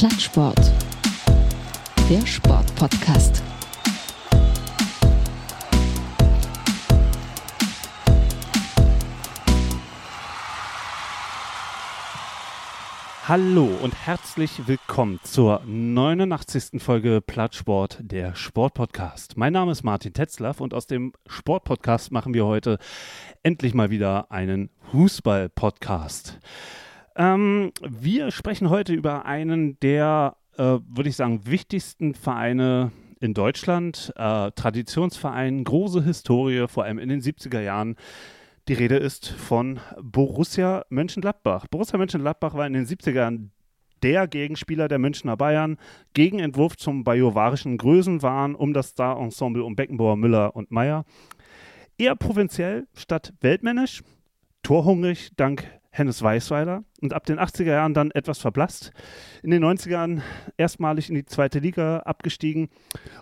Plattsport. Der Sportpodcast. Hallo und herzlich willkommen zur 89. Folge Plattsport, der Sportpodcast. Mein Name ist Martin Tetzlaff und aus dem Sportpodcast machen wir heute endlich mal wieder einen Fußball-Podcast. Ähm, wir sprechen heute über einen der, äh, würde ich sagen, wichtigsten Vereine in Deutschland. Äh, Traditionsverein, große Historie, vor allem in den 70er Jahren. Die Rede ist von Borussia Mönchengladbach. Borussia Mönchengladbach war in den 70er Jahren der Gegenspieler der Münchner Bayern, Gegenentwurf zum bajuwarischen Größenwahn um das Star-Ensemble um Beckenbauer, Müller und Meyer. Eher provinziell statt weltmännisch, torhungrig dank Hennes Weißweiler und ab den 80er Jahren dann etwas verblasst. In den 90ern erstmalig in die zweite Liga abgestiegen.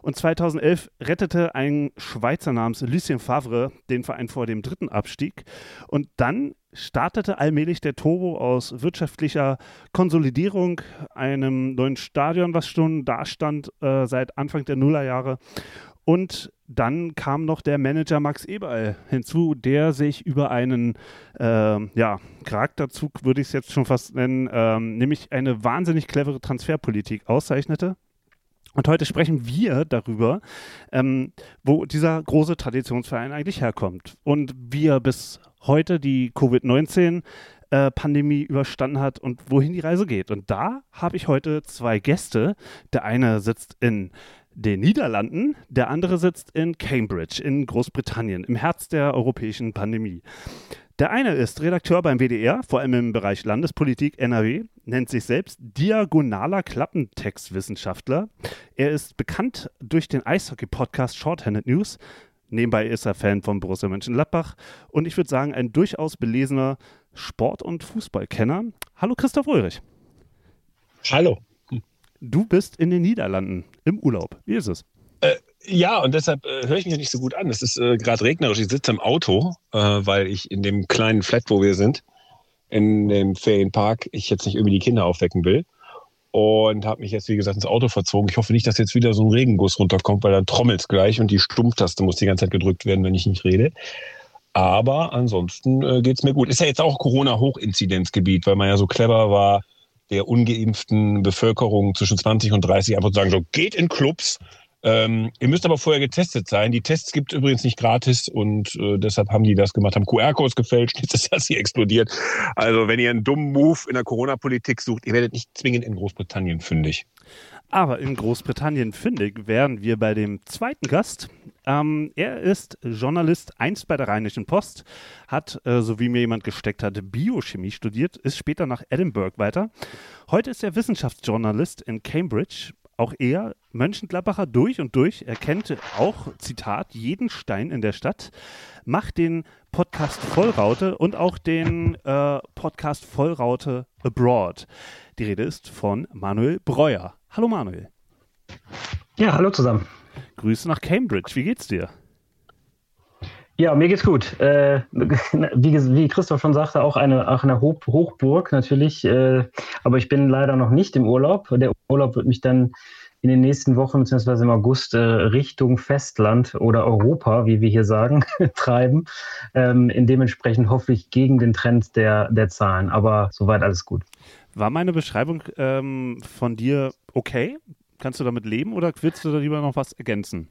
Und 2011 rettete ein Schweizer namens Lucien Favre den Verein vor dem dritten Abstieg. Und dann startete allmählich der Turbo aus wirtschaftlicher Konsolidierung, einem neuen Stadion, was schon da stand äh, seit Anfang der Nullerjahre und dann kam noch der Manager Max Eberl hinzu, der sich über einen äh, ja, Charakterzug, würde ich es jetzt schon fast nennen, ähm, nämlich eine wahnsinnig clevere Transferpolitik auszeichnete. Und heute sprechen wir darüber, ähm, wo dieser große Traditionsverein eigentlich herkommt und wie er bis heute die Covid-19 äh, Pandemie überstanden hat und wohin die Reise geht. Und da habe ich heute zwei Gäste. Der eine sitzt in den Niederlanden, der andere sitzt in Cambridge in Großbritannien, im Herz der europäischen Pandemie. Der eine ist Redakteur beim WDR, vor allem im Bereich Landespolitik NRW, nennt sich selbst diagonaler Klappentextwissenschaftler. Er ist bekannt durch den Eishockey-Podcast Shorthanded News. Nebenbei ist er Fan von Borussia Mönchengladbach und ich würde sagen, ein durchaus belesener Sport- und Fußballkenner. Hallo Christoph Ulrich. Hallo. Du bist in den Niederlanden im Urlaub. Wie ist es? Äh, ja, und deshalb äh, höre ich mich nicht so gut an. Es ist äh, gerade regnerisch. Ich sitze im Auto, äh, weil ich in dem kleinen Flat, wo wir sind, in dem Ferienpark, ich jetzt nicht irgendwie die Kinder aufwecken will. Und habe mich jetzt, wie gesagt, ins Auto verzogen. Ich hoffe nicht, dass jetzt wieder so ein Regenguss runterkommt, weil dann trommelt es gleich und die Stummtaste muss die ganze Zeit gedrückt werden, wenn ich nicht rede. Aber ansonsten äh, geht es mir gut. Ist ja jetzt auch Corona-Hochinzidenzgebiet, weil man ja so clever war, der ungeimpften Bevölkerung zwischen 20 und 30 einfach zu sagen, so geht in Clubs. Ähm, ihr müsst aber vorher getestet sein. Die Tests gibt es übrigens nicht gratis und äh, deshalb haben die das gemacht, haben QR-Codes gefälscht, jetzt ist das hier explodiert. Also wenn ihr einen dummen Move in der Corona-Politik sucht, ihr werdet nicht zwingend in Großbritannien fündig. Aber in Großbritannien fündig wären wir bei dem zweiten Gast. Ähm, er ist Journalist, einst bei der Rheinischen Post, hat, äh, so wie mir jemand gesteckt hat, Biochemie studiert, ist später nach Edinburgh weiter. Heute ist er Wissenschaftsjournalist in Cambridge. Auch er, Mönchengladbacher durch und durch, er kennt auch, Zitat, jeden Stein in der Stadt, macht den Podcast Vollraute und auch den äh, Podcast Vollraute Abroad. Die Rede ist von Manuel Breuer. Hallo Manuel. Ja, hallo zusammen. Grüße nach Cambridge. Wie geht's dir? Ja, mir geht's gut. Äh, wie, wie, Christoph schon sagte, auch eine, auch eine Hoch Hochburg natürlich. Äh, aber ich bin leider noch nicht im Urlaub. Der Urlaub wird mich dann in den nächsten Wochen bzw. im August äh, Richtung Festland oder Europa, wie wir hier sagen, treiben. Ähm, in dementsprechend hoffe ich gegen den Trend der, der Zahlen. Aber soweit alles gut. War meine Beschreibung ähm, von dir okay? Kannst du damit leben oder willst du da lieber noch was ergänzen?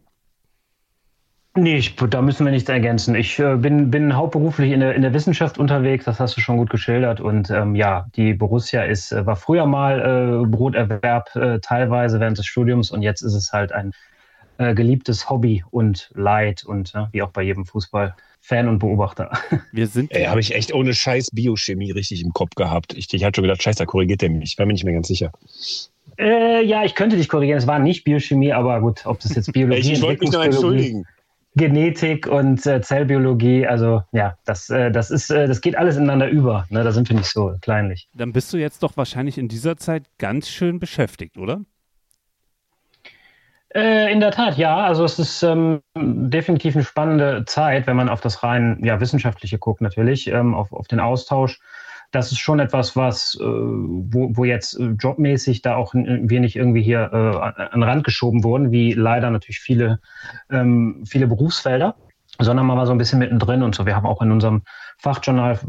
Nee, ich, da müssen wir nichts ergänzen. Ich äh, bin, bin hauptberuflich in der, in der Wissenschaft unterwegs, das hast du schon gut geschildert. Und ähm, ja, die Borussia ist, äh, war früher mal äh, Broterwerb äh, teilweise während des Studiums und jetzt ist es halt ein äh, geliebtes Hobby und Leid und wie auch bei jedem Fußball. Fan und Beobachter. Wir sind. Ey, habe ich echt ohne Scheiß Biochemie richtig im Kopf gehabt. Ich, ich hatte schon gedacht, Scheiße, da korrigiert der mich. Ich war mir nicht mehr ganz sicher. Äh, ja, ich könnte dich korrigieren. Es war nicht Biochemie, aber gut, ob das jetzt Biologie ist. ich wollte mich noch entschuldigen. Genetik und äh, Zellbiologie, also ja, das, äh, das ist, äh, das geht alles ineinander über. Ne? Da sind wir nicht so kleinlich. Dann bist du jetzt doch wahrscheinlich in dieser Zeit ganz schön beschäftigt, oder? Äh, in der Tat, ja. Also es ist ähm, definitiv eine spannende Zeit, wenn man auf das rein ja, wissenschaftliche guckt natürlich, ähm, auf, auf den Austausch das ist schon etwas, was, äh, wo, wo jetzt äh, jobmäßig da auch wir nicht irgendwie hier äh, an den Rand geschoben wurden, wie leider natürlich viele, ähm, viele Berufsfelder, sondern man war so ein bisschen mittendrin und so. Wir haben auch in unserem Fachjournal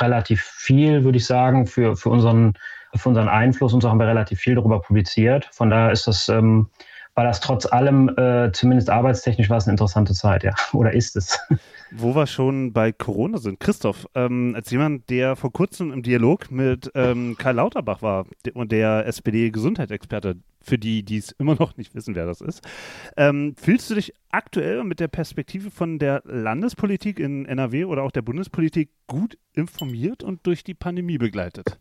relativ viel, würde ich sagen, für, für, unseren, für unseren Einfluss und so haben wir relativ viel darüber publiziert. Von daher ist das, ähm, war das trotz allem, äh, zumindest arbeitstechnisch, war es eine interessante Zeit, ja. Oder ist es? Wo wir schon bei Corona sind, Christoph, ähm, als jemand, der vor kurzem im Dialog mit ähm, Karl Lauterbach war und der SPD-Gesundheitsexperte, für die, die es immer noch nicht wissen, wer das ist, ähm, fühlst du dich aktuell mit der Perspektive von der Landespolitik in NRW oder auch der Bundespolitik gut informiert und durch die Pandemie begleitet?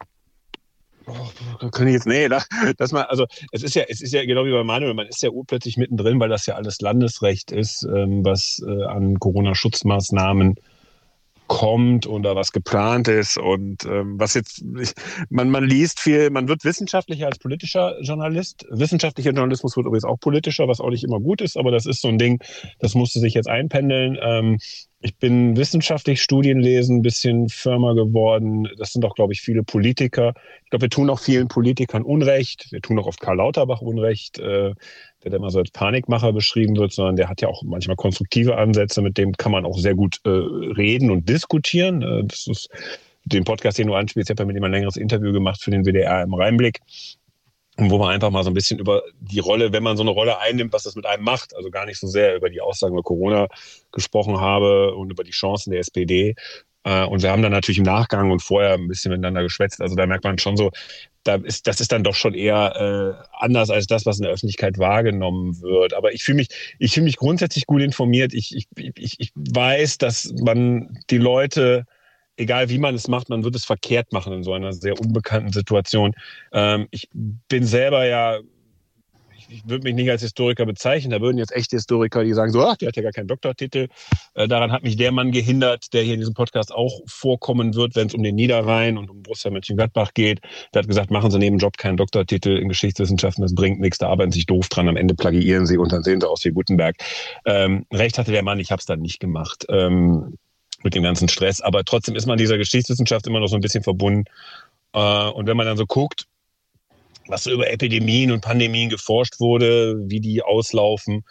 Oh, kann ich jetzt, nee, da, dass man, also es ist ja, es ist ja genau wie bei Manuel, man ist ja urplötzlich mittendrin, weil das ja alles Landesrecht ist, ähm, was äh, an Corona-Schutzmaßnahmen kommt oder was geplant ist und ähm, was jetzt ich, man man liest viel, man wird wissenschaftlicher als politischer Journalist. Wissenschaftlicher Journalismus wird übrigens auch politischer, was auch nicht immer gut ist, aber das ist so ein Ding, das musste sich jetzt einpendeln. Ähm, ich bin wissenschaftlich Studienlesen ein bisschen firmer geworden. Das sind auch, glaube ich, viele Politiker. Ich glaube, wir tun auch vielen Politikern Unrecht. Wir tun auch auf Karl Lauterbach Unrecht, äh, der immer so als Panikmacher beschrieben wird, sondern der hat ja auch manchmal konstruktive Ansätze. Mit dem kann man auch sehr gut äh, reden und diskutieren. Äh, das ist den Podcast, den du anspielst, ich habe ja mit ihm ein längeres Interview gemacht für den WDR im Rheinblick wo man einfach mal so ein bisschen über die Rolle, wenn man so eine Rolle einnimmt, was das mit einem macht, also gar nicht so sehr über die Aussagen über Corona gesprochen habe und über die Chancen der SPD. Äh, und wir haben dann natürlich im Nachgang und vorher ein bisschen miteinander geschwätzt. Also da merkt man schon so, da ist, das ist dann doch schon eher äh, anders als das, was in der Öffentlichkeit wahrgenommen wird. Aber ich fühle mich, ich fühle mich grundsätzlich gut informiert. Ich, ich, ich, ich weiß, dass man die Leute egal wie man es macht, man wird es verkehrt machen in so einer sehr unbekannten Situation. Ähm, ich bin selber ja, ich, ich würde mich nicht als Historiker bezeichnen, da würden jetzt echte Historiker, die sagen so, ach, der hat ja gar keinen Doktortitel. Äh, daran hat mich der Mann gehindert, der hier in diesem Podcast auch vorkommen wird, wenn es um den Niederrhein und um Borussia Mönchengladbach geht. Der hat gesagt, machen Sie neben Job keinen Doktortitel in Geschichtswissenschaften, das bringt nichts, da arbeiten Sie sich doof dran, am Ende plagiieren Sie und dann sehen Sie aus wie Gutenberg. Ähm, recht hatte der Mann, ich habe es dann nicht gemacht. Ähm, mit dem ganzen Stress. Aber trotzdem ist man dieser Geschichtswissenschaft immer noch so ein bisschen verbunden. Äh, und wenn man dann so guckt, was so über Epidemien und Pandemien geforscht wurde, wie die auslaufen,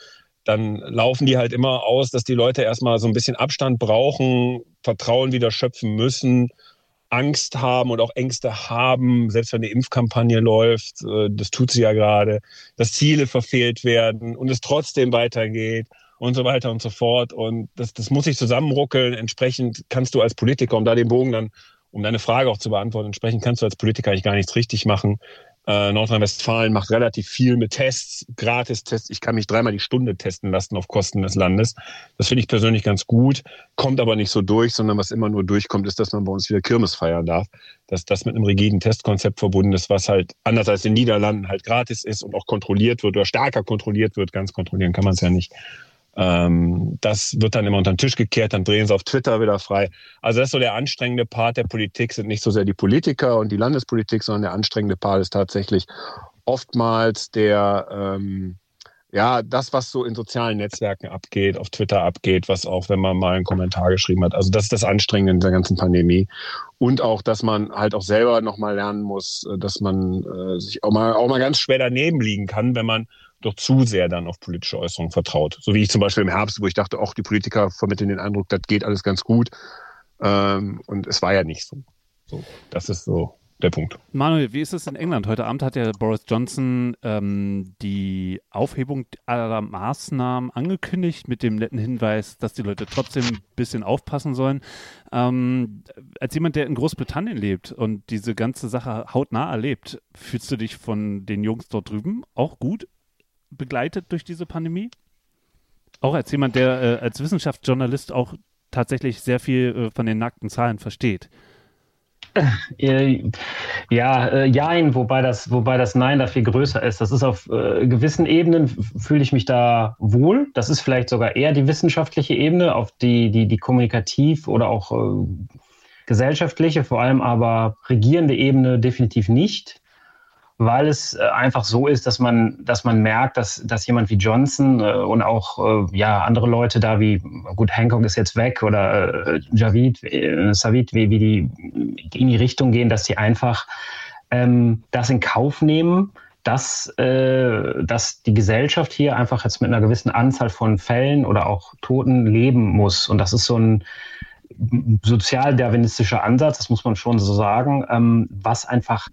dann laufen die halt immer aus, dass die Leute erstmal so ein bisschen Abstand brauchen, Vertrauen wieder schöpfen müssen, Angst haben und auch Ängste haben, selbst wenn eine Impfkampagne läuft, äh, das tut sie ja gerade, dass Ziele verfehlt werden und es trotzdem weitergeht und so weiter und so fort. Und das, das muss sich zusammenruckeln. Entsprechend kannst du als Politiker, um da den Bogen dann, um deine Frage auch zu beantworten, entsprechend kannst du als Politiker eigentlich gar nichts richtig machen. Äh, Nordrhein-Westfalen macht relativ viel mit Tests, Gratis-Tests. Ich kann mich dreimal die Stunde testen lassen auf Kosten des Landes. Das finde ich persönlich ganz gut, kommt aber nicht so durch, sondern was immer nur durchkommt, ist, dass man bei uns wieder Kirmes feiern darf. Dass das mit einem rigiden Testkonzept verbunden ist, was halt anders als in den Niederlanden halt gratis ist und auch kontrolliert wird oder stärker kontrolliert wird. Ganz kontrollieren kann man es ja nicht. Ähm, das wird dann immer unter den Tisch gekehrt, dann drehen sie auf Twitter wieder frei. Also das ist so der anstrengende Part der Politik, sind nicht so sehr die Politiker und die Landespolitik, sondern der anstrengende Part ist tatsächlich oftmals der, ähm, ja, das, was so in sozialen Netzwerken abgeht, auf Twitter abgeht, was auch, wenn man mal einen Kommentar geschrieben hat. Also das ist das Anstrengende in der ganzen Pandemie. Und auch, dass man halt auch selber nochmal lernen muss, äh, dass man äh, sich auch mal, auch mal ganz schwer daneben liegen kann, wenn man doch zu sehr dann auf politische Äußerungen vertraut. So wie ich zum Beispiel im Herbst, wo ich dachte, auch die Politiker vermitteln den Eindruck, das geht alles ganz gut. Ähm, und es war ja nicht so. so. Das ist so der Punkt. Manuel, wie ist es in England? Heute Abend hat ja Boris Johnson ähm, die Aufhebung aller Maßnahmen angekündigt mit dem netten Hinweis, dass die Leute trotzdem ein bisschen aufpassen sollen. Ähm, als jemand, der in Großbritannien lebt und diese ganze Sache hautnah erlebt, fühlst du dich von den Jungs dort drüben auch gut begleitet durch diese Pandemie? Auch als jemand, der äh, als Wissenschaftsjournalist auch tatsächlich sehr viel äh, von den nackten Zahlen versteht. Äh, ja, äh, Jein, wobei das, wobei das Nein da viel größer ist. Das ist auf äh, gewissen Ebenen fühle ich mich da wohl. Das ist vielleicht sogar eher die wissenschaftliche Ebene, auf die, die, die kommunikativ oder auch äh, gesellschaftliche, vor allem aber regierende Ebene definitiv nicht. Weil es äh, einfach so ist, dass man, dass man merkt, dass, dass jemand wie Johnson äh, und auch äh, ja, andere Leute da wie, gut, Hancock ist jetzt weg oder Javid, Savid, wie, wie die in die Richtung gehen, dass sie einfach ähm, das in Kauf nehmen, dass, äh, dass die Gesellschaft hier einfach jetzt mit einer gewissen Anzahl von Fällen oder auch Toten leben muss. Und das ist so ein sozialdarwinistischer Ansatz, das muss man schon so sagen, ähm, was einfach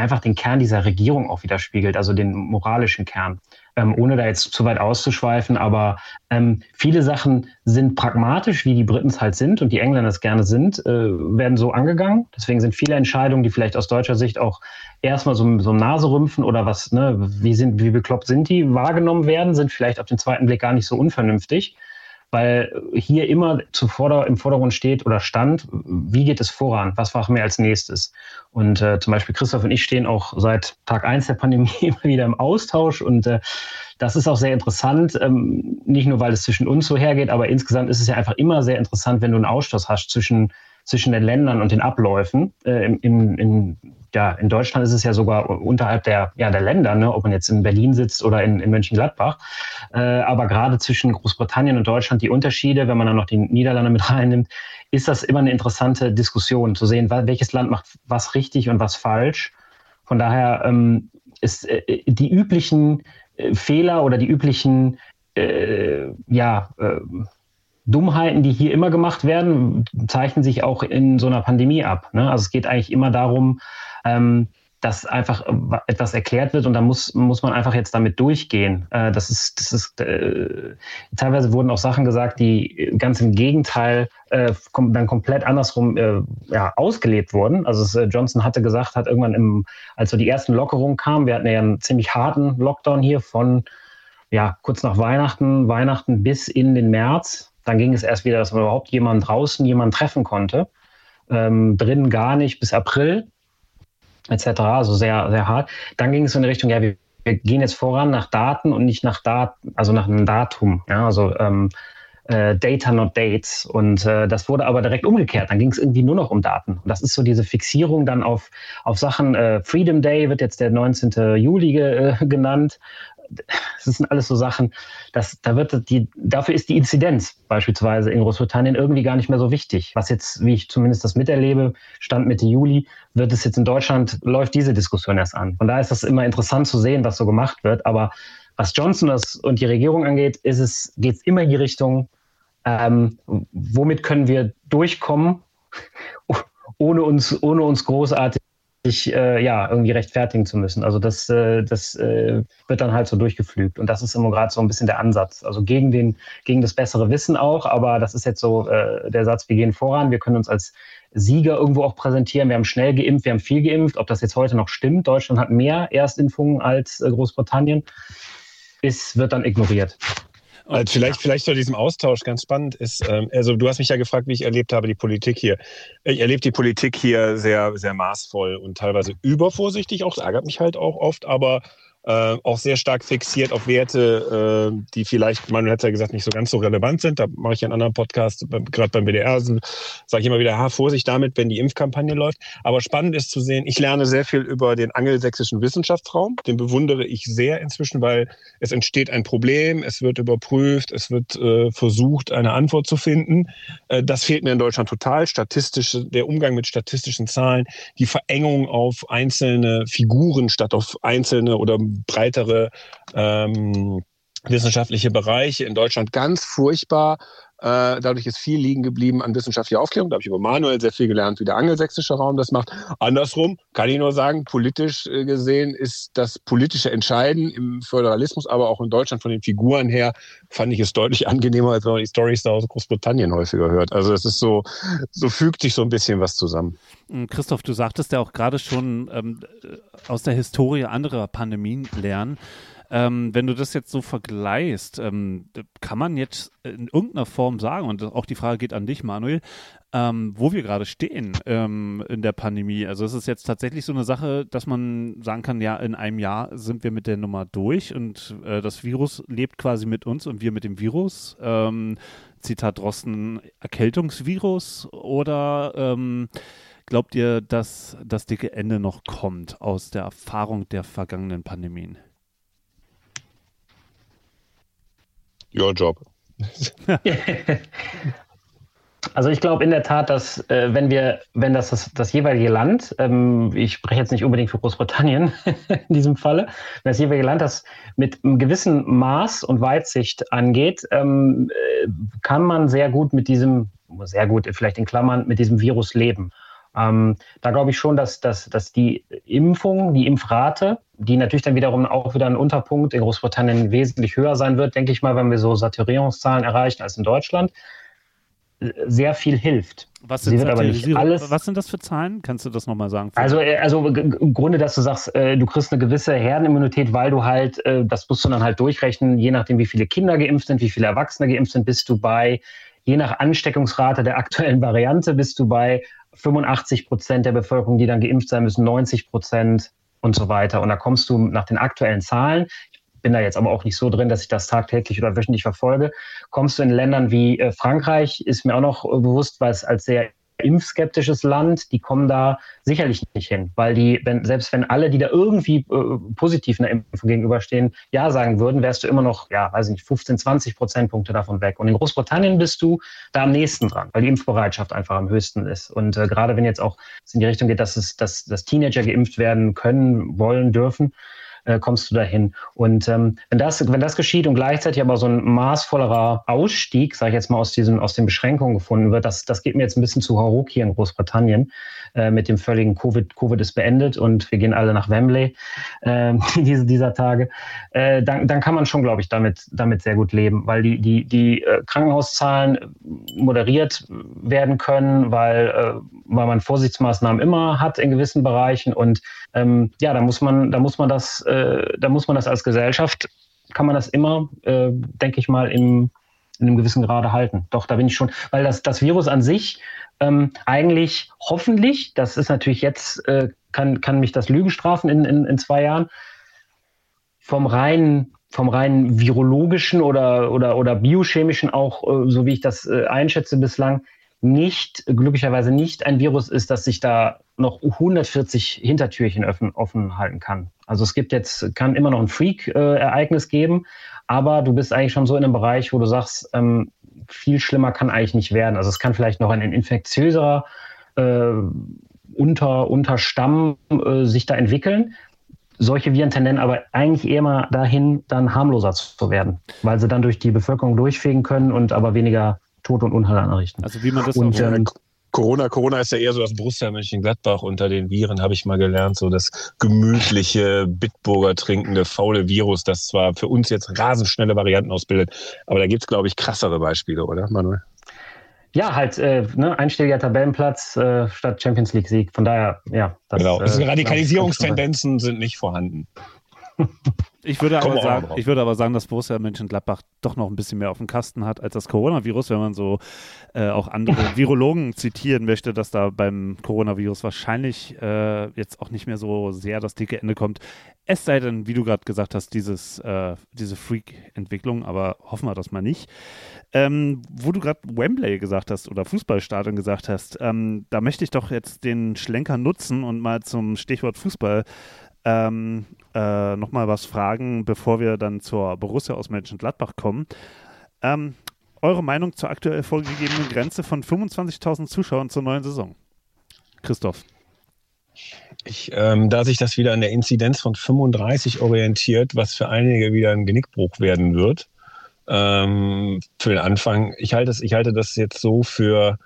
einfach den Kern dieser Regierung auch widerspiegelt, also den moralischen Kern. Ähm, ohne da jetzt zu weit auszuschweifen, aber ähm, viele Sachen sind pragmatisch, wie die Briten es halt sind und die Engländer es gerne sind, äh, werden so angegangen. Deswegen sind viele Entscheidungen, die vielleicht aus deutscher Sicht auch erstmal so, so Naserümpfen oder was, ne, wie, sind, wie bekloppt sind die, wahrgenommen werden, sind vielleicht auf den zweiten Blick gar nicht so unvernünftig weil hier immer zuvor im Vordergrund steht oder stand, wie geht es voran, was machen wir als nächstes. Und äh, zum Beispiel Christoph und ich stehen auch seit Tag eins der Pandemie immer wieder im Austausch und äh, das ist auch sehr interessant, ähm, nicht nur weil es zwischen uns so hergeht, aber insgesamt ist es ja einfach immer sehr interessant, wenn du einen Austausch hast zwischen zwischen den Ländern und den Abläufen. Äh, in, in, ja, in Deutschland ist es ja sogar unterhalb der, ja, der Länder, ne, ob man jetzt in Berlin sitzt oder in, in Mönchengladbach. Äh, aber gerade zwischen Großbritannien und Deutschland, die Unterschiede, wenn man dann noch die Niederlande mit reinnimmt, ist das immer eine interessante Diskussion zu sehen, welches Land macht was richtig und was falsch. Von daher ähm, ist äh, die üblichen äh, Fehler oder die üblichen äh, ja, äh, Dummheiten, die hier immer gemacht werden, zeichnen sich auch in so einer Pandemie ab. Ne? Also es geht eigentlich immer darum, ähm, dass einfach äh, etwas erklärt wird und da muss, muss man einfach jetzt damit durchgehen. Äh, das ist, das ist äh, teilweise wurden auch Sachen gesagt, die ganz im Gegenteil äh, kom dann komplett andersrum äh, ja, ausgelebt wurden. Also es, äh, Johnson hatte gesagt, hat irgendwann im, als so die ersten Lockerungen kamen, wir hatten ja einen ziemlich harten Lockdown hier von ja, kurz nach Weihnachten, Weihnachten bis in den März, dann ging es erst wieder, dass man überhaupt jemanden draußen jemanden treffen konnte. Ähm, drinnen gar nicht bis April etc. Also sehr, sehr hart. Dann ging es in die Richtung, ja, wir, wir gehen jetzt voran nach Daten und nicht nach Daten, also nach einem Datum. Ja, also ähm, äh, Data not Dates. Und äh, das wurde aber direkt umgekehrt. Dann ging es irgendwie nur noch um Daten. Und das ist so diese Fixierung dann auf, auf Sachen. Äh, Freedom Day wird jetzt der 19. Juli ge, äh, genannt das sind alles so Sachen, dass da wird die, dafür ist die Inzidenz beispielsweise in Großbritannien irgendwie gar nicht mehr so wichtig. Was jetzt, wie ich zumindest das miterlebe, Stand Mitte Juli, wird es jetzt in Deutschland, läuft diese Diskussion erst an. Von daher ist das immer interessant zu sehen, was so gemacht wird. Aber was Johnson und die Regierung angeht, ist es, geht es immer in die Richtung, ähm, womit können wir durchkommen, ohne uns, ohne uns großartig sich äh, ja irgendwie rechtfertigen zu müssen. Also das, äh, das äh, wird dann halt so durchgeflügt. Und das ist immer gerade so ein bisschen der Ansatz. Also gegen den, gegen das bessere Wissen auch, aber das ist jetzt so äh, der Satz, wir gehen voran, wir können uns als Sieger irgendwo auch präsentieren. Wir haben schnell geimpft, wir haben viel geimpft. Ob das jetzt heute noch stimmt, Deutschland hat mehr Erstimpfungen als äh, Großbritannien, ist, wird dann ignoriert. Also vielleicht, vielleicht zu diesem Austausch ganz spannend ist, ähm, also du hast mich ja gefragt, wie ich erlebt habe, die Politik hier. Ich erlebe die Politik hier sehr, sehr maßvoll und teilweise übervorsichtig, auch, das ärgert mich halt auch oft, aber äh, auch sehr stark fixiert auf Werte, äh, die vielleicht, Manuel hat ja gesagt, nicht so ganz so relevant sind. Da mache ich einen anderen Podcast, gerade beim BDR, sage ich immer wieder, ha, Vorsicht damit, wenn die Impfkampagne läuft. Aber spannend ist zu sehen, ich lerne sehr viel über den angelsächsischen Wissenschaftsraum. Den bewundere ich sehr inzwischen, weil es entsteht ein Problem, es wird überprüft, es wird äh, versucht, eine Antwort zu finden. Äh, das fehlt mir in Deutschland total. Statistische, der Umgang mit statistischen Zahlen, die Verengung auf einzelne Figuren statt auf einzelne oder breitere ähm, wissenschaftliche Bereiche in Deutschland ganz furchtbar. Äh, dadurch ist viel liegen geblieben an wissenschaftlicher Aufklärung. Da habe ich über Manuel sehr viel gelernt, wie der angelsächsische Raum das macht. Andersrum kann ich nur sagen, politisch äh, gesehen ist das politische Entscheiden im Föderalismus, aber auch in Deutschland von den Figuren her, fand ich es deutlich angenehmer, als wenn man die Stories da aus Großbritannien häufiger hört. Also es ist so, so fügt sich so ein bisschen was zusammen. Hm, Christoph, du sagtest ja auch gerade schon ähm, aus der Historie anderer Pandemien lernen. Ähm, wenn du das jetzt so vergleichst, ähm, kann man jetzt in irgendeiner Form sagen, und auch die Frage geht an dich, Manuel, ähm, wo wir gerade stehen ähm, in der Pandemie. Also es ist jetzt tatsächlich so eine Sache, dass man sagen kann, ja, in einem Jahr sind wir mit der Nummer durch und äh, das Virus lebt quasi mit uns und wir mit dem Virus. Ähm, Zitat Drosten, Erkältungsvirus oder ähm, glaubt ihr, dass das dicke Ende noch kommt aus der Erfahrung der vergangenen Pandemien? Your job. Also ich glaube in der Tat, dass äh, wenn wir, wenn das, das, das jeweilige Land, ähm, ich spreche jetzt nicht unbedingt für Großbritannien in diesem Falle, wenn das jeweilige Land das mit einem gewissen Maß und Weitsicht angeht, ähm, äh, kann man sehr gut mit diesem, sehr gut vielleicht in Klammern, mit diesem Virus leben. Ähm, da glaube ich schon, dass, dass, dass die Impfung, die Impfrate, die natürlich dann wiederum auch wieder ein Unterpunkt in Großbritannien wesentlich höher sein wird, denke ich mal, wenn wir so Saturierungszahlen erreichen als in Deutschland, sehr viel hilft. Was sind, aber nicht alles, was sind das für Zahlen? Kannst du das nochmal sagen? Also, äh, also im Grunde, dass du sagst, äh, du kriegst eine gewisse Herdenimmunität, weil du halt, äh, das musst du dann halt durchrechnen, je nachdem, wie viele Kinder geimpft sind, wie viele Erwachsene geimpft sind, bist du bei, je nach Ansteckungsrate der aktuellen Variante, bist du bei 85 Prozent der Bevölkerung, die dann geimpft sein müssen, 90 Prozent und so weiter. Und da kommst du nach den aktuellen Zahlen, ich bin da jetzt aber auch nicht so drin, dass ich das tagtäglich oder wöchentlich verfolge, kommst du in Ländern wie äh, Frankreich, ist mir auch noch bewusst, weil es als sehr impfskeptisches Land, die kommen da sicherlich nicht hin, weil die, wenn, selbst wenn alle, die da irgendwie äh, positiv einer Impfung gegenüberstehen, ja sagen würden, wärst du immer noch, ja, weiß ich nicht, 15, 20 Prozentpunkte davon weg. Und in Großbritannien bist du da am nächsten dran, weil die Impfbereitschaft einfach am höchsten ist. Und äh, gerade wenn jetzt auch es in die Richtung geht, dass es, dass, dass Teenager geimpft werden können, wollen, dürfen, äh, kommst du dahin. Und ähm, wenn, das, wenn das geschieht und gleichzeitig aber so ein maßvollerer Ausstieg, sage ich jetzt mal, aus, diesem, aus den Beschränkungen gefunden wird, das, das geht mir jetzt ein bisschen zu Haruk hier in Großbritannien äh, mit dem völligen Covid. Covid ist beendet und wir gehen alle nach Wembley äh, diese, dieser Tage. Äh, dann, dann kann man schon, glaube ich, damit, damit sehr gut leben, weil die, die, die äh, Krankenhauszahlen moderiert werden können, weil, äh, weil man Vorsichtsmaßnahmen immer hat in gewissen Bereichen und ähm, ja, da muss man, da muss man das äh, da muss man das als Gesellschaft, kann man das immer, äh, denke ich mal, im, in einem gewissen Grade halten. Doch, da bin ich schon, weil das, das Virus an sich ähm, eigentlich hoffentlich, das ist natürlich jetzt, äh, kann, kann mich das Lügen strafen in, in, in zwei Jahren, vom reinen vom rein virologischen oder, oder, oder biochemischen auch, äh, so wie ich das äh, einschätze bislang, nicht, glücklicherweise nicht ein Virus ist, das sich da noch 140 Hintertürchen offen, offen halten kann. Also es gibt jetzt, kann immer noch ein Freak-Ereignis äh, geben, aber du bist eigentlich schon so in einem Bereich, wo du sagst, ähm, viel schlimmer kann eigentlich nicht werden. Also es kann vielleicht noch ein infektiöserer äh, Unter, Unterstamm äh, sich da entwickeln. Solche Viren tendieren aber eigentlich eher mal dahin, dann harmloser zu werden, weil sie dann durch die Bevölkerung durchfegen können und aber weniger Tod und Unheil anrichten. Also wie man das und, auch ähm, Corona, Corona ist ja eher so das Borussia Mönchengladbach unter den Viren, habe ich mal gelernt. So das gemütliche, Bitburger trinkende, faule Virus, das zwar für uns jetzt rasend schnelle Varianten ausbildet, aber da gibt es, glaube ich, krassere Beispiele, oder, Manuel? Ja, halt äh, ne, einstelliger Tabellenplatz äh, statt Champions League-Sieg. Von daher, ja. Das, genau. Äh, Radikalisierungstendenzen sind nicht vorhanden. Ich würde, aber sagen, ich würde aber sagen, dass Borussia Mönchengladbach doch noch ein bisschen mehr auf dem Kasten hat als das Coronavirus, wenn man so äh, auch andere Virologen zitieren möchte, dass da beim Coronavirus wahrscheinlich äh, jetzt auch nicht mehr so sehr das dicke Ende kommt. Es sei denn, wie du gerade gesagt hast, dieses, äh, diese Freak-Entwicklung, aber hoffen wir das mal nicht. Ähm, wo du gerade Wembley gesagt hast oder Fußballstadion gesagt hast, ähm, da möchte ich doch jetzt den Schlenker nutzen und mal zum Stichwort Fußball ähm, äh, nochmal was fragen, bevor wir dann zur Borussia aus Mönchengladbach kommen. Ähm, eure Meinung zur aktuell vorgegebenen Grenze von 25.000 Zuschauern zur neuen Saison? Christoph. Ich, ähm, da sich das wieder an der Inzidenz von 35 orientiert, was für einige wieder ein Genickbruch werden wird, ähm, für den Anfang. Ich halte, das, ich halte das jetzt so für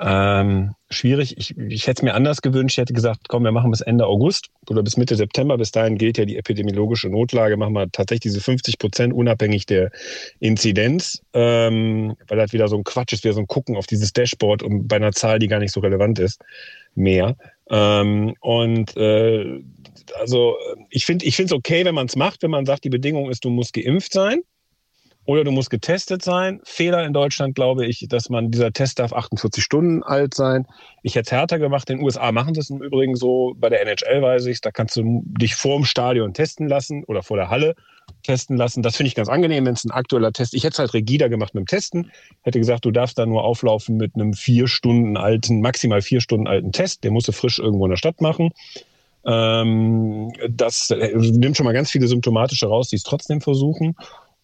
ähm, schwierig. Ich, ich hätte es mir anders gewünscht. Ich hätte gesagt, komm, wir machen bis Ende August oder bis Mitte September. Bis dahin gilt ja die epidemiologische Notlage. Machen wir tatsächlich diese 50 Prozent unabhängig der Inzidenz, ähm, weil das wieder so ein Quatsch ist, wieder so ein Gucken auf dieses Dashboard und bei einer Zahl, die gar nicht so relevant ist, mehr. Ähm, und äh, also ich finde ich es okay, wenn man es macht, wenn man sagt, die Bedingung ist, du musst geimpft sein. Oder du musst getestet sein. Fehler in Deutschland, glaube ich, dass man, dieser Test darf 48 Stunden alt sein. Ich hätte es härter gemacht. In den USA machen das im Übrigen so. Bei der NHL weiß ich da kannst du dich vor dem Stadion testen lassen oder vor der Halle testen lassen. Das finde ich ganz angenehm, wenn es ein aktueller Test. Ich hätte es halt rigider gemacht mit dem Testen. Hätte gesagt, du darfst da nur auflaufen mit einem vier Stunden alten, maximal vier Stunden alten Test. Den musst du frisch irgendwo in der Stadt machen. Ähm, das nimmt schon mal ganz viele symptomatische raus, die es trotzdem versuchen.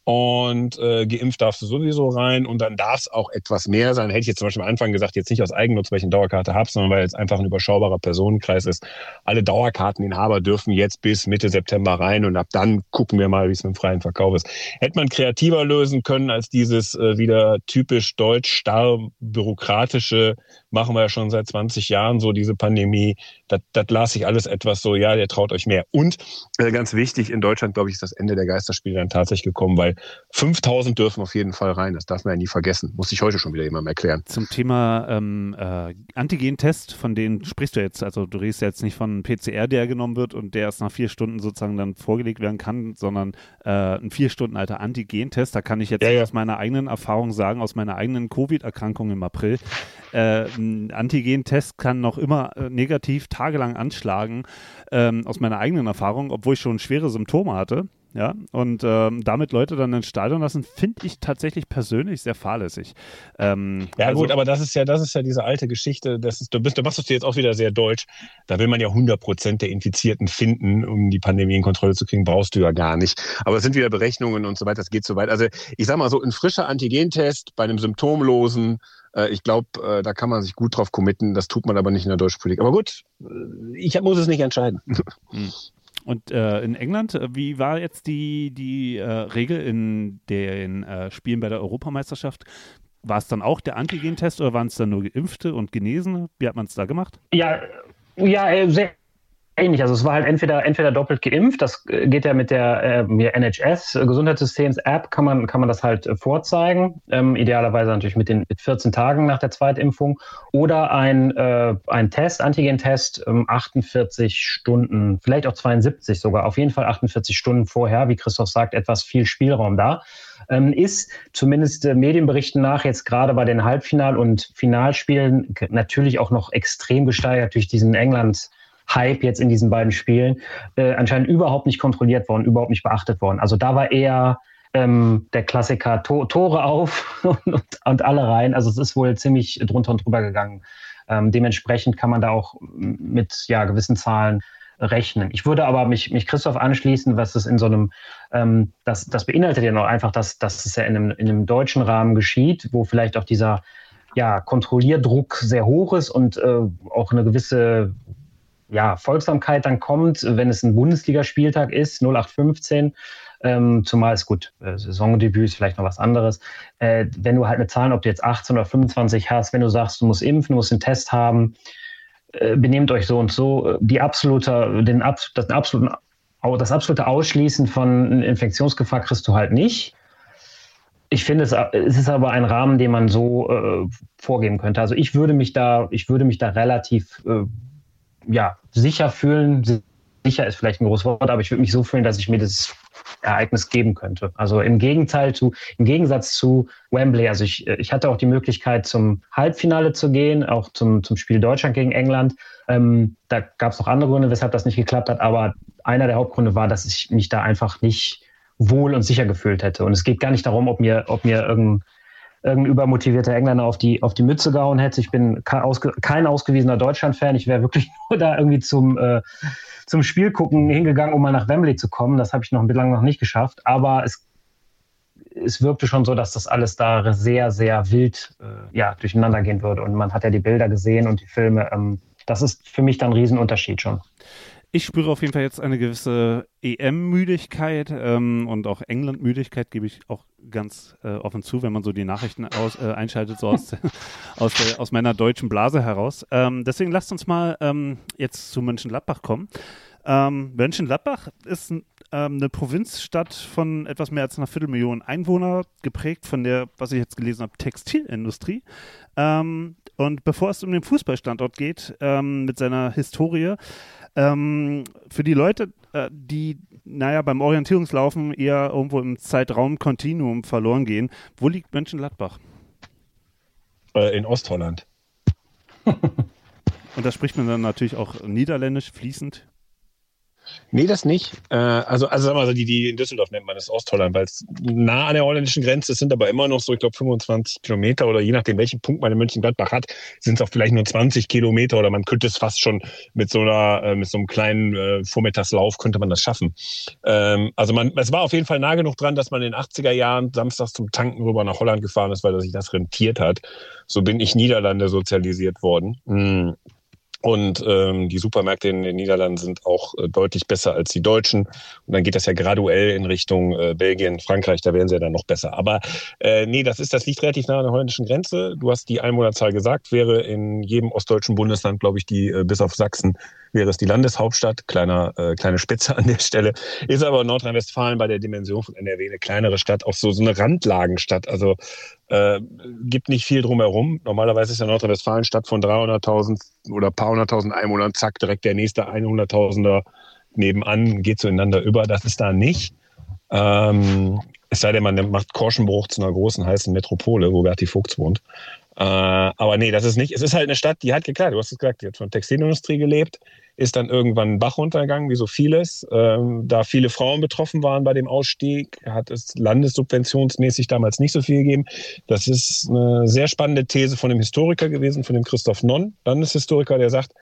Und äh, geimpft darfst du sowieso rein und dann darf es auch etwas mehr sein. Hätte ich jetzt zum Beispiel am Anfang gesagt, jetzt nicht aus Eigennutz, weil ich eine Dauerkarte habe, sondern weil es einfach ein überschaubarer Personenkreis ist. Alle Dauerkarteninhaber dürfen jetzt bis Mitte September rein und ab dann gucken wir mal, wie es mit dem freien Verkauf ist. Hätte man kreativer lösen können als dieses äh, wieder typisch deutsch starr bürokratische, machen wir ja schon seit 20 Jahren so diese Pandemie. Das, das las ich alles etwas so, ja, der traut euch mehr. Und äh, ganz wichtig, in Deutschland, glaube ich, ist das Ende der Geisterspiele dann tatsächlich gekommen, weil 5000 dürfen auf jeden Fall rein. Das darf man ja nie vergessen. Muss ich heute schon wieder jemandem erklären. Zum Thema ähm, äh, Antigen-Test, von denen sprichst du jetzt. Also du redest jetzt nicht von einem PCR, der genommen wird und der erst nach vier Stunden sozusagen dann vorgelegt werden kann, sondern äh, ein vier Stunden alter Antigen-Test. Da kann ich jetzt ja, ja. aus meiner eigenen Erfahrung sagen, aus meiner eigenen Covid-Erkrankung im April. Äh, ein Antigen-Test kann noch immer äh, negativ tagelang anschlagen, ähm, aus meiner eigenen Erfahrung, obwohl ich schon schwere Symptome hatte. Ja, und ähm, damit Leute dann ins Stadion lassen, finde ich tatsächlich persönlich sehr fahrlässig. Ähm, ja, also, gut, aber das ist ja, das ist ja diese alte Geschichte. Das ist, du, bist, du machst es jetzt auch wieder sehr deutsch. Da will man ja 100 Prozent der Infizierten finden, um die Pandemie in Kontrolle zu kriegen, brauchst du ja gar nicht. Aber es sind wieder Berechnungen und so weiter, das geht so weit. Also ich sag mal so, ein frischer Antigentest bei einem symptomlosen, äh, ich glaube, äh, da kann man sich gut drauf committen. Das tut man aber nicht in der deutschen Politik. Aber gut, ich muss es nicht entscheiden. Und äh, in England, äh, wie war jetzt die, die äh, Regel in den äh, Spielen bei der Europameisterschaft? War es dann auch der Antigen-Test oder waren es dann nur Geimpfte und Genesene? Wie hat man es da gemacht? Ja, ja, äh, sehr ähnlich. Also es war halt entweder, entweder doppelt geimpft, das äh, geht ja mit der äh, NHS, äh, Gesundheitssystems-App, kann man, kann man das halt äh, vorzeigen. Ähm, idealerweise natürlich mit den mit 14 Tagen nach der Zweitimpfung. Oder ein, äh, ein Test, Antigen-Test, ähm, 48 Stunden, vielleicht auch 72 sogar, auf jeden Fall 48 Stunden vorher, wie Christoph sagt, etwas viel Spielraum da. Ähm, ist zumindest äh, Medienberichten nach jetzt gerade bei den Halbfinal- und Finalspielen natürlich auch noch extrem gesteigert durch diesen England- Hype jetzt in diesen beiden Spielen äh, anscheinend überhaupt nicht kontrolliert worden, überhaupt nicht beachtet worden. Also da war eher ähm, der Klassiker to Tore auf und, und, alle rein. Also es ist wohl ziemlich drunter und drüber gegangen. Ähm, dementsprechend kann man da auch mit ja, gewissen Zahlen rechnen. Ich würde aber mich, mich Christoph anschließen, was es in so einem, ähm, das, das beinhaltet ja noch einfach, dass, dass es ja in einem, in einem deutschen Rahmen geschieht, wo vielleicht auch dieser ja, Kontrollierdruck sehr hoch ist und äh, auch eine gewisse ja, Folgsamkeit dann kommt, wenn es ein Bundesligaspieltag ist, 0815, ähm, zumal es gut, äh, Saisondebüt ist vielleicht noch was anderes. Äh, wenn du halt eine Zahl, ob du jetzt 18 oder 25 hast, wenn du sagst, du musst impfen, du musst einen Test haben, äh, benehmt euch so und so, die absolute, den, das, absoluten, das absolute Ausschließen von Infektionsgefahr kriegst du halt nicht. Ich finde, es, es ist aber ein Rahmen, den man so äh, vorgeben könnte. Also ich würde mich da, ich würde mich da relativ äh, ja, sicher fühlen. Sicher ist vielleicht ein großes Wort, aber ich würde mich so fühlen, dass ich mir das Ereignis geben könnte. Also im Gegenteil zu, im Gegensatz zu Wembley. Also ich, ich hatte auch die Möglichkeit, zum Halbfinale zu gehen, auch zum, zum Spiel Deutschland gegen England. Ähm, da gab es noch andere Gründe, weshalb das nicht geklappt hat, aber einer der Hauptgründe war, dass ich mich da einfach nicht wohl und sicher gefühlt hätte. Und es geht gar nicht darum, ob mir, ob mir irgendein irgendein übermotivierter Engländer auf die, auf die Mütze gehauen hätte. Ich bin kein, ausge, kein ausgewiesener Deutschland-Fan. Ich wäre wirklich nur da irgendwie zum, äh, zum Spiel gucken hingegangen, um mal nach Wembley zu kommen. Das habe ich noch bislang noch nicht geschafft. Aber es, es wirkte schon so, dass das alles da sehr, sehr wild äh, ja, durcheinander gehen würde. Und man hat ja die Bilder gesehen und die Filme. Ähm, das ist für mich dann ein Riesenunterschied schon. Ich spüre auf jeden Fall jetzt eine gewisse EM-Müdigkeit ähm, und auch England-Müdigkeit, gebe ich auch ganz äh, offen zu, wenn man so die Nachrichten aus, äh, einschaltet, so aus, aus, der, aus, meiner deutschen Blase heraus. Ähm, deswegen lasst uns mal ähm, jetzt zu Mönchengladbach kommen. Ähm, Mönchengladbach ist ähm, eine Provinzstadt von etwas mehr als einer Viertelmillion Einwohner, geprägt von der, was ich jetzt gelesen habe, Textilindustrie. Ähm, und bevor es um den Fußballstandort geht, ähm, mit seiner Historie, ähm, für die Leute, äh, die naja, beim Orientierungslaufen eher irgendwo im Zeitraumkontinuum verloren gehen. Wo liegt Mönchengladbach? Äh, in Ostholland. Und da spricht man dann natürlich auch Niederländisch fließend. Nee, das nicht. Äh, also, also sagen wir mal, die, die in Düsseldorf nennt man das Ostholland, weil es nah an der holländischen Grenze ist, sind aber immer noch so, ich glaube, 25 Kilometer oder je nachdem, welchen Punkt man in Mönchengladbach hat, sind es auch vielleicht nur 20 Kilometer oder man könnte es fast schon mit so einer, äh, mit so einem kleinen äh, Vormittagslauf könnte man das schaffen. Ähm, also man, es war auf jeden Fall nah genug dran, dass man in den 80er Jahren samstags zum Tanken rüber nach Holland gefahren ist, weil sich das rentiert hat. So bin ich Niederlande sozialisiert worden. Mm. Und ähm, die Supermärkte in den Niederlanden sind auch äh, deutlich besser als die deutschen. Und dann geht das ja graduell in Richtung äh, Belgien, Frankreich, da werden sie ja dann noch besser. Aber äh, nee, das ist, das liegt relativ nah an der holländischen Grenze. Du hast die Einwohnerzahl gesagt, wäre in jedem ostdeutschen Bundesland, glaube ich, die äh, bis auf Sachsen wäre es die Landeshauptstadt, kleiner, äh, kleine Spitze an der Stelle. Ist aber Nordrhein-Westfalen bei der Dimension von NRW eine kleinere Stadt, auch so, so eine Randlagenstadt. Also äh, gibt nicht viel drumherum. Normalerweise ist ja Nordrhein-Westfalen Stadt von 300.000 oder paar hunderttausend Einwohnern, zack, direkt der nächste 100.000er nebenan geht zueinander über. Das ist da nicht. Ähm, es sei denn, man macht Korschenbruch zu einer großen, heißen Metropole, wo Berti Vogts wohnt. Äh, aber nee, das ist nicht. Es ist halt eine Stadt, die hat geklärt, du hast es gesagt, die hat von Textilindustrie gelebt, ist dann irgendwann Bach runtergegangen, wie so vieles. Ähm, da viele Frauen betroffen waren bei dem Ausstieg, hat es landessubventionsmäßig damals nicht so viel gegeben. Das ist eine sehr spannende These von einem Historiker gewesen, von dem Christoph Nonn, Landeshistoriker, der sagt,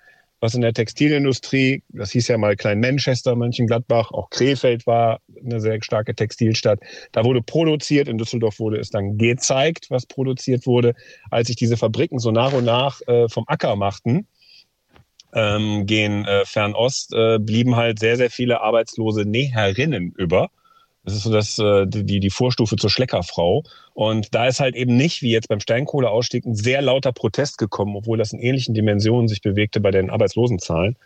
was in der Textilindustrie, das hieß ja mal Klein Manchester, Mönchengladbach, auch Krefeld war eine sehr starke Textilstadt. Da wurde produziert, in Düsseldorf wurde es dann gezeigt, was produziert wurde. Als sich diese Fabriken so nach und nach äh, vom Acker machten, ähm, gehen äh, Fernost, äh, blieben halt sehr, sehr viele arbeitslose Näherinnen über. Das ist so das, äh, die, die Vorstufe zur Schleckerfrau. Und da ist halt eben nicht, wie jetzt beim Steinkohleausstieg, ein sehr lauter Protest gekommen, obwohl das in ähnlichen Dimensionen sich bewegte bei den Arbeitslosenzahlen.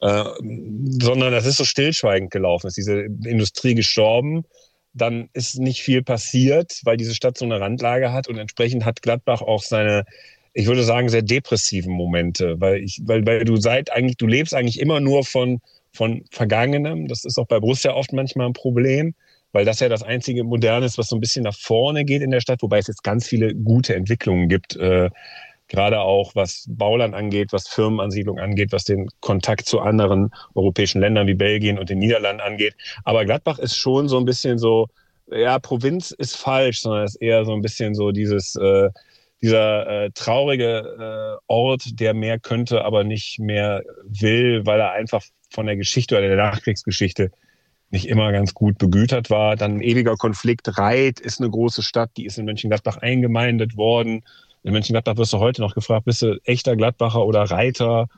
Äh, sondern das ist so stillschweigend gelaufen. Ist diese Industrie gestorben, dann ist nicht viel passiert, weil diese Stadt so eine Randlage hat und entsprechend hat Gladbach auch seine ich würde sagen, sehr depressiven Momente, weil ich, weil, weil du seit eigentlich, du lebst eigentlich immer nur von, von Vergangenem. Das ist auch bei Borussia oft manchmal ein Problem, weil das ja das einzige Moderne ist, was so ein bisschen nach vorne geht in der Stadt, wobei es jetzt ganz viele gute Entwicklungen gibt. Äh, gerade auch was Bauland angeht, was Firmenansiedlung angeht, was den Kontakt zu anderen europäischen Ländern wie Belgien und den Niederlanden angeht. Aber Gladbach ist schon so ein bisschen so, ja, Provinz ist falsch, sondern ist eher so ein bisschen so dieses, äh, dieser äh, traurige äh, Ort, der mehr könnte, aber nicht mehr will, weil er einfach von der Geschichte oder der Nachkriegsgeschichte nicht immer ganz gut begütert war. Dann ein ewiger Konflikt. Reit ist eine große Stadt, die ist in Mönchengladbach eingemeindet worden. In Mönchengladbach wirst du heute noch gefragt, bist du echter Gladbacher oder Reiter?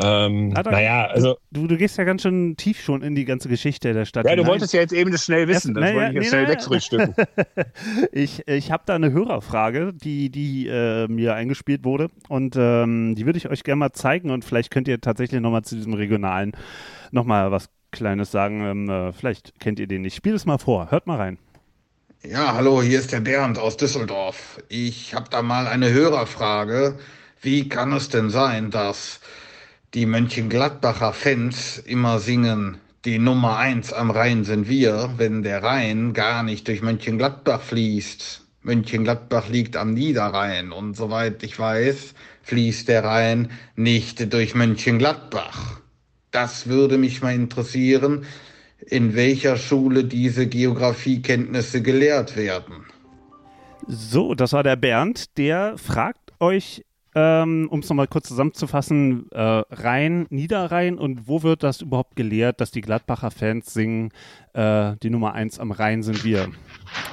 Ähm, Na, naja, also. Du, du gehst ja ganz schön tief schon in die ganze Geschichte der Stadt. Ja, du wolltest ja jetzt eben das schnell wissen. Das, das wollte ich jetzt nee, schnell wegfrühstücken. ich ich habe da eine Hörerfrage, die, die äh, mir eingespielt wurde. Und ähm, die würde ich euch gerne mal zeigen. Und vielleicht könnt ihr tatsächlich nochmal zu diesem Regionalen nochmal was Kleines sagen. Ähm, äh, vielleicht kennt ihr den nicht. Spiel es mal vor. Hört mal rein. Ja, hallo, hier ist der Bernd aus Düsseldorf. Ich habe da mal eine Hörerfrage. Wie kann es denn sein, dass die Mönchengladbacher Fans immer singen, die Nummer eins am Rhein sind wir, wenn der Rhein gar nicht durch Mönchengladbach fließt. Mönchengladbach liegt am Niederrhein und soweit ich weiß, fließt der Rhein nicht durch Mönchengladbach. Das würde mich mal interessieren, in welcher Schule diese Geografiekenntnisse gelehrt werden. So, das war der Bernd, der fragt euch ähm, um es nochmal kurz zusammenzufassen, äh, Rhein, Niederrhein und wo wird das überhaupt gelehrt, dass die Gladbacher Fans singen, äh, die Nummer eins am Rhein sind wir?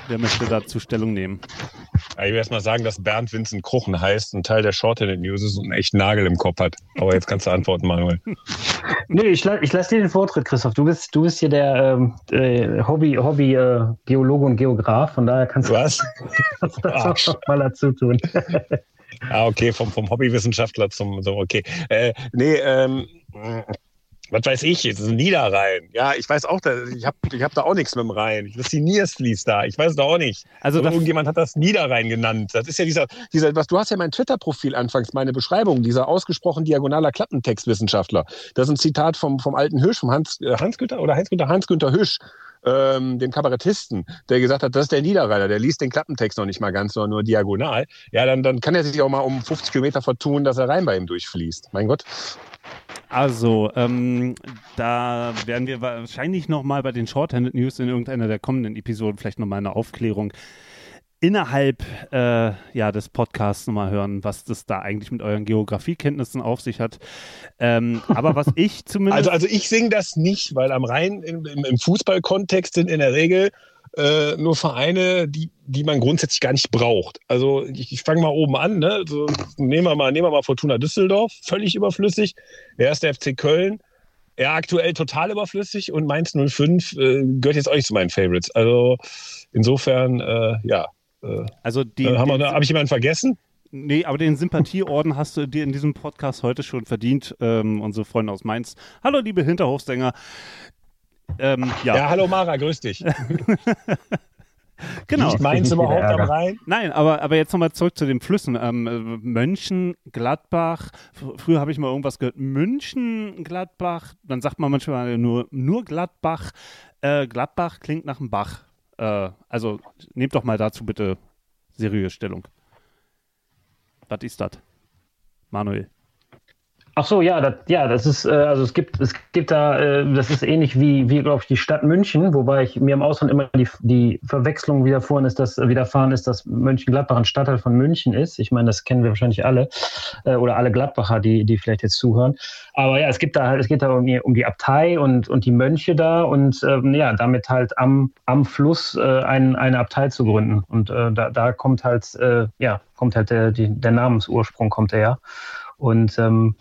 Wer möchte dazu Stellung nehmen? Ja, ich will erst mal sagen, dass Bernd Vincent Kruchen heißt, ein Teil der Shorthanded News ist und einen echten Nagel im Kopf hat. Aber jetzt kannst du antworten, Manuel. nee, ich, ich lasse dir den Vortritt, Christoph. Du bist, du bist hier der ähm, äh, Hobby, Hobby äh, Geologe und Geograf, von daher kannst, Was? kannst du das auch mal dazu tun. Ah, okay, vom, vom Hobbywissenschaftler zum, zum okay. Äh, nee, ähm, was weiß ich, jetzt ist ein Niederrhein. Ja, ich weiß auch, ich habe ich hab da auch nichts mit dem Rhein. Das ist die Niers fließt da. Ich weiß es da auch nicht. Also irgendjemand hat das Niederrhein genannt. Das ist ja dieser, dieser was, du hast ja mein Twitter-Profil anfangs, meine Beschreibung, dieser ausgesprochen diagonaler Klappentextwissenschaftler. Das ist ein Zitat vom, vom alten Hüsch, vom Hans, äh, Hans Günther oder Heinz Günther, Hans Günther Hüsch. Ähm, dem Kabarettisten, der gesagt hat, das ist der Niederrheiner, der liest den Klappentext noch nicht mal ganz, sondern nur diagonal. Ja, dann, dann kann er sich auch mal um 50 Kilometer vertun, dass er rein bei ihm durchfließt. Mein Gott. Also, ähm, da werden wir wahrscheinlich nochmal bei den Shorthanded News in irgendeiner der kommenden Episoden vielleicht nochmal eine Aufklärung innerhalb äh, ja, des Podcasts nochmal hören, was das da eigentlich mit euren Geografiekenntnissen auf sich hat. Ähm, aber was ich zumindest. Also, also ich singe das nicht, weil am Rhein im, im Fußballkontext sind in der Regel äh, nur Vereine, die, die man grundsätzlich gar nicht braucht. Also ich, ich fange mal oben an. Ne? So, nehmen, wir mal, nehmen wir mal Fortuna Düsseldorf, völlig überflüssig. Der erste FC Köln, ja, aktuell total überflüssig und Mainz 05 äh, gehört jetzt auch nicht zu meinen Favorites. Also insofern, äh, ja. Äh, also die, äh, habe ich jemanden vergessen? Nee, aber den Sympathieorden hast du dir in diesem Podcast heute schon verdient. Ähm, unsere Freunde aus Mainz. Hallo, liebe Hinterhofsänger. Ähm, ja. ja, hallo Mara, grüß dich. genau. Liegt Mainz überhaupt am Rhein? Nein, aber, aber jetzt nochmal zurück zu den Flüssen. Ähm, Mönchen, Gladbach, früher habe ich mal irgendwas gehört, München, Gladbach, dann sagt man manchmal nur, nur Gladbach. Äh, Gladbach klingt nach einem Bach. Äh, also nehmt doch mal dazu bitte seriös Stellung. Was ist das? Manuel. Ach so, ja, das, ja, das ist, äh, also es gibt, es gibt da, äh, das ist ähnlich wie, wie glaube ich, die Stadt München, wobei ich mir im Ausland immer die, die Verwechslung widerfahren ist, dass, widerfahren ist, dass Mönchengladbach ein Stadtteil von München ist. Ich meine, das kennen wir wahrscheinlich alle, äh, oder alle Gladbacher, die, die vielleicht jetzt zuhören. Aber ja, es gibt da halt, es geht da um die, um die Abtei und, und die Mönche da und ähm, ja, damit halt am, am Fluss äh, ein, eine Abtei zu gründen. Und äh, da, da kommt halt, äh, ja, kommt halt der, die, der Namensursprung kommt her. Und ähm,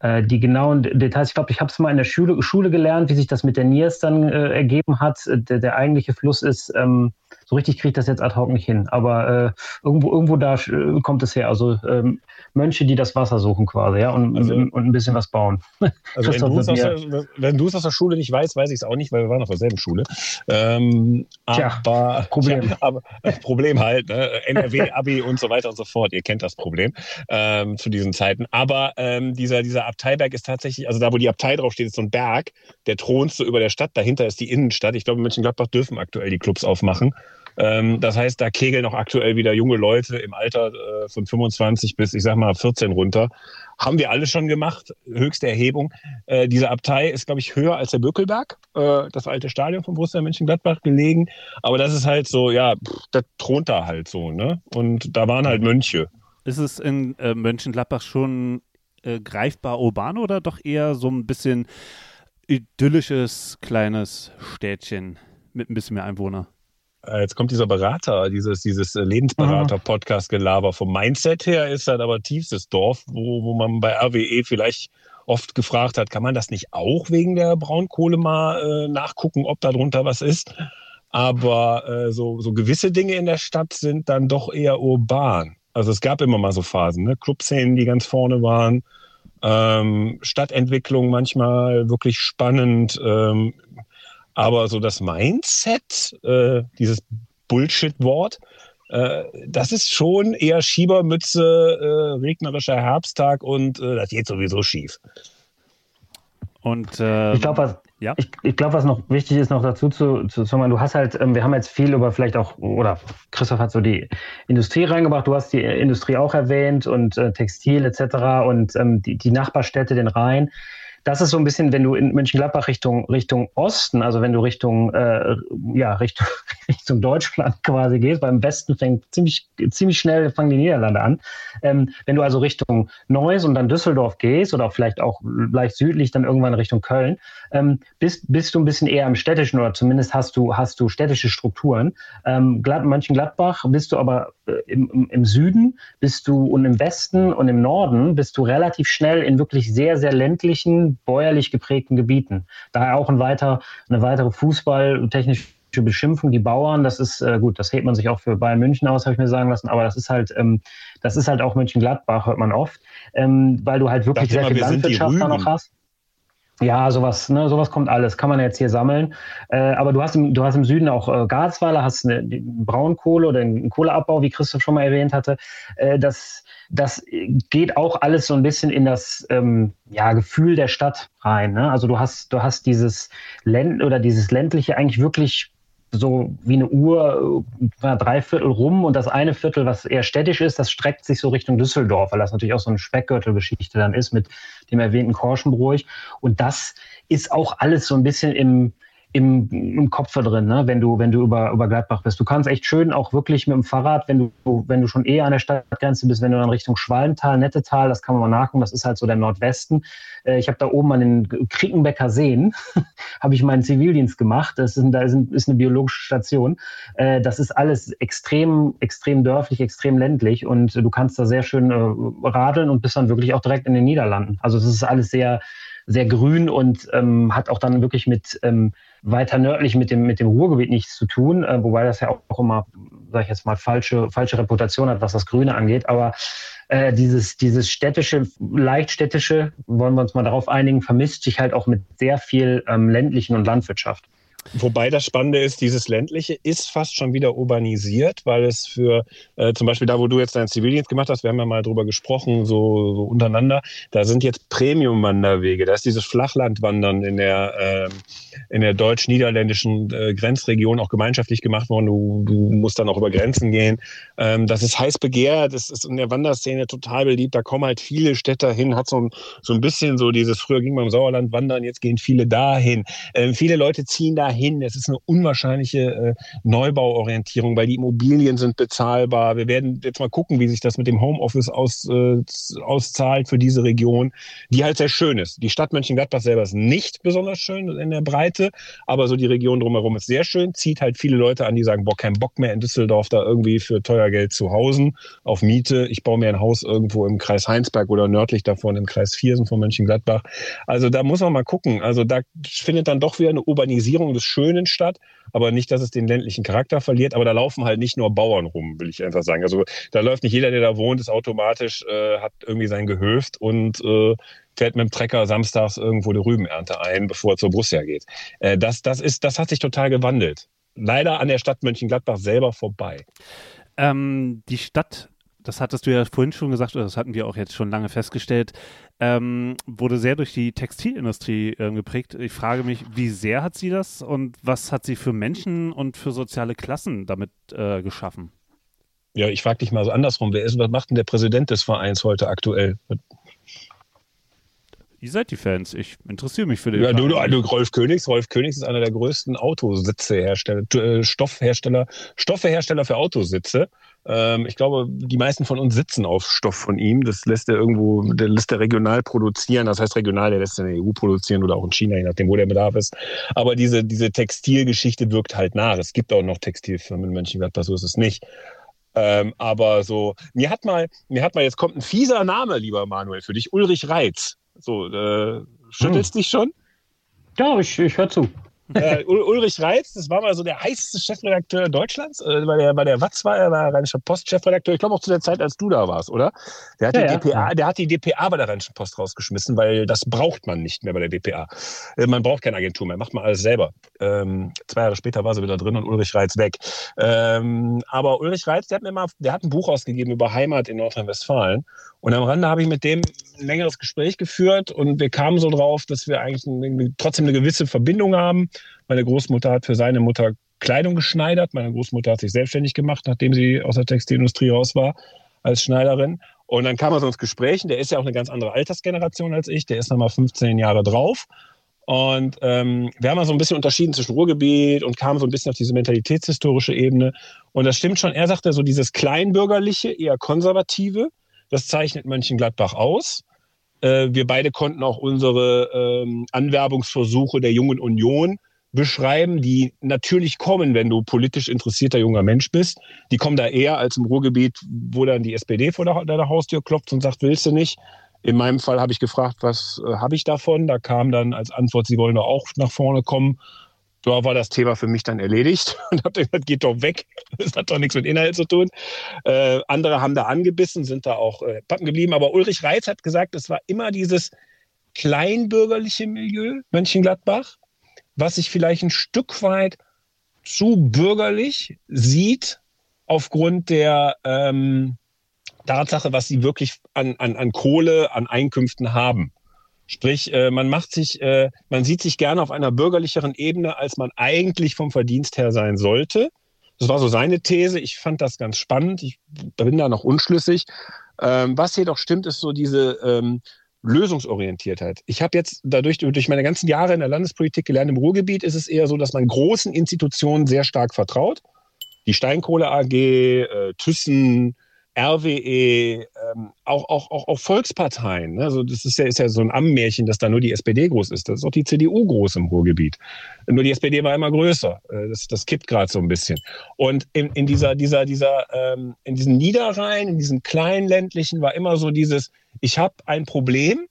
äh, die genauen Details, ich glaube, ich habe es mal in der Schule, Schule gelernt, wie sich das mit der Niers dann äh, ergeben hat. Der, der, eigentliche Fluss ist, ähm, so richtig kriege ich das jetzt ad hoc nicht hin, aber äh, irgendwo, irgendwo da äh, kommt es her. Also ähm, Mönche, die das Wasser suchen quasi, ja, und, also, und, ein bisschen was bauen. Also wenn du, es aus der, wenn du es aus der Schule nicht weißt, weiß ich es auch nicht, weil wir waren auf derselben Schule. Ähm, tja, aber, Problem. Tja, aber, Problem halt, ne? NRW, Abi und so weiter und so fort. Ihr kennt das Problem ähm, zu diesen Zeiten. Aber ähm, dieser, dieser Abteiberg ist tatsächlich, also da, wo die Abtei draufsteht, ist so ein Berg, der thront so über der Stadt. Dahinter ist die Innenstadt. Ich glaube, in Mönchengladbach dürfen aktuell die Clubs aufmachen. Ähm, das heißt, da kegeln auch aktuell wieder junge Leute im Alter äh, von 25 bis, ich sag mal, 14 runter. Haben wir alle schon gemacht. Höchste Erhebung. Äh, diese Abtei ist, glaube ich, höher als der Böckelberg, äh, das alte Stadion von Borussia Mönchengladbach gelegen. Aber das ist halt so, ja, das thront da halt so, ne? Und da waren halt Mönche. Ist es in äh, Mönchengladbach schon äh, greifbar urban oder doch eher so ein bisschen idyllisches kleines Städtchen mit ein bisschen mehr Einwohner? Äh, jetzt kommt dieser Berater, dieses, dieses äh, Lebensberater-Podcast-Gelaber. Vom Mindset her ist das aber tiefstes Dorf, wo, wo man bei RWE vielleicht oft gefragt hat, kann man das nicht auch wegen der Braunkohle mal äh, nachgucken, ob da drunter was ist? Aber äh, so, so gewisse Dinge in der Stadt sind dann doch eher urban. Also es gab immer mal so Phasen, ne? Clubszenen, die ganz vorne waren, ähm, Stadtentwicklung manchmal wirklich spannend. Ähm, aber so das Mindset, äh, dieses Bullshit-Wort, äh, das ist schon eher Schiebermütze, äh, regnerischer Herbsttag und äh, das geht sowieso schief. Und äh, ich glaube, was, ja? ich, ich glaub, was noch wichtig ist, noch dazu zu, zu sagen, du hast halt, ähm, wir haben jetzt viel über vielleicht auch, oder Christoph hat so die Industrie reingebracht, du hast die Industrie auch erwähnt und äh, Textil etc. und ähm, die, die Nachbarstädte, den Rhein das ist so ein bisschen, wenn du in Mönchengladbach Richtung, Richtung Osten, also wenn du Richtung, äh, ja, Richtung, Richtung Deutschland quasi gehst, beim Westen fängt ziemlich, ziemlich schnell fangen die Niederlande an. Ähm, wenn du also Richtung Neuss und dann Düsseldorf gehst oder vielleicht auch leicht südlich dann irgendwann Richtung Köln, ähm, bist, bist du ein bisschen eher im städtischen oder zumindest hast du, hast du städtische Strukturen. Ähm, Glad, Mönchengladbach bist du aber äh, im, im Süden, bist du und im Westen und im Norden bist du relativ schnell in wirklich sehr, sehr ländlichen, bäuerlich geprägten Gebieten. Daher auch ein weiter, eine weitere fußballtechnische Beschimpfung, die Bauern, das ist äh, gut, das hält man sich auch für Bayern München aus, habe ich mir sagen lassen, aber das ist halt, ähm, das ist halt auch Mönchengladbach, hört man oft, ähm, weil du halt wirklich sehr viel Landwirtschaft da noch hast. Ja, sowas, ne, sowas kommt alles, kann man jetzt hier sammeln. Äh, aber du hast im, du hast im Süden auch äh, Garzweiler, hast eine, Braunkohle oder einen Kohleabbau, wie Christoph schon mal erwähnt hatte. Äh, das, das geht auch alles so ein bisschen in das ähm, ja, Gefühl der Stadt rein. Ne? Also du hast, du hast dieses Länd oder dieses ländliche eigentlich wirklich so wie eine Uhr äh, drei Viertel rum und das eine Viertel, was eher städtisch ist, das streckt sich so Richtung Düsseldorf, weil das natürlich auch so eine Speckgürtelgeschichte dann ist mit dem erwähnten Korschenbruch. Und das ist auch alles so ein bisschen im, im, im Kopf drin, ne? wenn du, wenn du über, über Gladbach bist. Du kannst echt schön auch wirklich mit dem Fahrrad, wenn du, wenn du schon eher an der Stadtgrenze bist, wenn du dann Richtung Schwalmtal, Nettetal, das kann man mal nachgucken, das ist halt so der Nordwesten. Äh, ich habe da oben an den Kriekenbecker Seen, habe ich meinen Zivildienst gemacht. Das ist, da ist, eine biologische Station. Äh, das ist alles extrem, extrem dörflich, extrem ländlich und du kannst da sehr schön äh, radeln und bist dann wirklich auch direkt in den Niederlanden. Also es ist alles sehr, sehr grün und ähm, hat auch dann wirklich mit ähm, weiter nördlich mit dem, mit dem Ruhrgebiet nichts zu tun, äh, wobei das ja auch immer, sage ich jetzt mal, falsche, falsche Reputation hat, was das Grüne angeht. Aber äh, dieses, dieses städtische, leicht städtische, wollen wir uns mal darauf einigen, vermisst sich halt auch mit sehr viel ähm, ländlichen und Landwirtschaft. Wobei das Spannende ist, dieses ländliche ist fast schon wieder urbanisiert, weil es für äh, zum Beispiel da, wo du jetzt deinen Zivildienst gemacht hast, wir haben ja mal drüber gesprochen, so, so untereinander, da sind jetzt Premium-Wanderwege. Da ist dieses Flachlandwandern in der, äh, der deutsch-niederländischen äh, Grenzregion auch gemeinschaftlich gemacht worden. Du, du musst dann auch über Grenzen gehen. Ähm, das ist heiß begehrt, das ist in der Wanderszene total beliebt. Da kommen halt viele Städter hin, hat so ein, so ein bisschen so dieses, früher ging man im Sauerland wandern, jetzt gehen viele dahin. Ähm, viele Leute ziehen da dahin. Es ist eine unwahrscheinliche äh, Neubauorientierung, weil die Immobilien sind bezahlbar. Wir werden jetzt mal gucken, wie sich das mit dem Homeoffice aus, äh, auszahlt für diese Region, die halt sehr schön ist. Die Stadt Mönchengladbach selber ist nicht besonders schön in der Breite, aber so die Region drumherum ist sehr schön, zieht halt viele Leute an, die sagen, boah, kein Bock mehr in Düsseldorf da irgendwie für teuer Geld zu hausen, auf Miete. Ich baue mir ein Haus irgendwo im Kreis Heinsberg oder nördlich davon im Kreis Viersen von Mönchengladbach. Also da muss man mal gucken. Also da findet dann doch wieder eine Urbanisierung des Schönen statt, aber nicht, dass es den ländlichen Charakter verliert. Aber da laufen halt nicht nur Bauern rum, will ich einfach sagen. Also da läuft nicht jeder, der da wohnt, ist automatisch, äh, hat irgendwie sein Gehöft und äh, fährt mit dem Trecker samstags irgendwo die Rübenernte ein, bevor er zur Borussia geht. Äh, das, das, ist, das hat sich total gewandelt. Leider an der Stadt Mönchengladbach selber vorbei. Ähm, die Stadt das hattest du ja vorhin schon gesagt, oder das hatten wir auch jetzt schon lange festgestellt, ähm, wurde sehr durch die Textilindustrie äh, geprägt. Ich frage mich, wie sehr hat sie das und was hat sie für Menschen und für soziale Klassen damit äh, geschaffen? Ja, ich frage dich mal so andersrum. Wer ist, was macht denn der Präsident des Vereins heute aktuell? Ihr seid die Fans. Ich interessiere mich für den. Ja, du, du, du, Rolf Königs. Rolf Königs ist einer der größten Autositzehersteller, äh, Stoffhersteller, Stoffehersteller für Autositze. Ähm, ich glaube, die meisten von uns sitzen auf Stoff von ihm. Das lässt er irgendwo, der lässt er regional produzieren. Das heißt regional, der lässt er in der EU produzieren oder auch in China, je nachdem, wo der Bedarf ist. Aber diese, diese Textilgeschichte wirkt halt nach. Es gibt auch noch Textilfirmen in Mönchengladbach, so ist es nicht. Ähm, aber so, mir hat mal, mir hat mal, jetzt kommt ein fieser Name, lieber Manuel, für dich, Ulrich Reitz. So, äh, schüttelst hm. dich schon? Ja, ich, ich höre zu. Äh, Ulrich Reitz, das war mal so der heißeste Chefredakteur Deutschlands, äh, bei der, bei der Watz war er, war Rheinischer Post-Chefredakteur, ich glaube auch zu der Zeit, als du da warst, oder? Der hat, ja, die DPA, ja. der hat die DPA bei der Rheinischen Post rausgeschmissen, weil das braucht man nicht mehr bei der DPA. Äh, man braucht keine Agentur mehr, macht man alles selber. Ähm, zwei Jahre später war sie wieder drin und Ulrich Reitz weg. Ähm, aber Ulrich Reitz, der hat mir mal, der hat ein Buch ausgegeben über Heimat in Nordrhein-Westfalen und am Rande habe ich mit dem ein längeres Gespräch geführt und wir kamen so drauf, dass wir eigentlich eine, trotzdem eine gewisse Verbindung haben. Meine Großmutter hat für seine Mutter Kleidung geschneidert. Meine Großmutter hat sich selbstständig gemacht, nachdem sie aus der Textilindustrie raus war als Schneiderin. Und dann kam er so ins Gespräch. Der ist ja auch eine ganz andere Altersgeneration als ich. Der ist nochmal 15 Jahre drauf. Und ähm, wir haben mal so ein bisschen unterschieden zwischen Ruhrgebiet und kamen so ein bisschen auf diese mentalitätshistorische Ebene. Und das stimmt schon. Er sagte so dieses kleinbürgerliche, eher konservative. Das zeichnet Mönchengladbach aus. Äh, wir beide konnten auch unsere ähm, Anwerbungsversuche der Jungen Union beschreiben, die natürlich kommen, wenn du politisch interessierter junger Mensch bist. Die kommen da eher als im Ruhrgebiet, wo dann die SPD vor deiner Haustür klopft und sagt, willst du nicht? In meinem Fall habe ich gefragt, was äh, habe ich davon? Da kam dann als Antwort, sie wollen doch auch nach vorne kommen da war das Thema für mich dann erledigt und habe gesagt, geht doch weg. Das hat doch nichts mit Inhalt zu tun. Äh, andere haben da angebissen, sind da auch äh, pappen geblieben. Aber Ulrich Reitz hat gesagt, es war immer dieses, kleinbürgerliche Milieu, Mönchengladbach, was sich vielleicht ein Stück weit zu bürgerlich sieht aufgrund der ähm, Tatsache, was sie wirklich an, an, an Kohle, an Einkünften haben. Sprich, äh, man macht sich, äh, man sieht sich gerne auf einer bürgerlicheren Ebene, als man eigentlich vom Verdienst her sein sollte. Das war so seine These. Ich fand das ganz spannend. Ich bin da noch unschlüssig. Ähm, was jedoch stimmt, ist so diese ähm, Lösungsorientiertheit. Ich habe jetzt dadurch, durch meine ganzen Jahre in der Landespolitik gelernt, im Ruhrgebiet ist es eher so, dass man großen Institutionen sehr stark vertraut. Die Steinkohle AG, äh, Thyssen, RWE, ähm, auch, auch, auch, auch Volksparteien. Ne? Also das ist ja, ist ja so ein Ammärchen, dass da nur die SPD groß ist. Das ist auch die CDU groß im Ruhrgebiet. Nur die SPD war immer größer. Äh, das, das kippt gerade so ein bisschen. Und in, in dieser, dieser, dieser, ähm, in diesen Niederrhein, in diesen kleinen ländlichen war immer so dieses, ich habe ein Problem,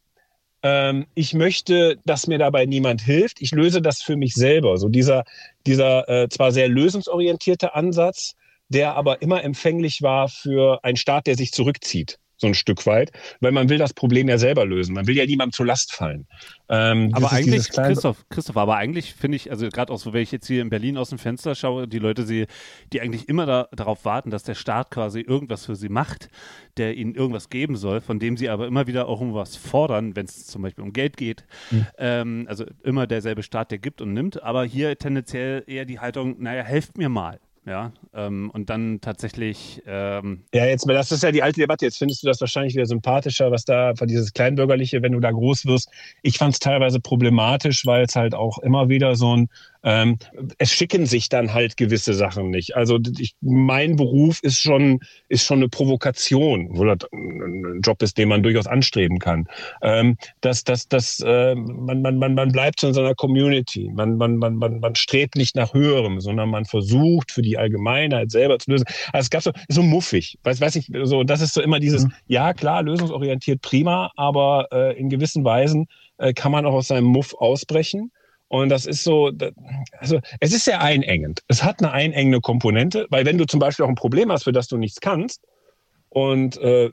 ähm, ich möchte, dass mir dabei niemand hilft. Ich löse das für mich selber. So dieser, dieser äh, zwar sehr lösungsorientierte Ansatz, der aber immer empfänglich war für einen Staat, der sich zurückzieht so ein Stück weit, weil man will das Problem ja selber lösen. Man will ja niemandem zur Last fallen. Ähm, aber eigentlich, Christoph, Christoph, aber eigentlich finde ich, also gerade auch so, wenn ich jetzt hier in Berlin aus dem Fenster schaue, die Leute sehe, die eigentlich immer da, darauf warten, dass der Staat quasi irgendwas für sie macht, der ihnen irgendwas geben soll, von dem sie aber immer wieder auch irgendwas fordern, wenn es zum Beispiel um Geld geht. Mhm. Ähm, also immer derselbe Staat, der gibt und nimmt, aber hier tendenziell eher die Haltung, naja, helft mir mal ja, ähm, und dann tatsächlich. Ähm ja, jetzt, das ist ja die alte Debatte. Jetzt findest du das wahrscheinlich wieder sympathischer, was da dieses Kleinbürgerliche, wenn du da groß wirst. Ich fand es teilweise problematisch, weil es halt auch immer wieder so ein ähm, es schicken sich dann halt gewisse Sachen nicht. Also ich, mein Beruf ist schon, ist schon eine Provokation, wo das ein Job ist, den man durchaus anstreben kann. Ähm, dass, dass, dass, äh, man, man, man, man bleibt in so einer Community. Man, man, man, man, man strebt nicht nach Höherem, sondern man versucht für die Allgemeinheit selber zu lösen. Also es gab so, so muffig. Weiß, weiß ich, so, das ist so immer dieses, mhm. ja klar, lösungsorientiert prima, aber äh, in gewissen Weisen äh, kann man auch aus seinem Muff ausbrechen. Und das ist so, also es ist sehr einengend. Es hat eine einengende Komponente, weil wenn du zum Beispiel auch ein Problem hast, für das du nichts kannst und äh,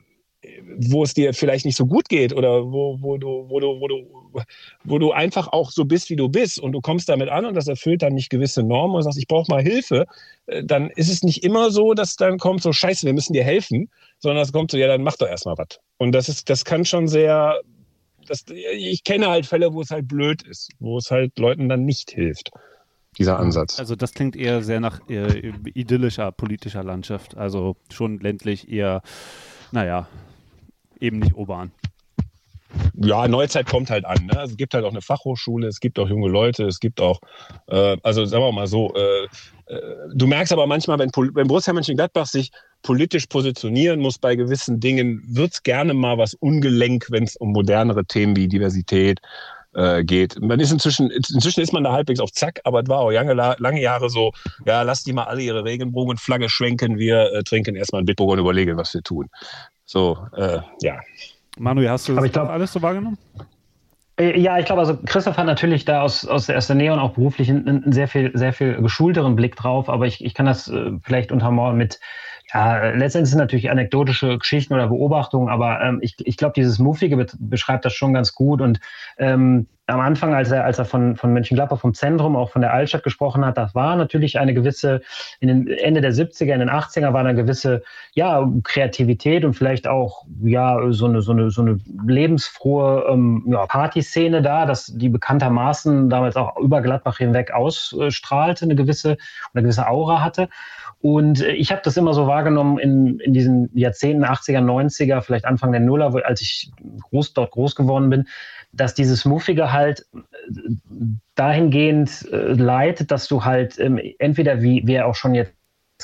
wo es dir vielleicht nicht so gut geht oder wo, wo, du, wo, du, wo, du, wo du einfach auch so bist, wie du bist und du kommst damit an und das erfüllt dann nicht gewisse Normen und sagst, ich brauche mal Hilfe, äh, dann ist es nicht immer so, dass dann kommt so, scheiße, wir müssen dir helfen, sondern es kommt so, ja, dann mach doch erstmal was. Und das ist, das kann schon sehr das, ich kenne halt Fälle, wo es halt blöd ist, wo es halt Leuten dann nicht hilft, dieser Ansatz. Also das klingt eher sehr nach äh, idyllischer politischer Landschaft, also schon ländlich eher, naja, eben nicht urban. Ja, Neuzeit kommt halt an. Ne? Also es gibt halt auch eine Fachhochschule, es gibt auch junge Leute, es gibt auch, äh, also sagen wir mal so, äh, du merkst aber manchmal, wenn, wenn Borussia Mönchengladbach sich politisch positionieren muss bei gewissen Dingen, wird es gerne mal was ungelenk, wenn es um modernere Themen wie Diversität äh, geht. Man ist inzwischen, inzwischen ist man da halbwegs auf Zack, aber es war auch lange, lange Jahre so, ja, lass die mal alle ihre Regenbogenflagge schwenken, wir äh, trinken erstmal ein Bitburger und überlegen, was wir tun. So, äh, ja. Manu, hast du das glaub, alles so wahrgenommen? Äh, ja, ich glaube, also Christoph hat natürlich da aus, aus erster Nähe und auch beruflich einen, einen sehr viel, sehr viel geschulteren Blick drauf, aber ich, ich kann das äh, vielleicht untermauern mit, ja, letztendlich sind natürlich anekdotische Geschichten oder Beobachtungen, aber ähm, ich, ich glaube, dieses Muffige beschreibt das schon ganz gut und ähm, am Anfang, als er, als er von, von Mönchengladbach vom Zentrum, auch von der Altstadt gesprochen hat, das war natürlich eine gewisse, in den Ende der 70er, in den 80er war eine gewisse, ja, Kreativität und vielleicht auch, ja, so eine, so eine, so eine lebensfrohe, ähm, ja, Partyszene da, dass die bekanntermaßen damals auch über Gladbach hinweg ausstrahlte, eine gewisse, eine gewisse Aura hatte. Und äh, ich habe das immer so wahrgenommen in, in diesen Jahrzehnten 80er, 90er, vielleicht Anfang der Nuller, als ich groß, dort groß geworden bin, dass dieses Muffige halt äh, dahingehend äh, leitet, dass du halt ähm, entweder, wie, wie er auch schon jetzt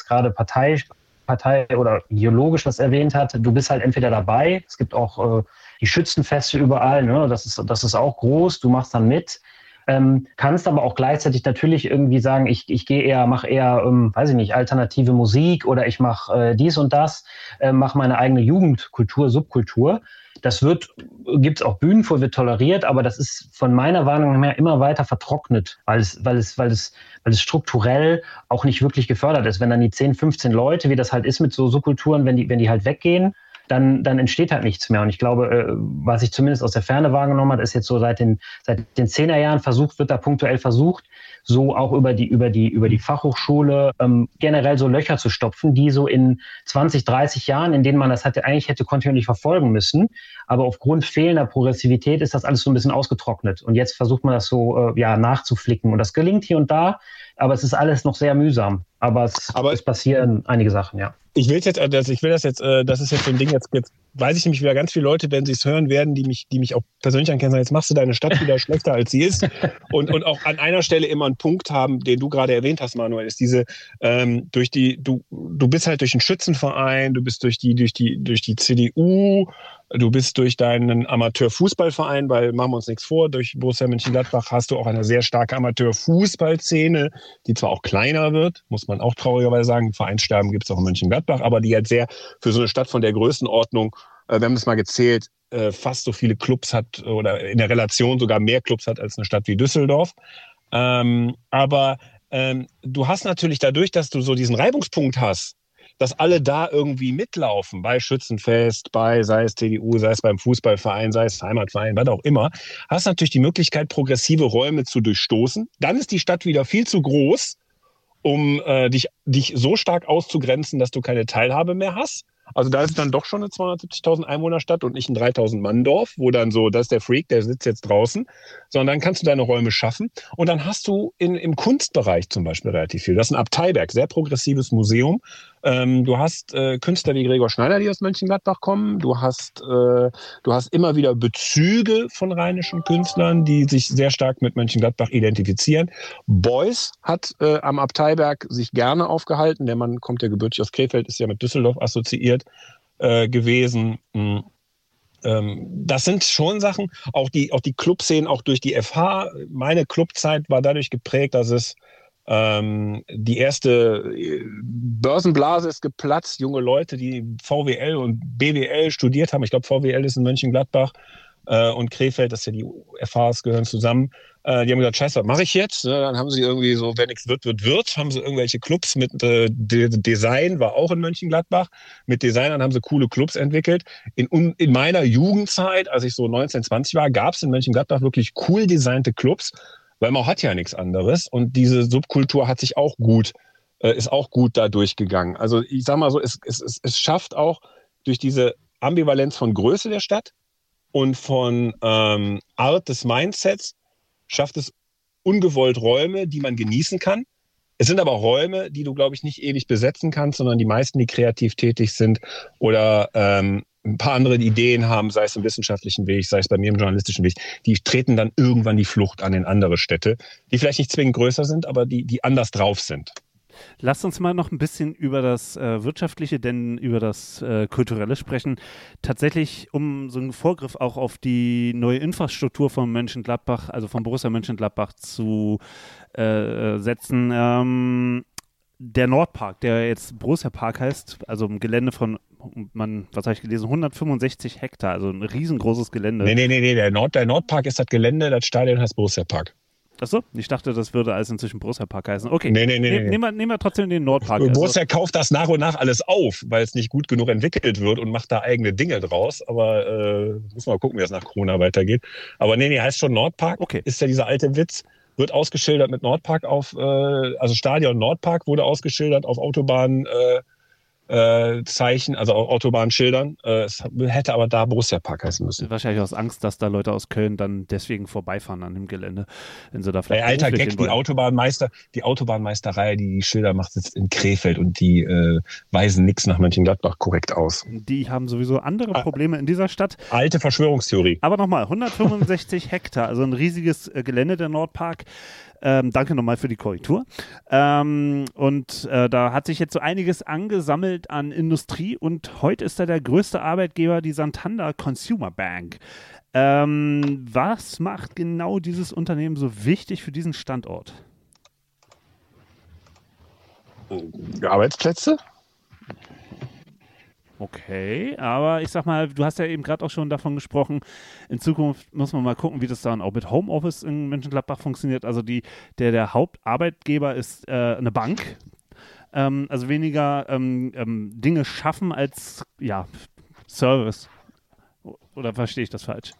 gerade Partei, Partei oder ideologisch was erwähnt hat, du bist halt entweder dabei, es gibt auch äh, die Schützenfeste überall, ne? das, ist, das ist auch groß, du machst dann mit, ähm, kannst aber auch gleichzeitig natürlich irgendwie sagen, ich, ich gehe eher, mache eher, ähm, weiß ich nicht, alternative Musik oder ich mache äh, dies und das, äh, mache meine eigene Jugendkultur, Subkultur. Das wird, gibt es auch Bühnen vor, wird toleriert, aber das ist von meiner Warnung her immer weiter vertrocknet, weil es, weil es, weil es, weil es strukturell auch nicht wirklich gefördert ist. Wenn dann die 10, 15 Leute, wie das halt ist mit so Subkulturen, wenn die, wenn die halt weggehen, dann, dann entsteht halt nichts mehr. Und ich glaube, äh, was ich zumindest aus der Ferne wahrgenommen habe, ist jetzt so seit den, seit den Zehnerjahren versucht, wird da punktuell versucht, so auch über die, über die, über die Fachhochschule ähm, generell so Löcher zu stopfen, die so in 20, 30 Jahren, in denen man das hätte, eigentlich hätte kontinuierlich verfolgen müssen. Aber aufgrund fehlender Progressivität ist das alles so ein bisschen ausgetrocknet. Und jetzt versucht man das so äh, ja, nachzuflicken. Und das gelingt hier und da, aber es ist alles noch sehr mühsam. Aber es, aber es passieren einige Sachen, ja ich will jetzt, also ich will das jetzt, äh, das ist jetzt so ein Ding, jetzt, jetzt weiß ich nämlich wieder ganz viele Leute, wenn sie es hören werden, die mich, die mich auch persönlich ankennen, sagen, jetzt machst du deine Stadt wieder schlechter, als sie ist. Und, und auch an einer Stelle immer einen Punkt haben, den du gerade erwähnt hast, Manuel, ist diese, ähm, durch die, du, du bist halt durch einen Schützenverein, du bist durch die, durch die, durch die CDU, du bist durch deinen Amateurfußballverein, weil machen wir uns nichts vor, durch Borussia Mönchengladbach hast du auch eine sehr starke Amateurfußballszene, die zwar auch kleiner wird, muss man auch traurigerweise sagen, Vereinssterben gibt es auch in Mönchengladbach, aber die halt sehr für so eine Stadt von der Größenordnung wir haben es mal gezählt, äh, fast so viele Clubs hat oder in der Relation sogar mehr Clubs hat als eine Stadt wie Düsseldorf. Ähm, aber ähm, du hast natürlich dadurch, dass du so diesen Reibungspunkt hast, dass alle da irgendwie mitlaufen, bei Schützenfest, bei sei es TDU, sei es beim Fußballverein, sei es Heimatverein, was auch immer, hast natürlich die Möglichkeit, progressive Räume zu durchstoßen. Dann ist die Stadt wieder viel zu groß, um äh, dich, dich so stark auszugrenzen, dass du keine Teilhabe mehr hast. Also da ist dann doch schon eine 270.000 Einwohnerstadt und nicht ein 3.000 Mann Dorf, wo dann so, das ist der Freak, der sitzt jetzt draußen, sondern dann kannst du deine Räume schaffen und dann hast du in, im Kunstbereich zum Beispiel relativ viel. Das ist ein Abteiberg, sehr progressives Museum, ähm, du hast äh, Künstler wie Gregor Schneider, die aus Mönchengladbach kommen. Du hast, äh, du hast immer wieder Bezüge von rheinischen Künstlern, die sich sehr stark mit Mönchengladbach identifizieren. Beuys hat äh, am Abteiberg sich gerne aufgehalten. Der Mann kommt ja gebürtig aus Krefeld, ist ja mit Düsseldorf assoziiert äh, gewesen. Mhm das sind schon Sachen, auch die, auch die Clubszenen, auch durch die FH. Meine Clubzeit war dadurch geprägt, dass es ähm, die erste äh, Börsenblase ist geplatzt. Junge Leute, die VWL und BWL studiert haben. Ich glaube, VWL ist in Mönchengladbach äh, und Krefeld, das ist ja die FHs gehören zusammen. Äh, die haben gesagt, scheiße, was mache ich jetzt? Ne, dann haben sie irgendwie so, wenn nichts wird, wird, wird, haben sie irgendwelche Clubs mit äh, Design, war auch in Mönchengladbach. Mit Designern haben sie coole Clubs entwickelt. In, in meiner Jugendzeit, als ich so 19, 20 war, gab es in Mönchengladbach wirklich cool designte Clubs weil man hat ja nichts anderes und diese Subkultur hat sich auch gut, äh, ist auch gut da durchgegangen. Also ich sag mal so, es, es, es, es schafft auch durch diese Ambivalenz von Größe der Stadt und von ähm, Art des Mindsets, schafft es ungewollt Räume, die man genießen kann. Es sind aber Räume, die du, glaube ich, nicht ewig besetzen kannst, sondern die meisten, die kreativ tätig sind oder ähm, ein paar andere Ideen haben, sei es im wissenschaftlichen Weg, sei es bei mir im journalistischen Weg, die treten dann irgendwann die Flucht an in andere Städte, die vielleicht nicht zwingend größer sind, aber die, die anders drauf sind. Lasst uns mal noch ein bisschen über das äh, Wirtschaftliche, denn über das äh, Kulturelle sprechen. Tatsächlich, um so einen Vorgriff auch auf die neue Infrastruktur von Mönchengladbach, also von Borussia Mönchengladbach zu äh, setzen. Ähm, der Nordpark, der jetzt Borussia Park heißt, also ein Gelände von man, was habe ich gelesen, 165 Hektar, also ein riesengroßes Gelände. Nee, nee, nee, nee. Der, Nord, der Nordpark ist das Gelände, das Stadion heißt Borussia Park. Achso, ich dachte, das würde alles inzwischen Borussia Park heißen. Okay, nee, nee, nee, ne, nehmen, wir, nehmen wir trotzdem den Nordpark. Borussia also. kauft das nach und nach alles auf, weil es nicht gut genug entwickelt wird und macht da eigene Dinge draus. Aber äh, muss mal gucken, wie es nach Corona weitergeht. Aber nee, nee, heißt schon Nordpark. Okay. Ist ja dieser alte Witz wird ausgeschildert mit Nordpark auf, äh, also Stadion Nordpark wurde ausgeschildert auf Autobahn äh, äh, Zeichen, also Autobahnschildern. Äh, es hätte aber da Borussia Park heißen müssen. Wahrscheinlich aus Angst, dass da Leute aus Köln dann deswegen vorbeifahren an dem Gelände, wenn sie da vielleicht. Alter Gag, die Autobahnmeister, die Autobahnmeisterei, die die Schilder macht, sitzt in Krefeld und die äh, weisen nichts nach Mönchengladbach korrekt aus. Die haben sowieso andere ah. Probleme in dieser Stadt. Alte Verschwörungstheorie. Aber nochmal, 165 Hektar, also ein riesiges äh, Gelände der Nordpark. Ähm, danke nochmal für die Korrektur. Ähm, und äh, da hat sich jetzt so einiges angesammelt an Industrie und heute ist da der größte Arbeitgeber die Santander Consumer Bank. Ähm, was macht genau dieses Unternehmen so wichtig für diesen Standort? Arbeitsplätze? Okay, aber ich sag mal, du hast ja eben gerade auch schon davon gesprochen, in Zukunft muss man mal gucken, wie das dann auch mit Homeoffice in Mönchengladbach funktioniert. Also die, der, der Hauptarbeitgeber ist äh, eine Bank, ähm, also weniger ähm, ähm, Dinge schaffen als, ja, Service. Oder verstehe ich das falsch?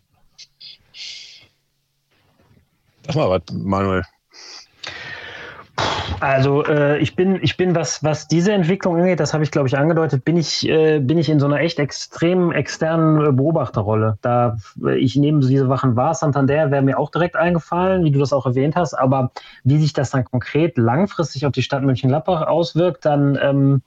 Sag mal was, Manuel. Also äh, ich bin, ich bin, was, was diese Entwicklung angeht, das habe ich, glaube ich, angedeutet, bin ich, äh, bin ich in so einer echt extrem externen äh, Beobachterrolle. Da ich nehme diese Wachen wahr, Santander wäre mir auch direkt eingefallen, wie du das auch erwähnt hast, aber wie sich das dann konkret langfristig auf die Stadt Mönchengladbach auswirkt, dann ähm,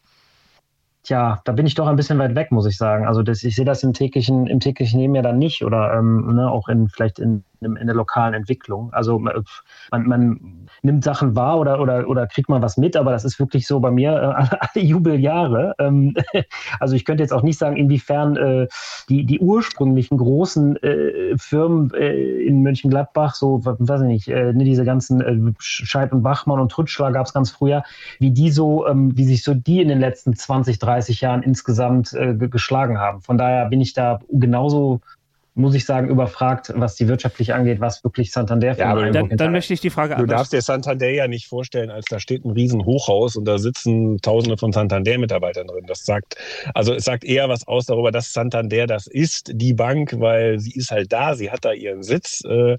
Tja, da bin ich doch ein bisschen weit weg, muss ich sagen. Also das, ich sehe das im täglichen, im täglichen Leben ja dann nicht oder ähm, ne, auch in vielleicht in, in, der lokalen Entwicklung. Also äh, man, man nimmt Sachen wahr oder, oder, oder kriegt mal was mit, aber das ist wirklich so bei mir äh, alle Jubeljahre. Ähm, also ich könnte jetzt auch nicht sagen, inwiefern äh, die, die ursprünglichen großen äh, Firmen äh, in Mönchengladbach, so, weiß ich nicht, äh, ne, diese ganzen Scheib und Bachmann und Trütschler gab es ganz früher, wie die so, ähm, wie sich so die in den letzten 20, 30 30 Jahren insgesamt geschlagen haben. Von daher bin ich da genauso muss ich sagen, überfragt, was die wirtschaftlich angeht, was wirklich Santander für ja, aber dann, dann möchte ich die Frage Du darfst dir Santander ja nicht vorstellen, als da steht ein riesen Hochhaus und da sitzen tausende von Santander-Mitarbeitern drin. Das sagt, also es sagt eher was aus darüber, dass Santander das ist, die Bank, weil sie ist halt da, sie hat da ihren Sitz. Äh,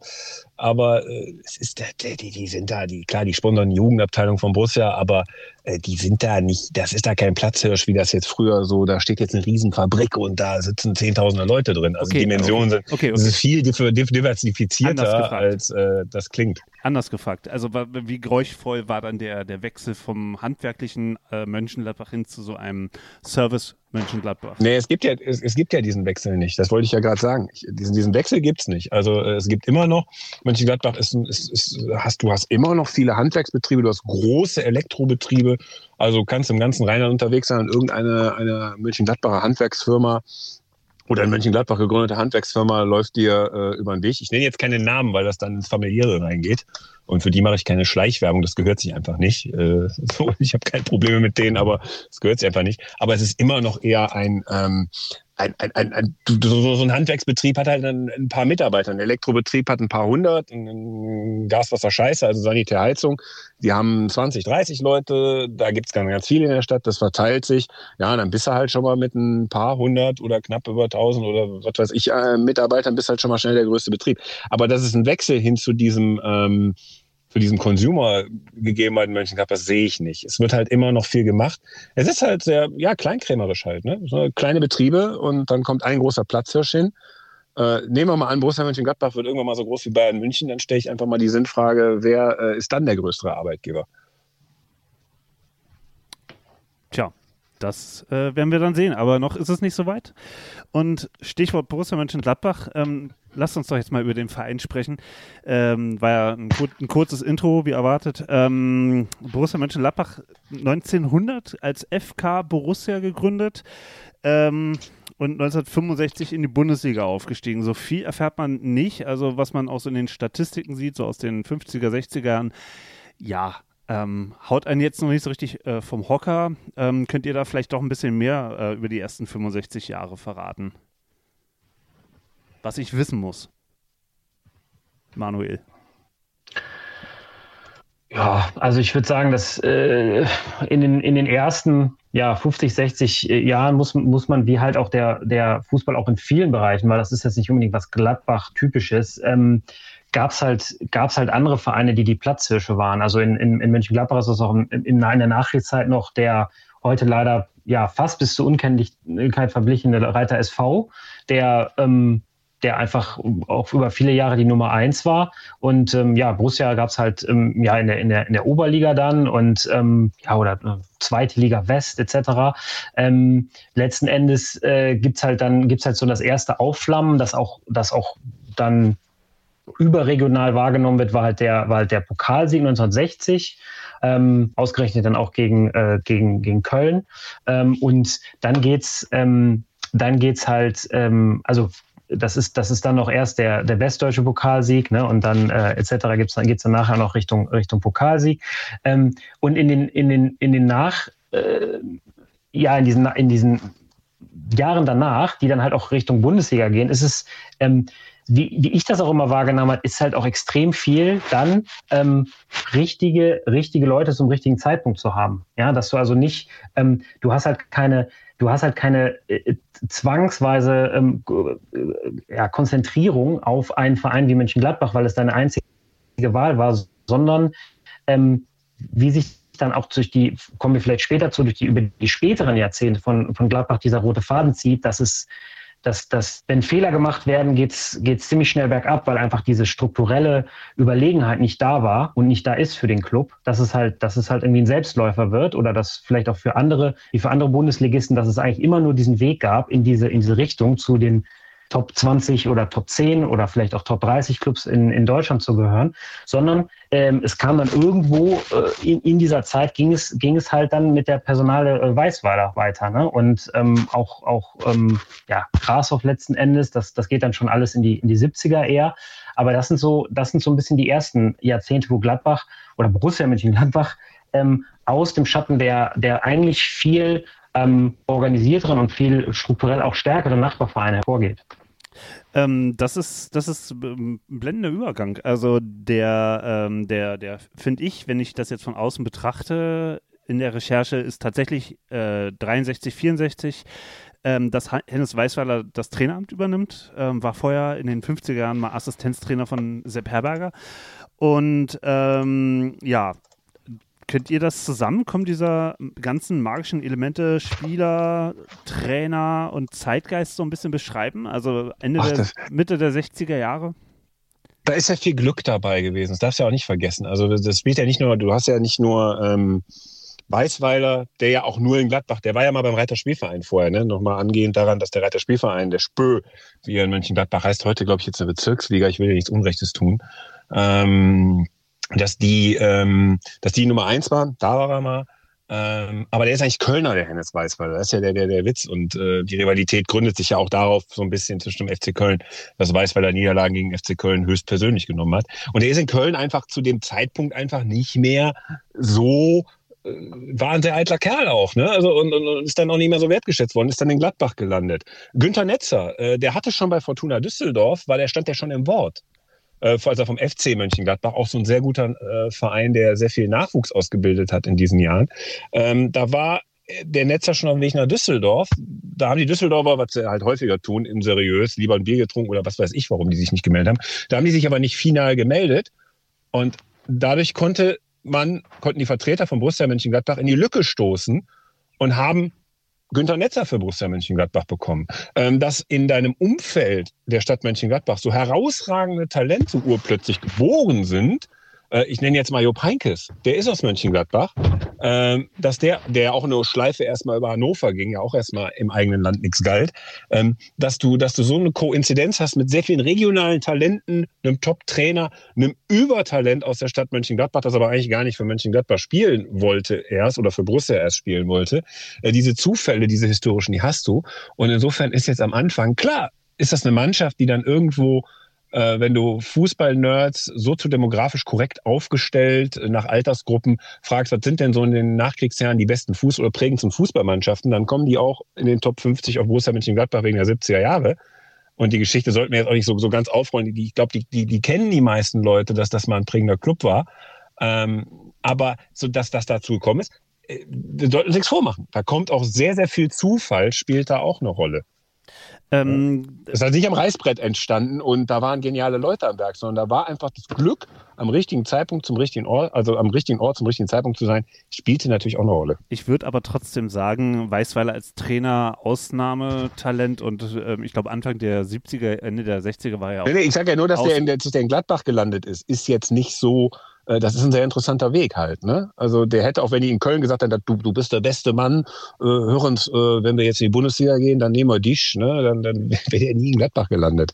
aber äh, es ist, die, die sind da, die, klar, die sponsern die Jugendabteilung von Borussia, aber äh, die sind da nicht, das ist da kein Platzhirsch, wie das jetzt früher so, da steht jetzt eine Riesenfabrik und da sitzen zehntausende Leute drin. Also okay, Dimensionen okay. sind, okay, okay. ist viel diversifizierter, als äh, das klingt. Anders gefragt, also wie geräuschvoll war dann der, der Wechsel vom handwerklichen äh, Mönchengladbach hin zu so einem Service Mönchengladbach? Nee, es gibt ja, es, es gibt ja diesen Wechsel nicht. Das wollte ich ja gerade sagen. Ich, diesen, diesen Wechsel gibt es nicht. Also äh, es gibt immer noch, Mönchengladbach ist, ist, ist, hast, du hast immer noch viele Handwerksbetriebe, du hast große Elektrobetriebe. Also kannst im ganzen Rheinland unterwegs sein und irgendeine eine Mönchengladbacher Handwerksfirma oder in Mönchengladbach gegründete Handwerksfirma läuft dir äh, über den Weg. Ich nenne jetzt keine Namen, weil das dann ins Familiäre reingeht. Und für die mache ich keine Schleichwerbung, das gehört sich einfach nicht. Äh, so, ich habe keine Probleme mit denen, aber es gehört sich einfach nicht. Aber es ist immer noch eher ein, ähm, ein, ein, ein, ein so, ein Handwerksbetrieb hat halt ein, ein, paar Mitarbeiter. Ein Elektrobetrieb hat ein paar hundert, ein Gaswasser Scheiße, also Sanitärheizung. Die haben 20, 30 Leute, da gibt's ganz, ganz viele in der Stadt, das verteilt sich. Ja, dann bist du halt schon mal mit ein paar hundert oder knapp über tausend oder was weiß ich, äh, Mitarbeitern bist halt schon mal schnell der größte Betrieb. Aber das ist ein Wechsel hin zu diesem ähm, für diesen Consumer-Gegebenheiten Mönchengladbach, das sehe ich nicht. Es wird halt immer noch viel gemacht. Es ist halt sehr, ja, kleinkrämerisch halt, ne? So kleine Betriebe und dann kommt ein großer Platzhirsch hin. Äh, nehmen wir mal an, Borussia Mönchengladbach wird irgendwann mal so groß wie Bayern München, dann stelle ich einfach mal die Sinnfrage, wer äh, ist dann der größere Arbeitgeber? Tja, das äh, werden wir dann sehen, aber noch ist es nicht so weit. Und Stichwort Borussia Mönchengladbach, ähm, lasst uns doch jetzt mal über den Verein sprechen. Ähm, war ja ein, ein, kurzes Intro, wie erwartet. Ähm, Borussia Mönchengladbach 1900 als FK Borussia gegründet. Ähm, und 1965 in die Bundesliga aufgestiegen. So viel erfährt man nicht. Also was man auch so in den Statistiken sieht, so aus den 50er, 60er Jahren, ja, ähm, haut einen jetzt noch nicht so richtig äh, vom Hocker. Ähm, könnt ihr da vielleicht doch ein bisschen mehr äh, über die ersten 65 Jahre verraten? Was ich wissen muss. Manuel. Ja, also ich würde sagen, dass äh, in, den, in den ersten ja, 50, 60 äh, Jahren muss, muss man, wie halt auch der, der Fußball auch in vielen Bereichen, weil das ist jetzt nicht unbedingt was Gladbach-typisches, ähm, gab es halt, gab's halt andere Vereine, die die Platzhirsche waren. Also in, in, in Mönchengladbach ist das auch in, in, der Nachkriegszeit noch der heute leider ja fast bis zur Unkenntlichkeit verblichene Reiter SV, der ähm, der einfach auch über viele Jahre die Nummer eins war. Und ähm, ja, Borussia gab es halt ähm, ja in der, in, der, in der Oberliga dann und ähm, ja, oder äh, zweite Liga West etc. Ähm, letzten Endes äh, gibt es halt dann, gibt's halt so das erste Aufflammen, das auch, das auch dann überregional wahrgenommen wird, war halt der, war halt der Pokalsieg 1960. Ähm, ausgerechnet dann auch gegen, äh, gegen, gegen Köln. Ähm, und dann geht's, ähm, halt, ähm, also das ist, das ist dann noch erst der, der westdeutsche Pokalsieg, ne? Und dann äh, etc. gibt's dann geht's dann nachher noch Richtung Richtung Pokalsieg. Ähm, und in den in den in den nach äh, ja in diesen in diesen Jahren danach, die dann halt auch Richtung Bundesliga gehen, ist es ähm, wie, wie ich das auch immer wahrgenommen habe, ist halt auch extrem viel dann ähm, richtige, richtige Leute zum richtigen Zeitpunkt zu haben. Ja, dass du also nicht, ähm, du hast halt keine, du hast halt keine äh, zwangsweise ähm, äh, ja, Konzentrierung auf einen Verein wie Mönchengladbach, weil es deine einzige Wahl war, sondern ähm, wie sich dann auch durch die, kommen wir vielleicht später zu, durch die über die späteren Jahrzehnte von, von Gladbach dieser rote Faden zieht, dass es dass, dass wenn Fehler gemacht werden, geht es ziemlich schnell bergab, weil einfach diese strukturelle Überlegenheit nicht da war und nicht da ist für den Club, dass es halt, dass es halt irgendwie ein Selbstläufer wird oder dass vielleicht auch für andere, wie für andere Bundesligisten, dass es eigentlich immer nur diesen Weg gab in diese, in diese Richtung zu den Top 20 oder Top 10 oder vielleicht auch Top 30 Clubs in, in Deutschland zu gehören, sondern ähm, es kam dann irgendwo äh, in, in dieser Zeit ging es, ging es halt dann mit der Personale äh, Weißweiler weiter. Ne? Und ähm, auch, auch ähm, ja, Grashoff letzten Endes, das, das geht dann schon alles in die, in die 70er eher. Aber das sind so, das sind so ein bisschen die ersten Jahrzehnte, wo Gladbach oder Borussia Mönchengladbach ähm, aus dem Schatten der, der eigentlich viel ähm, organisierteren und viel strukturell auch stärkeren Nachbarvereine hervorgeht. Ähm, das ist, das ist ein blendender Übergang. Also der, ähm, der, der finde ich, wenn ich das jetzt von außen betrachte, in der Recherche ist tatsächlich äh, 63, 64 ähm, dass Hennes Weißweiler das Traineramt übernimmt. Ähm, war vorher in den 50er Jahren mal Assistenztrainer von Sepp Herberger. Und ähm, ja, Könnt ihr das zusammen? Kommen dieser ganzen magischen Elemente, Spieler, Trainer und Zeitgeist so ein bisschen beschreiben? Also Ende Ach, der, Mitte der 60er Jahre? Da ist ja viel Glück dabei gewesen. Das darfst du ja auch nicht vergessen. Also das spielt ja nicht nur, du hast ja nicht nur ähm, Weißweiler, der ja auch nur in Gladbach, der war ja mal beim Reiter Spielverein vorher, ne? Nochmal angehend daran, dass der Reiter Spielverein, der Spö, wie er in Mönchengladbach heißt, heute, glaube ich, jetzt eine Bezirksliga, ich will ja nichts Unrechtes tun. Ähm, dass die, ähm, dass die Nummer eins waren, da war er mal. Ähm, aber der ist eigentlich Kölner, der Hennes Weißweiler. Das ist ja der, der, der Witz. Und äh, die Rivalität gründet sich ja auch darauf, so ein bisschen zwischen dem FC Köln, dass Weißweiler Niederlagen gegen FC Köln höchstpersönlich genommen hat. Und er ist in Köln einfach zu dem Zeitpunkt einfach nicht mehr so äh, war ein sehr eitler Kerl auch, ne? Also und, und, ist dann auch nicht mehr so wertgeschätzt worden, ist dann in Gladbach gelandet. Günther Netzer, äh, der hatte schon bei Fortuna Düsseldorf, weil der stand ja schon im Wort äh, also vom FC Mönchengladbach, auch so ein sehr guter äh, Verein, der sehr viel Nachwuchs ausgebildet hat in diesen Jahren. Ähm, da war der Netzer schon auf dem Weg nach Düsseldorf. Da haben die Düsseldorfer, was sie halt häufiger tun, im seriös, lieber ein Bier getrunken oder was weiß ich, warum die sich nicht gemeldet haben. Da haben die sich aber nicht final gemeldet. Und dadurch konnte man, konnten die Vertreter von Borussia Mönchengladbach in die Lücke stoßen und haben Günter Netzer für Borussia Mönchengladbach bekommen. Ähm, dass in deinem Umfeld der Stadt Mönchengladbach so herausragende Talente urplötzlich geboren sind, ich nenne jetzt mal Job Heinkes, der ist aus Mönchengladbach, ähm, dass der, der auch eine Schleife erstmal über Hannover ging, ja auch erstmal im eigenen Land nichts galt, ähm, dass du, dass du so eine Koinzidenz hast mit sehr vielen regionalen Talenten, einem Top-Trainer, einem Übertalent aus der Stadt Mönchengladbach, das aber eigentlich gar nicht für Mönchengladbach spielen wollte erst oder für Brüssel erst spielen wollte. Äh, diese Zufälle, diese historischen, die hast du. Und insofern ist jetzt am Anfang, klar, ist das eine Mannschaft, die dann irgendwo äh, wenn du Fußball-Nerds soziodemografisch korrekt aufgestellt äh, nach Altersgruppen fragst, was sind denn so in den Nachkriegsjahren die besten Fuß- oder prägendsten Fußballmannschaften, dann kommen die auch in den Top 50 auf Borussia Mönchengladbach wegen der 70er Jahre. Und die Geschichte sollten wir jetzt auch nicht so, so ganz aufrollen. Ich glaube, die, die, die kennen die meisten Leute, dass das mal ein prägender Club war. Ähm, aber so dass das dazu gekommen ist, äh, wir sollten uns nichts vormachen. Da kommt auch sehr, sehr viel Zufall, spielt da auch eine Rolle. Ähm, es ist halt nicht am Reißbrett entstanden und da waren geniale Leute am Werk, sondern da war einfach das Glück, am richtigen Zeitpunkt zum richtigen Ort, also am richtigen Ort zum richtigen Zeitpunkt zu sein, spielte natürlich auch eine Rolle. Ich würde aber trotzdem sagen, Weißweiler als Trainer Ausnahmetalent und äh, ich glaube Anfang der 70er, Ende der 60er war ja auch. Nee, nee, ich sage ja nur, dass der, in dass der in Gladbach gelandet ist, ist jetzt nicht so äh, das ist ein sehr interessanter Weg halt. Ne? Also der hätte auch, wenn die in Köln gesagt hätten, du, du bist der beste Mann, äh, hören, äh, wenn wir jetzt in die Bundesliga gehen, dann nehmen wir dich, ne? dann, dann wäre er nie in Gladbach gelandet.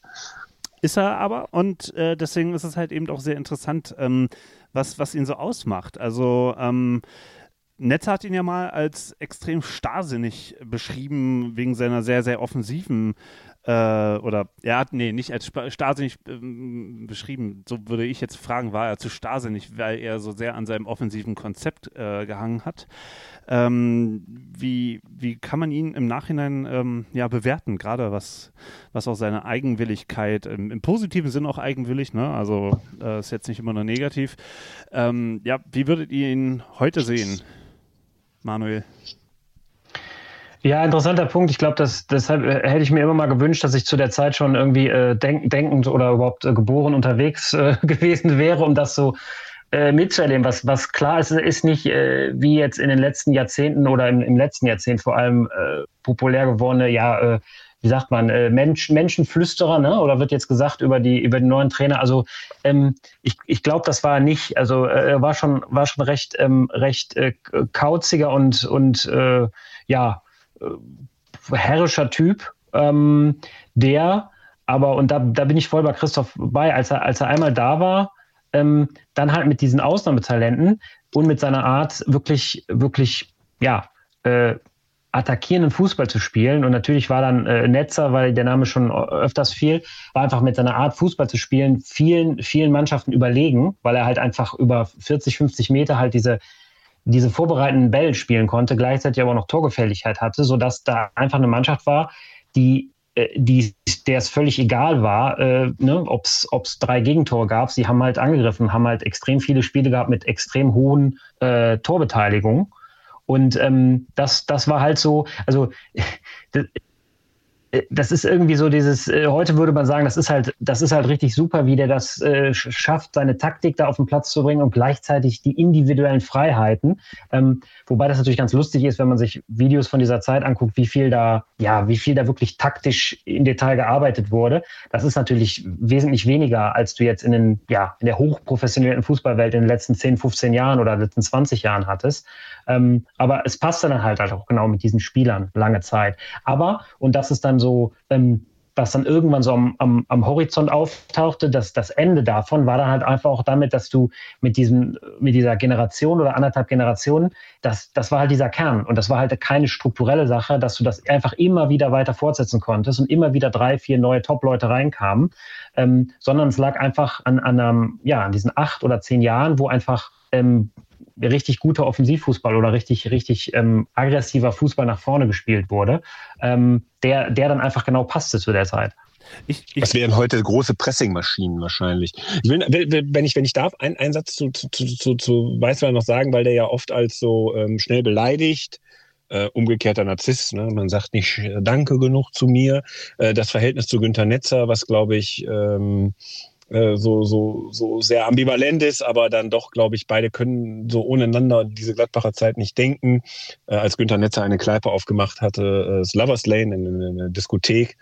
Ist er aber und äh, deswegen ist es halt eben auch sehr interessant, ähm, was, was ihn so ausmacht. Also ähm, Netz hat ihn ja mal als extrem starrsinnig beschrieben, wegen seiner sehr, sehr offensiven äh, oder er hat, nee, nicht als starrsinnig ähm, beschrieben, so würde ich jetzt fragen, war er zu starrsinnig, weil er so sehr an seinem offensiven Konzept äh, gehangen hat. Ähm, wie, wie kann man ihn im Nachhinein ähm, ja, bewerten, gerade was, was auch seine Eigenwilligkeit, im, im positiven Sinn auch eigenwillig, ne? also äh, ist jetzt nicht immer nur negativ. Ähm, ja, wie würdet ihr ihn heute sehen, Manuel? Ja, interessanter Punkt. Ich glaube, deshalb äh, hätte ich mir immer mal gewünscht, dass ich zu der Zeit schon irgendwie äh, denk, denkend oder überhaupt äh, geboren unterwegs äh, gewesen wäre, um das so äh, mitzuerleben. Was, was klar ist, ist nicht äh, wie jetzt in den letzten Jahrzehnten oder im, im letzten Jahrzehnt vor allem äh, populär gewordene, ja, äh, wie sagt man, äh, Mensch, Menschenflüsterer, ne? Oder wird jetzt gesagt über die über den neuen Trainer? Also ähm, ich, ich glaube, das war nicht, also äh, war schon war schon recht ähm, recht äh, kauziger und und äh, ja herrischer Typ, ähm, der aber und da, da bin ich voll bei Christoph bei, als er als er einmal da war, ähm, dann halt mit diesen Ausnahmetalenten und mit seiner Art wirklich, wirklich, ja, äh, attackierenden Fußball zu spielen. Und natürlich war dann äh, Netzer, weil der Name schon öfters fiel, war einfach mit seiner Art Fußball zu spielen vielen, vielen Mannschaften überlegen, weil er halt einfach über 40, 50 Meter halt diese, diese vorbereitenden Bälle spielen konnte, gleichzeitig aber noch Torgefälligkeit hatte, sodass da einfach eine Mannschaft war, die äh, die, der es völlig egal war, äh, ne, ob es drei Gegentore gab. Sie haben halt angegriffen, haben halt extrem viele Spiele gehabt mit extrem hohen äh, Torbeteiligungen. Und ähm, das, das war halt so, also das ist irgendwie so dieses, äh, heute würde man sagen, das ist halt, das ist halt richtig super, wie der das äh, schafft, seine Taktik da auf den Platz zu bringen und gleichzeitig die individuellen Freiheiten. Ähm, wobei das natürlich ganz lustig ist, wenn man sich Videos von dieser Zeit anguckt, wie viel da, ja, wie viel da wirklich taktisch im Detail gearbeitet wurde. Das ist natürlich wesentlich weniger, als du jetzt in den, ja, in der hochprofessionellen Fußballwelt in den letzten 10, 15 Jahren oder letzten 20 Jahren hattest. Ähm, aber es passte dann halt, halt auch genau mit diesen Spielern lange Zeit. Aber, und das ist dann so, ähm, was dann irgendwann so am, am, am Horizont auftauchte, dass das Ende davon war dann halt einfach auch damit, dass du mit diesem, mit dieser Generation oder anderthalb Generationen, das, das war halt dieser Kern und das war halt keine strukturelle Sache, dass du das einfach immer wieder weiter fortsetzen konntest und immer wieder drei, vier neue Top-Leute reinkamen, ähm, sondern es lag einfach an, an, einem, ja, an diesen acht oder zehn Jahren, wo einfach ähm, richtig guter Offensivfußball oder richtig, richtig ähm, aggressiver Fußball nach vorne gespielt wurde, ähm, der, der dann einfach genau passte zu der Zeit. Ich, ich das wären heute große Pressingmaschinen wahrscheinlich. Ich will, wenn ich, wenn ich darf, einen, einen Satz zu, zu, zu, zu Weißweiler noch sagen, weil der ja oft als so ähm, schnell beleidigt, äh, umgekehrter Narzisst. Ne? Man sagt nicht äh, Danke genug zu mir. Äh, das Verhältnis zu Günter Netzer, was glaube ich ähm, äh, so, so, so sehr ambivalent ist, aber dann doch, glaube ich, beide können so ohneinander diese Gladbacher Zeit nicht denken. Äh, als Günther Netzer eine Kneipe aufgemacht hatte, äh, das Lovers Lane in, in, in einer Diskothek,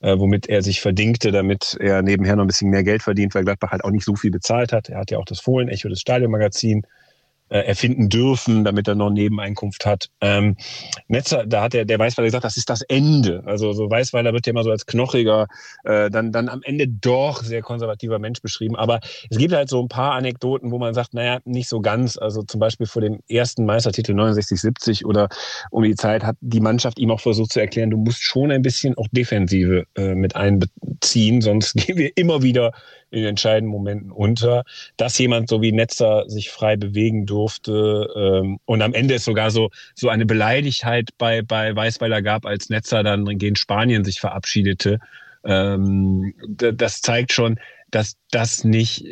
äh, womit er sich verdingte, damit er nebenher noch ein bisschen mehr Geld verdient, weil Gladbach halt auch nicht so viel bezahlt hat. Er hat ja auch das Fohlen-Echo, das Stadionmagazin äh, erfinden dürfen, damit er noch Nebeneinkunft hat. Ähm, Netzer, da hat der, der Weißweiler gesagt, das ist das Ende. Also so Weißweiler wird ja immer so als knochiger, äh, dann, dann am Ende doch sehr konservativer Mensch beschrieben. Aber es gibt halt so ein paar Anekdoten, wo man sagt, naja, nicht so ganz. Also zum Beispiel vor dem ersten Meistertitel 69, 70 oder um die Zeit hat die Mannschaft ihm auch versucht zu erklären, du musst schon ein bisschen auch Defensive äh, mit einbeziehen, sonst gehen wir immer wieder in den entscheidenden Momenten unter, dass jemand so wie Netzer sich frei bewegen durfte ähm, und am Ende es sogar so so eine Beleidigkeit bei bei Weißweiler gab, als Netzer dann gegen Spanien sich verabschiedete. Ähm, das zeigt schon, dass das nicht,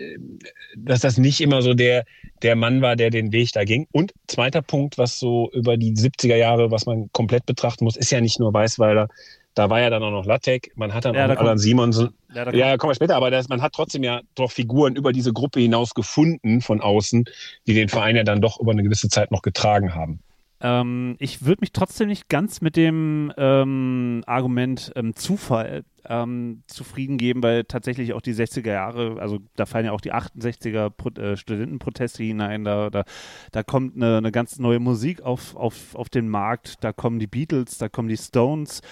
dass das nicht immer so der, der Mann war, der den Weg da ging. Und zweiter Punkt, was so über die 70er Jahre, was man komplett betrachten muss, ist ja nicht nur Weißweiler, da war ja dann auch noch Lattek, man hat dann ja, auch da Alan Simonsen. Ja, da ja, kommen wir später, aber das, man hat trotzdem ja doch Figuren über diese Gruppe hinaus gefunden von außen, die den Verein ja dann doch über eine gewisse Zeit noch getragen haben. Ähm, ich würde mich trotzdem nicht ganz mit dem ähm, Argument ähm, Zufall ähm, zufrieden geben, weil tatsächlich auch die 60er Jahre, also da fallen ja auch die 68er Pro äh, Studentenproteste hinein, da, da, da kommt eine, eine, ganz neue Musik auf, auf, auf den Markt, da kommen die Beatles, da kommen die Stones,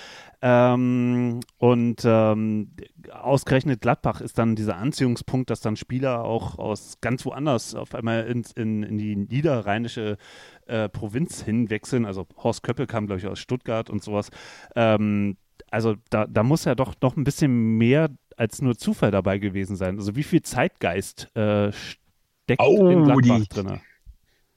ähm, und ähm, ausgerechnet Gladbach ist dann dieser Anziehungspunkt, dass dann Spieler auch aus ganz woanders auf einmal in, in, in die niederrheinische äh, Provinz hinwechseln. Also Horst Köppel kam, glaube ich, aus Stuttgart und sowas. Ähm, also da, da muss ja doch noch ein bisschen mehr als nur Zufall dabei gewesen sein. Also wie viel Zeitgeist äh, steckt oh, in Gladbach drin?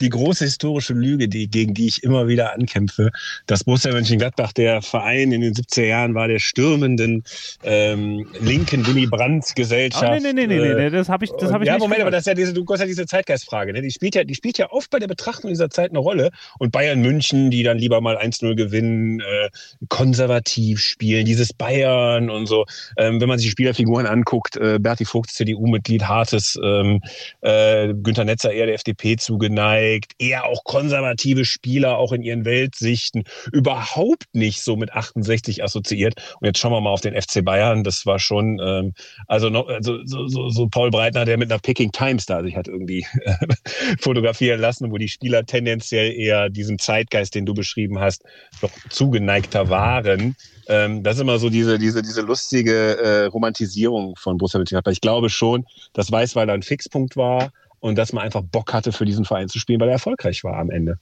Die große historische Lüge, die, gegen die ich immer wieder ankämpfe, dass Borussia Mönchengladbach der Verein in den 70er Jahren war, der stürmenden ähm, linken Willy Brandt Gesellschaft. Oh, nee, nee, nee, nee, nee, das habe ich, das hab ich ja, nicht Moment, aber das ist ja diese, du hast ja diese Zeitgeistfrage. Ne? Die, spielt ja, die spielt ja oft bei der Betrachtung dieser Zeit eine Rolle. Und Bayern München, die dann lieber mal 1-0 gewinnen, äh, konservativ spielen, dieses Bayern und so. Ähm, wenn man sich die Spielerfiguren anguckt, äh, Berti Vogt, CDU-Mitglied, hartes, ähm, äh, Günter Netzer eher der FDP zugeneigt, geprägt, eher auch konservative Spieler, auch in ihren Weltsichten, überhaupt nicht so mit 68 assoziiert. Und jetzt schauen wir mal auf den FC Bayern. Das war schon, ähm, also noch, also, so, so, so Paul Breitner, der mit einer Peking Times da sich hat irgendwie äh, fotografieren lassen, wo die Spieler tendenziell eher diesem Zeitgeist, den du beschrieben hast, doch zugeneigter waren. Ähm, das ist immer so diese, diese, diese lustige äh, Romantisierung von Borussia Mönchengladbach. Ich glaube schon, dass Weißweiler ein Fixpunkt war und dass man einfach Bock hatte, für diesen Verein zu spielen, weil er erfolgreich war am Ende.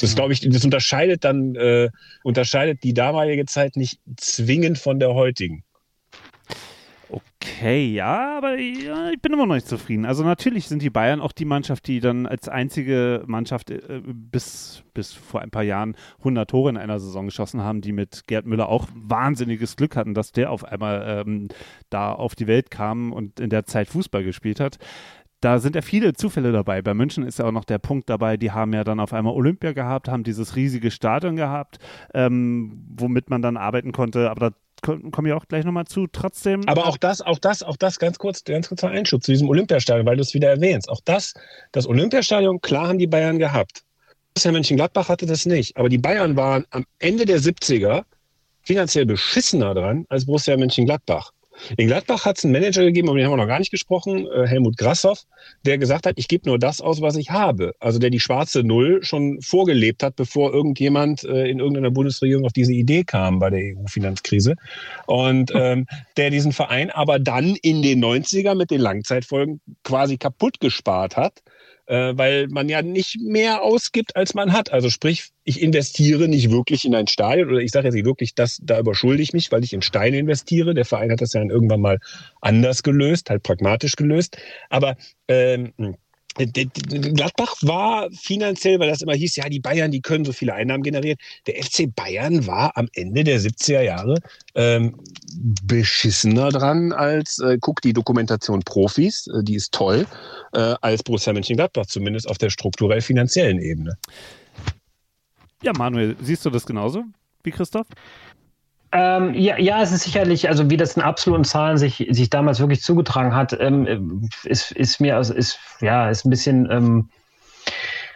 Das glaube ich, das unterscheidet dann, äh, unterscheidet die damalige Zeit nicht zwingend von der heutigen. Okay, ja, aber ja, ich bin immer noch nicht zufrieden. Also natürlich sind die Bayern auch die Mannschaft, die dann als einzige Mannschaft äh, bis, bis vor ein paar Jahren 100 Tore in einer Saison geschossen haben, die mit Gerd Müller auch wahnsinniges Glück hatten, dass der auf einmal ähm, da auf die Welt kam und in der Zeit Fußball gespielt hat da sind ja viele Zufälle dabei. Bei München ist ja auch noch der Punkt dabei, die haben ja dann auf einmal Olympia gehabt, haben dieses riesige Stadion gehabt, ähm, womit man dann arbeiten konnte. Aber da komme ich auch gleich nochmal zu. Trotzdem. Aber auch das, auch das, auch das, ganz kurz, ganz kurzer Einschub zu diesem Olympiastadion, weil du es wieder erwähnst. Auch das, das Olympiastadion, klar haben die Bayern gehabt. Borussia Mönchengladbach hatte das nicht. Aber die Bayern waren am Ende der 70er finanziell beschissener dran als Borussia Mönchengladbach. In Gladbach hat es einen Manager gegeben, über den haben wir noch gar nicht gesprochen, äh, Helmut Grassoff, der gesagt hat, ich gebe nur das aus, was ich habe. Also der die schwarze Null schon vorgelebt hat, bevor irgendjemand äh, in irgendeiner Bundesregierung auf diese Idee kam bei der EU-Finanzkrise. Und ähm, der diesen Verein aber dann in den 90er mit den Langzeitfolgen quasi kaputt gespart hat äh, weil man ja nicht mehr ausgibt, als man hat. Also sprich, ich investiere nicht wirklich in ein Stadion oder ich sage jetzt nicht wirklich, das, da überschulde ich mich, weil ich in Steine investiere. Der Verein hat das ja dann irgendwann mal anders gelöst, halt pragmatisch gelöst. Aber ähm, Gladbach war finanziell, weil das immer hieß, ja, die Bayern, die können so viele Einnahmen generieren. Der FC Bayern war am Ende der 70er Jahre ähm, beschissener dran als, äh, guck die Dokumentation Profis, äh, die ist toll, äh, als Borussia Mönchengladbach, zumindest auf der strukturell finanziellen Ebene. Ja, Manuel, siehst du das genauso wie Christoph? Ähm, ja, ja, es ist sicherlich, also wie das in absoluten Zahlen sich, sich damals wirklich zugetragen hat, ähm, ist, ist mir, ist, ja, ist ein bisschen, ähm,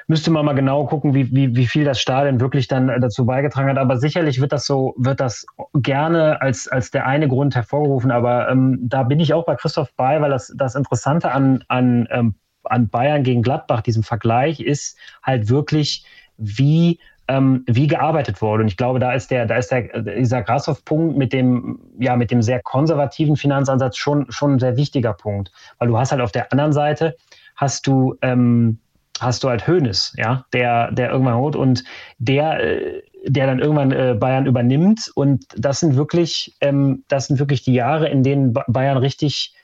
müsste man mal genau gucken, wie, wie, wie viel das Stadion wirklich dann dazu beigetragen hat. Aber sicherlich wird das so, wird das gerne als, als der eine Grund hervorgerufen. Aber ähm, da bin ich auch bei Christoph bei, weil das, das Interessante an, an, ähm, an Bayern gegen Gladbach, diesem Vergleich, ist halt wirklich, wie ähm, wie gearbeitet wurde. Und ich glaube, da ist der, da ist der, dieser Grashoff-Punkt mit dem, ja, mit dem sehr konservativen Finanzansatz schon, schon ein sehr wichtiger Punkt. Weil du hast halt auf der anderen Seite, hast du, ähm, hast du halt Hoeneß, ja, der, der irgendwann holt und der, äh, der dann irgendwann äh, Bayern übernimmt. Und das sind wirklich, ähm, das sind wirklich die Jahre, in denen Bayern richtig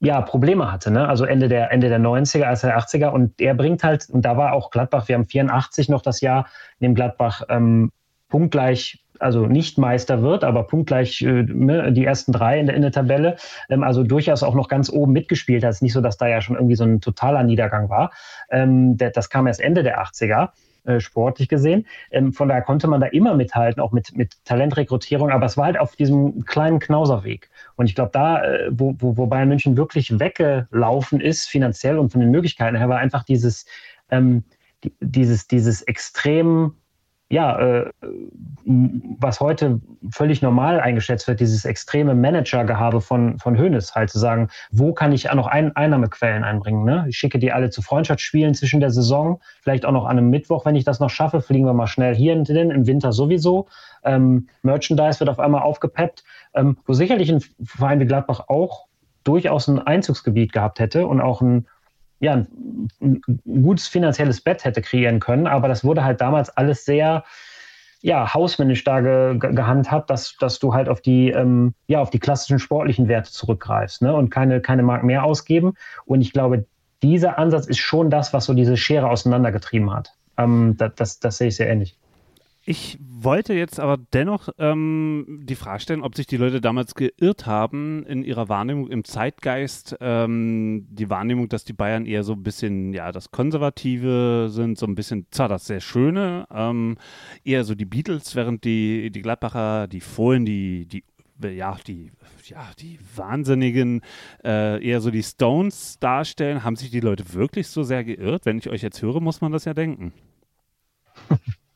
ja, Probleme hatte, ne? Also Ende der, Ende der 90er, als der 80er. Und er bringt halt, und da war auch Gladbach, wir haben 84 noch das Jahr, in dem Gladbach ähm, punktgleich, also nicht Meister wird, aber punktgleich äh, ne, die ersten drei in der, in der Tabelle, ähm, also durchaus auch noch ganz oben mitgespielt hat. Es ist nicht so, dass da ja schon irgendwie so ein totaler Niedergang war. Ähm, der, das kam erst Ende der 80er. Äh, sportlich gesehen. Ähm, von daher konnte man da immer mithalten, auch mit, mit Talentrekrutierung, aber es war halt auf diesem kleinen Knauserweg. Und ich glaube, da, äh, wo, wo, wo Bayern München wirklich weggelaufen ist, finanziell und von den Möglichkeiten her, war einfach dieses, ähm, die, dieses, dieses extrem ja, äh, was heute völlig normal eingeschätzt wird, dieses extreme Managergehabe von, von Hoeneß, halt zu sagen, wo kann ich noch ein, Einnahmequellen einbringen? Ne? Ich schicke die alle zu Freundschaftsspielen zwischen der Saison, vielleicht auch noch an einem Mittwoch, wenn ich das noch schaffe, fliegen wir mal schnell hier hin, im Winter sowieso. Ähm, Merchandise wird auf einmal aufgepeppt, ähm, wo sicherlich ein Verein wie Gladbach auch durchaus ein Einzugsgebiet gehabt hätte und auch ein ja, ein, gutes finanzielles Bett hätte kreieren können, aber das wurde halt damals alles sehr, ja, hausmännisch da ge, gehandhabt, dass, dass du halt auf die, ähm, ja, auf die klassischen sportlichen Werte zurückgreifst ne? und keine, keine Mark mehr ausgeben. Und ich glaube, dieser Ansatz ist schon das, was so diese Schere auseinandergetrieben hat. Ähm, das, das, das sehe ich sehr ähnlich. Ich wollte jetzt aber dennoch ähm, die Frage stellen, ob sich die Leute damals geirrt haben in ihrer Wahrnehmung im Zeitgeist. Ähm, die Wahrnehmung, dass die Bayern eher so ein bisschen, ja, das Konservative sind, so ein bisschen, zwar das sehr Schöne, ähm, eher so die Beatles, während die, die Gladbacher, die Fohlen, die, die ja, die, ja, die Wahnsinnigen äh, eher so die Stones darstellen. Haben sich die Leute wirklich so sehr geirrt? Wenn ich euch jetzt höre, muss man das ja denken.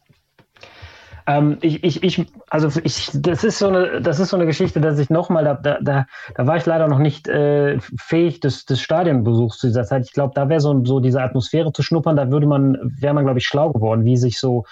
Ähm, ich, ich, ich, also ich, das ist so eine, das ist so eine Geschichte, dass ich nochmal, da, da, da, da war ich leider noch nicht äh, fähig des, des Stadionbesuchs zu dieser Zeit. Ich glaube, da wäre so, so diese Atmosphäre zu schnuppern, da würde man, wäre man, glaube ich, schlau geworden, wie sich so,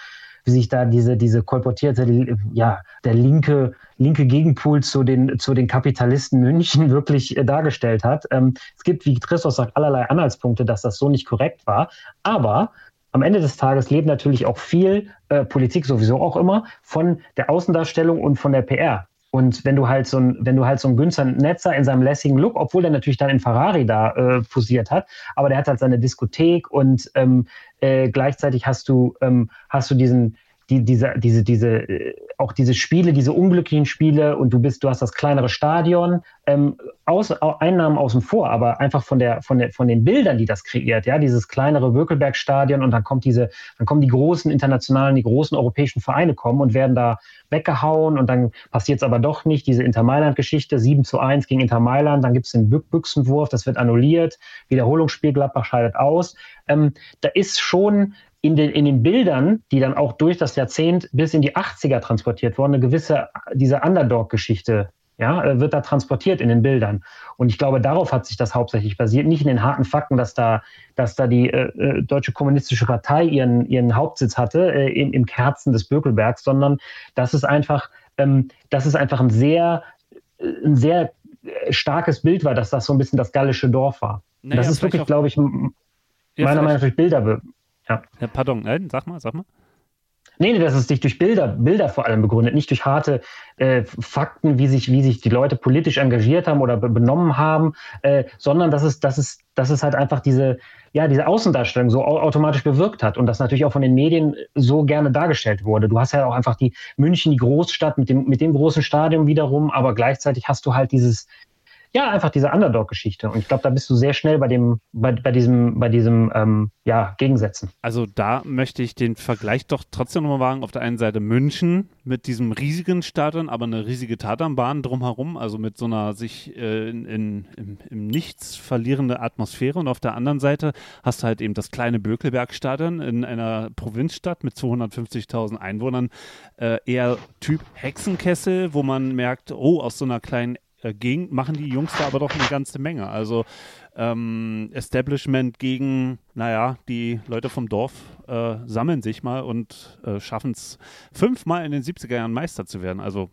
wie sich da diese, diese kolportierte, ja, der linke, linke Gegenpol zu den, zu den Kapitalisten München wirklich äh, dargestellt hat. Ähm, es gibt, wie Christoph sagt, allerlei Anhaltspunkte, dass das so nicht korrekt war. Aber am Ende des Tages lebt natürlich auch viel äh, Politik sowieso auch immer von der Außendarstellung und von der PR. Und wenn du halt so ein, wenn du halt so ein Günter Netzer in seinem lässigen Look, obwohl der natürlich dann in Ferrari da äh, posiert hat, aber der hat halt seine Diskothek und ähm, äh, gleichzeitig hast du, ähm, hast du diesen, die, diese, diese, diese, äh, auch diese Spiele, diese unglücklichen Spiele und du bist, du hast das kleinere Stadion, ähm, aus, Einnahmen außen vor, aber einfach von der, von der, von den Bildern, die das kreiert, ja, dieses kleinere Wökelberg-Stadion und dann kommt diese, dann kommen die großen internationalen, die großen europäischen Vereine kommen und werden da weggehauen und dann passiert es aber doch nicht, diese Inter Mailand-Geschichte, 7 zu 1 gegen Inter Mailand, dann gibt es den Büchsenwurf, das wird annulliert, Wiederholungsspiel, Gladbach scheidet aus. Ähm, da ist schon in den, in den Bildern, die dann auch durch das Jahrzehnt bis in die 80er transportiert wurden, eine gewisse, diese Underdog-Geschichte, ja, äh, wird da transportiert in den Bildern. Und ich glaube, darauf hat sich das hauptsächlich basiert, nicht in den harten Fakten, dass da, dass da die äh, äh Deutsche Kommunistische Partei ihren, ihren Hauptsitz hatte, äh, im, im Kerzen des Bökelbergs, sondern dass es einfach, ähm, dass es einfach ein sehr, äh, ein sehr starkes Bild war, dass das so ein bisschen das gallische Dorf war. Naja, das ist wirklich, glaube ich, meiner Meinung nach durch Bilder ja. ja. Pardon, nein, sag mal, sag mal. Nee, nee, das ist sich durch Bilder, Bilder vor allem begründet, nicht durch harte äh, Fakten, wie sich, wie sich die Leute politisch engagiert haben oder benommen haben, äh, sondern dass es, dass es, dass es halt einfach diese, ja, diese Außendarstellung so automatisch bewirkt hat und das natürlich auch von den Medien so gerne dargestellt wurde. Du hast ja auch einfach die München, die Großstadt mit dem, mit dem großen Stadion wiederum, aber gleichzeitig hast du halt dieses, ja, einfach diese Underdog-Geschichte. Und ich glaube, da bist du sehr schnell bei dem, bei, bei diesem, bei diesem, ähm, ja, Gegensätzen. Also da möchte ich den Vergleich doch trotzdem nochmal wagen. Auf der einen Seite München mit diesem riesigen Stadion, aber eine riesige Tatanbahn drumherum, also mit so einer sich äh, in, in, im, im, Nichts verlierende Atmosphäre. Und auf der anderen Seite hast du halt eben das kleine Bökelberg-Stadion in einer Provinzstadt mit 250.000 Einwohnern, äh, eher Typ Hexenkessel, wo man merkt, oh, aus so einer kleinen äh, machen die Jungs da aber doch eine ganze Menge. Also ähm, Establishment gegen, naja, die Leute vom Dorf äh, sammeln sich mal und äh, schaffen es fünfmal in den 70er Jahren Meister zu werden. Also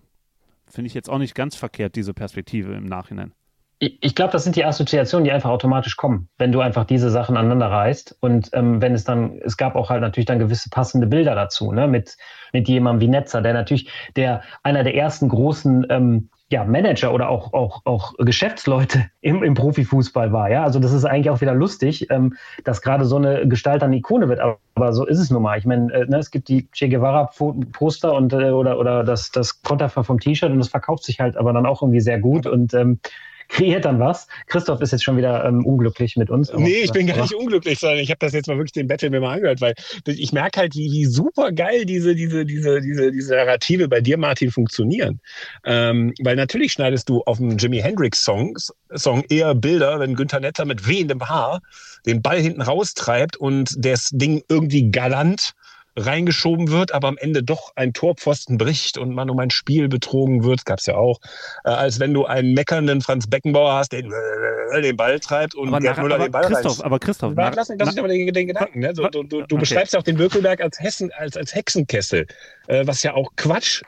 finde ich jetzt auch nicht ganz verkehrt, diese Perspektive im Nachhinein. Ich, ich glaube, das sind die Assoziationen, die einfach automatisch kommen, wenn du einfach diese Sachen aneinander reißt. Und ähm, wenn es dann, es gab auch halt natürlich dann gewisse passende Bilder dazu, ne, mit, mit jemandem wie Netzer, der natürlich der einer der ersten großen ähm, ja, Manager oder auch, auch, auch Geschäftsleute im, im Profifußball war. Ja? Also das ist eigentlich auch wieder lustig, ähm, dass gerade so eine Gestalt eine Ikone wird. Aber, aber so ist es nun mal. Ich meine, äh, ne, es gibt die Che Guevara-Poster und äh, oder, oder das, das Konterfei vom T-Shirt und das verkauft sich halt aber dann auch irgendwie sehr gut. Und ähm, kreiert dann was. Christoph ist jetzt schon wieder ähm, unglücklich mit uns. Nee, ich bin gar nicht unglücklich, sondern ich habe das jetzt mal wirklich den Battle mir mal angehört, weil ich merke halt, wie, wie super geil diese, diese, diese, diese, diese Narrative bei dir, Martin, funktionieren. Ähm, weil natürlich schneidest du auf dem Jimi Hendrix Songs, Song eher Bilder, wenn Günther Netter mit wehendem Haar den Ball hinten raustreibt und das Ding irgendwie galant reingeschoben wird, aber am Ende doch ein Torpfosten bricht und man um ein Spiel betrogen wird, gab es ja auch, äh, als wenn du einen meckernden Franz Beckenbauer hast, der äh, den Ball treibt und aber Gerd Müller den Ball Christoph, aber Christoph, na, lass, lass mich aber den, den Gedanken. Ne? Du, du, du, du okay. beschreibst ja auch den Bökelberg als Hessen, als, als Hexenkessel, äh, was ja auch Quatsch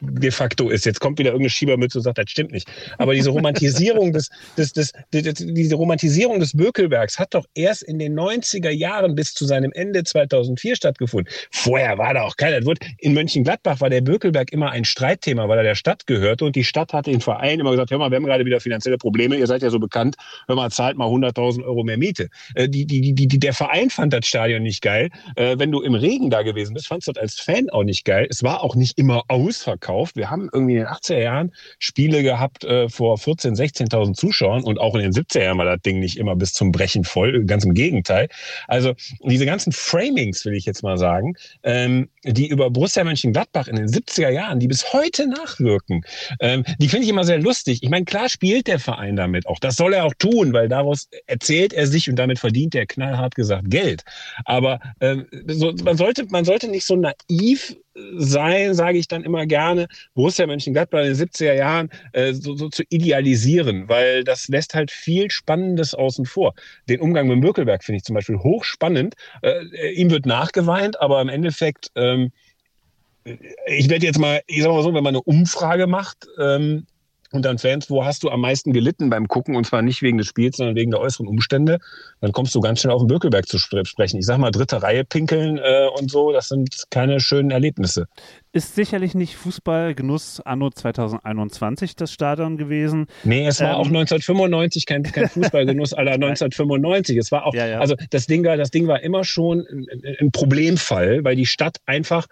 de facto ist. Jetzt kommt wieder irgendeine Schiebermütze und sagt, das stimmt nicht. Aber diese Romantisierung des, des, des, des, diese Romantisierung des Bökelbergs hat doch erst in den 90er Jahren bis zu seinem Ende 2004 stattgefunden. Vorher war da auch keiner. In Mönchengladbach war der Bökelberg immer ein Streitthema, weil er der Stadt gehörte und die Stadt hat den Verein immer gesagt, hör mal, wir haben gerade wieder finanzielle Probleme, ihr seid ja so bekannt, hör mal, zahlt mal 100.000 Euro mehr Miete. Äh, die, die, die, die, der Verein fand das Stadion nicht geil. Äh, wenn du im Regen da gewesen bist, fandst du das als Fan auch nicht geil. Es war auch nicht immer ausverkauft. Wir haben irgendwie in den 80er Jahren Spiele gehabt äh, vor 14.000, 16.000 Zuschauern und auch in den 70er Jahren war das Ding nicht immer bis zum Brechen voll, ganz im Gegenteil. Also diese ganzen Framings, will ich jetzt mal sagen, ähm, die über Borussia Mönchengladbach in den 70er Jahren, die bis heute nachwirken, ähm, die finde ich immer sehr lustig. Ich meine, klar spielt der Verein damit auch. Das soll er auch tun, weil daraus erzählt er sich und damit verdient er knallhart gesagt Geld. Aber ähm, so, man, sollte, man sollte nicht so naiv sein, sage ich dann immer gerne, Borussia Mönchengladbach in den 70er Jahren äh, so, so, zu idealisieren, weil das lässt halt viel Spannendes außen vor. Den Umgang mit Mökelberg finde ich zum Beispiel hochspannend. Äh, ihm wird nachgeweint, aber im Endeffekt, ähm, ich werde jetzt mal, ich sag mal so, wenn man eine Umfrage macht, ähm, und dann Fans, wo hast du am meisten gelitten beim Gucken und zwar nicht wegen des Spiels, sondern wegen der äußeren Umstände, dann kommst du ganz schnell auf den Bökelberg zu sprechen. Ich sag mal, dritte Reihe pinkeln äh, und so, das sind keine schönen Erlebnisse. Ist sicherlich nicht Fußballgenuss anno 2021 das Stadion gewesen. Nee, es war ähm, auch 1995 kein, kein Fußballgenuss aller 1995. Es war auch, ja, ja. also das Ding war, das Ding war immer schon ein, ein Problemfall, weil die Stadt einfach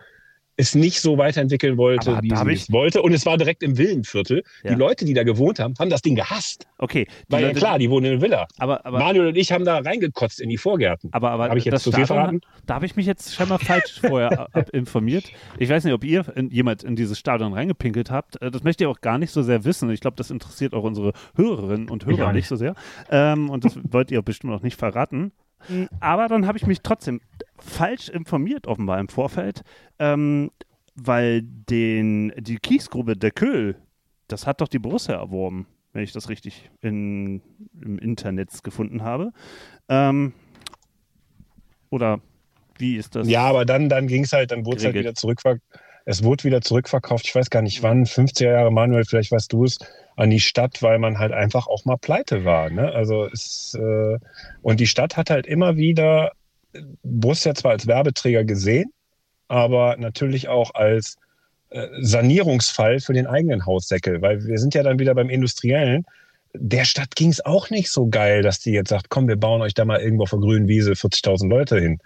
es nicht so weiterentwickeln wollte, Aber wie sie es wollte. Und es war direkt im Villenviertel. Ja. Die Leute, die da gewohnt haben, haben das Ding gehasst. Okay. Weil Leute, ja klar, die wohnen in einer Villa. Aber, aber, Manuel und ich haben da reingekotzt in die Vorgärten. Aber, aber habe ich jetzt zu viel verraten? Da habe ich mich jetzt scheinbar falsch vorher informiert. Ich weiß nicht, ob ihr in, jemand in dieses Stadion reingepinkelt habt. Äh, das möchte ich auch gar nicht so sehr wissen. Ich glaube, das interessiert auch unsere Hörerinnen und Hörer nicht. nicht so sehr. Ähm, und das wollt ihr bestimmt auch nicht verraten. Aber dann habe ich mich trotzdem falsch informiert, offenbar im Vorfeld, ähm, weil den, die Kiesgrube der Köhl, das hat doch die Borussia erworben, wenn ich das richtig in, im Internet gefunden habe. Ähm, oder wie ist das? Ja, aber dann, dann ging es halt, dann wurde es halt wieder zurückverkauft. Es wurde wieder zurückverkauft, ich weiß gar nicht wann, 50er Jahre, Manuel, vielleicht weißt du es, an die Stadt, weil man halt einfach auch mal pleite war. Ne? Also es, äh, und die Stadt hat halt immer wieder Borussia zwar als Werbeträger gesehen, aber natürlich auch als äh, Sanierungsfall für den eigenen Haussäckel, weil wir sind ja dann wieder beim Industriellen. Der Stadt ging es auch nicht so geil, dass die jetzt sagt, komm, wir bauen euch da mal irgendwo auf der grünen Wiese 40.000 Leute hin.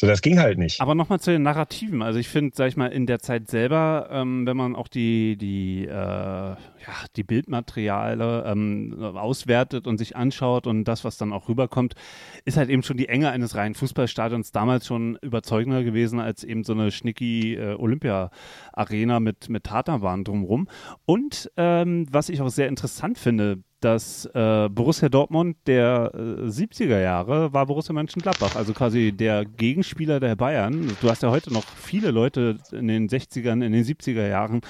So, das ging halt nicht. Aber nochmal zu den Narrativen. Also ich finde, sag ich mal, in der Zeit selber, ähm, wenn man auch die, die, äh, ja, die Bildmateriale ähm, auswertet und sich anschaut und das, was dann auch rüberkommt, ist halt eben schon die Enge eines reinen Fußballstadions damals schon überzeugender gewesen als eben so eine schnicki äh, Olympia-Arena mit, mit Tatanbahn drumherum. Und ähm, was ich auch sehr interessant finde, dass äh, Borussia Dortmund der äh, 70er Jahre war Borussia Mönchengladbach, also quasi der Gegenspieler der Bayern. Du hast ja heute noch viele Leute in den 60ern, in den 70er Jahren,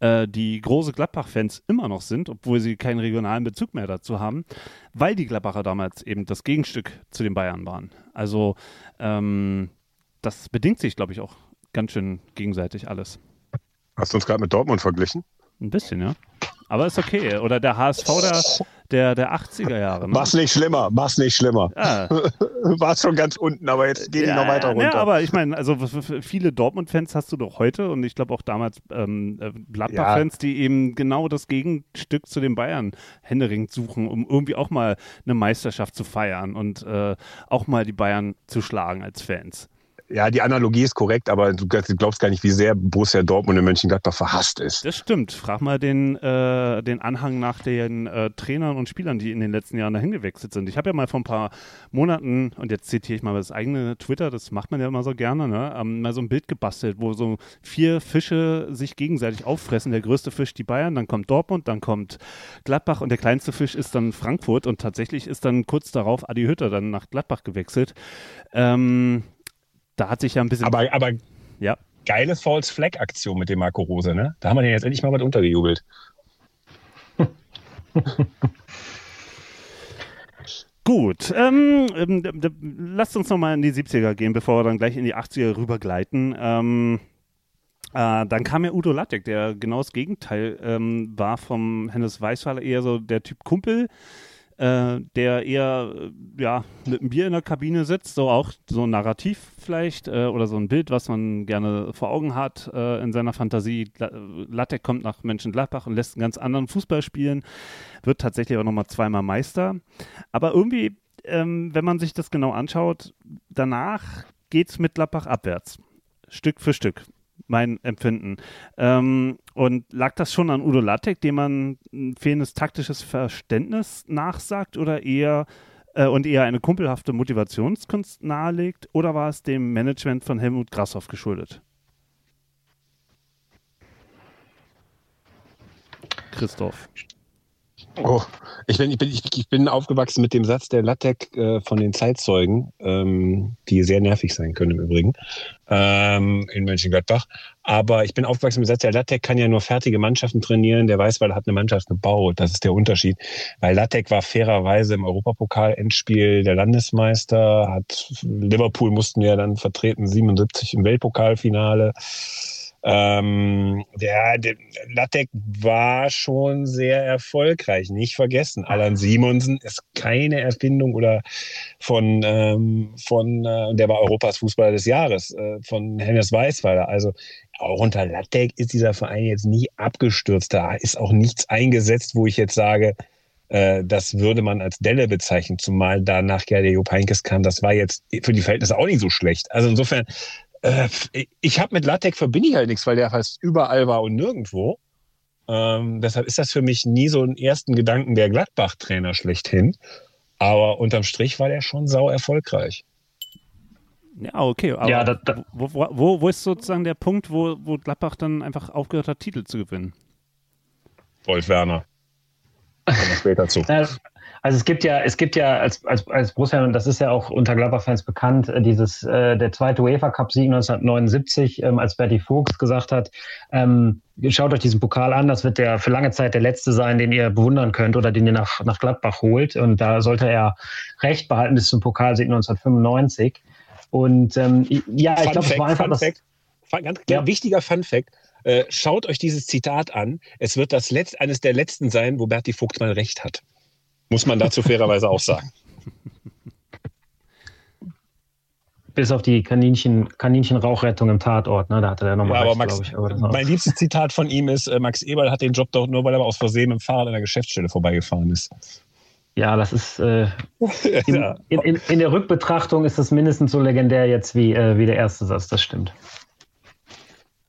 äh, die große Gladbach-Fans immer noch sind, obwohl sie keinen regionalen Bezug mehr dazu haben, weil die Gladbacher damals eben das Gegenstück zu den Bayern waren. Also ähm, das bedingt sich, glaube ich, auch ganz schön gegenseitig alles. Hast du uns gerade mit Dortmund verglichen? Ein bisschen, ja. Aber ist okay. Oder der HSV der, der, der 80er Jahre. Ne? Mach's nicht schlimmer, mach's nicht schlimmer. Ja. War schon ganz unten, aber jetzt geht ja, die noch weiter runter. Ja, aber ich meine, also viele Dortmund-Fans hast du doch heute und ich glaube auch damals ähm, äh, Gladbach-Fans, ja. die eben genau das Gegenstück zu den Bayern Händering suchen, um irgendwie auch mal eine Meisterschaft zu feiern und äh, auch mal die Bayern zu schlagen als Fans ja, die Analogie ist korrekt, aber du glaubst gar nicht, wie sehr Borussia Dortmund in Mönchengladbach verhasst ist. Das stimmt. Frag mal den, äh, den Anhang nach den äh, Trainern und Spielern, die in den letzten Jahren dahin gewechselt sind. Ich habe ja mal vor ein paar Monaten, und jetzt zitiere ich mal das eigene Twitter, das macht man ja immer so gerne, ne, ähm, mal so ein Bild gebastelt, wo so vier Fische sich gegenseitig auffressen. Der größte Fisch die Bayern, dann kommt Dortmund, dann kommt Gladbach und der kleinste Fisch ist dann Frankfurt und tatsächlich ist dann kurz darauf Adi Hütter dann nach Gladbach gewechselt. Ähm, da hat sich ja ein bisschen. Aber, aber ja. geile False Flag Aktion mit dem Marco Rose, ne? Da haben wir den jetzt endlich mal was untergejubelt. Gut, ähm, ähm, lasst uns nochmal in die 70er gehen, bevor wir dann gleich in die 80er rübergleiten. Ähm, Äh, dann kam ja Udo Lattek, der genau das Gegenteil ähm, war vom Hennes Weißweiler, eher so der Typ Kumpel, äh, der eher äh, ja, mit einem Bier in der Kabine sitzt, so auch so ein Narrativ vielleicht äh, oder so ein Bild, was man gerne vor Augen hat äh, in seiner Fantasie. Lattek kommt nach Mönchengladbach und lässt einen ganz anderen Fußball spielen, wird tatsächlich auch nochmal zweimal Meister. Aber irgendwie, ähm, wenn man sich das genau anschaut, danach geht es mit Gladbach abwärts. Stück für Stück mein Empfinden. Ähm, und lag das schon an Udo Lattek, dem man ein fehlendes taktisches Verständnis nachsagt oder eher äh, und eher eine kumpelhafte Motivationskunst nahelegt? Oder war es dem Management von Helmut Grashoff geschuldet? Christoph. Oh, ich bin, ich, bin, ich bin aufgewachsen mit dem Satz der Lattek äh, von den Zeitzeugen, ähm, die sehr nervig sein können im Übrigen, ähm, in Mönchengladbach. Aber ich bin aufgewachsen mit dem Satz, der Lattek kann ja nur fertige Mannschaften trainieren, der weiß, weil er hat eine Mannschaft gebaut. Das ist der Unterschied. Weil Lattek war fairerweise im Europapokal-Endspiel der Landesmeister, hat Liverpool mussten ja dann vertreten, 77 im Weltpokalfinale. Ähm, der, der Lattek war schon sehr erfolgreich, nicht vergessen. Alan Simonsen ist keine Erfindung oder von, ähm, von äh, der war Europas Fußballer des Jahres, äh, von Hennes Weißweiler. Also auch unter Lattek ist dieser Verein jetzt nie abgestürzt. Da ist auch nichts eingesetzt, wo ich jetzt sage, äh, das würde man als Delle bezeichnen, zumal danach ja der Jupp Heynckes kam. Das war jetzt für die Verhältnisse auch nicht so schlecht. Also insofern äh, ich habe mit LaTeX verbinde ich halt nichts, weil der fast überall war und nirgendwo. Ähm, deshalb ist das für mich nie so ein ersten Gedanken der Gladbach-Trainer schlechthin. Aber unterm Strich war der schon sau erfolgreich. Ja, okay. Aber ja, da, da, wo, wo, wo, ist sozusagen der Punkt, wo, wo Gladbach dann einfach aufgehört hat, Titel zu gewinnen? Wolf Werner. Kommen wir später zu. Also es gibt ja, es gibt ja als, als, als Borussia, und das ist ja auch unter Gladbach-Fans bekannt, äh, dieses, äh, der zweite UEFA-Cup-Sieg 1979, ähm, als Bertie Fuchs gesagt hat, ähm, schaut euch diesen Pokal an, das wird der für lange Zeit der letzte sein, den ihr bewundern könnt oder den ihr nach, nach Gladbach holt. Und da sollte er recht behalten bis zum Pokalsieg 1995. Und ähm, ja, ich glaube, es war einfach Fun das. Fact, ganz ja. wichtiger Fun Fact. Äh, schaut euch dieses Zitat an. Es wird das letzt, eines der letzten sein, wo Bertie Fuchs mal recht hat. Muss man dazu fairerweise auch sagen. Bis auf die Kaninchen, Kaninchenrauchrettung im Tatort, ne? da hatte er nochmal ja, recht, Max, ich. Aber mein liebstes Zitat von ihm ist, äh, Max Eberl hat den Job doch nur, weil er aus Versehen mit dem Fahrrad an der Geschäftsstelle vorbeigefahren ist. Ja, das ist äh, in, in, in, in, der Rückbetrachtung ist das mindestens so legendär jetzt wie, äh, wie der erste Satz, das stimmt.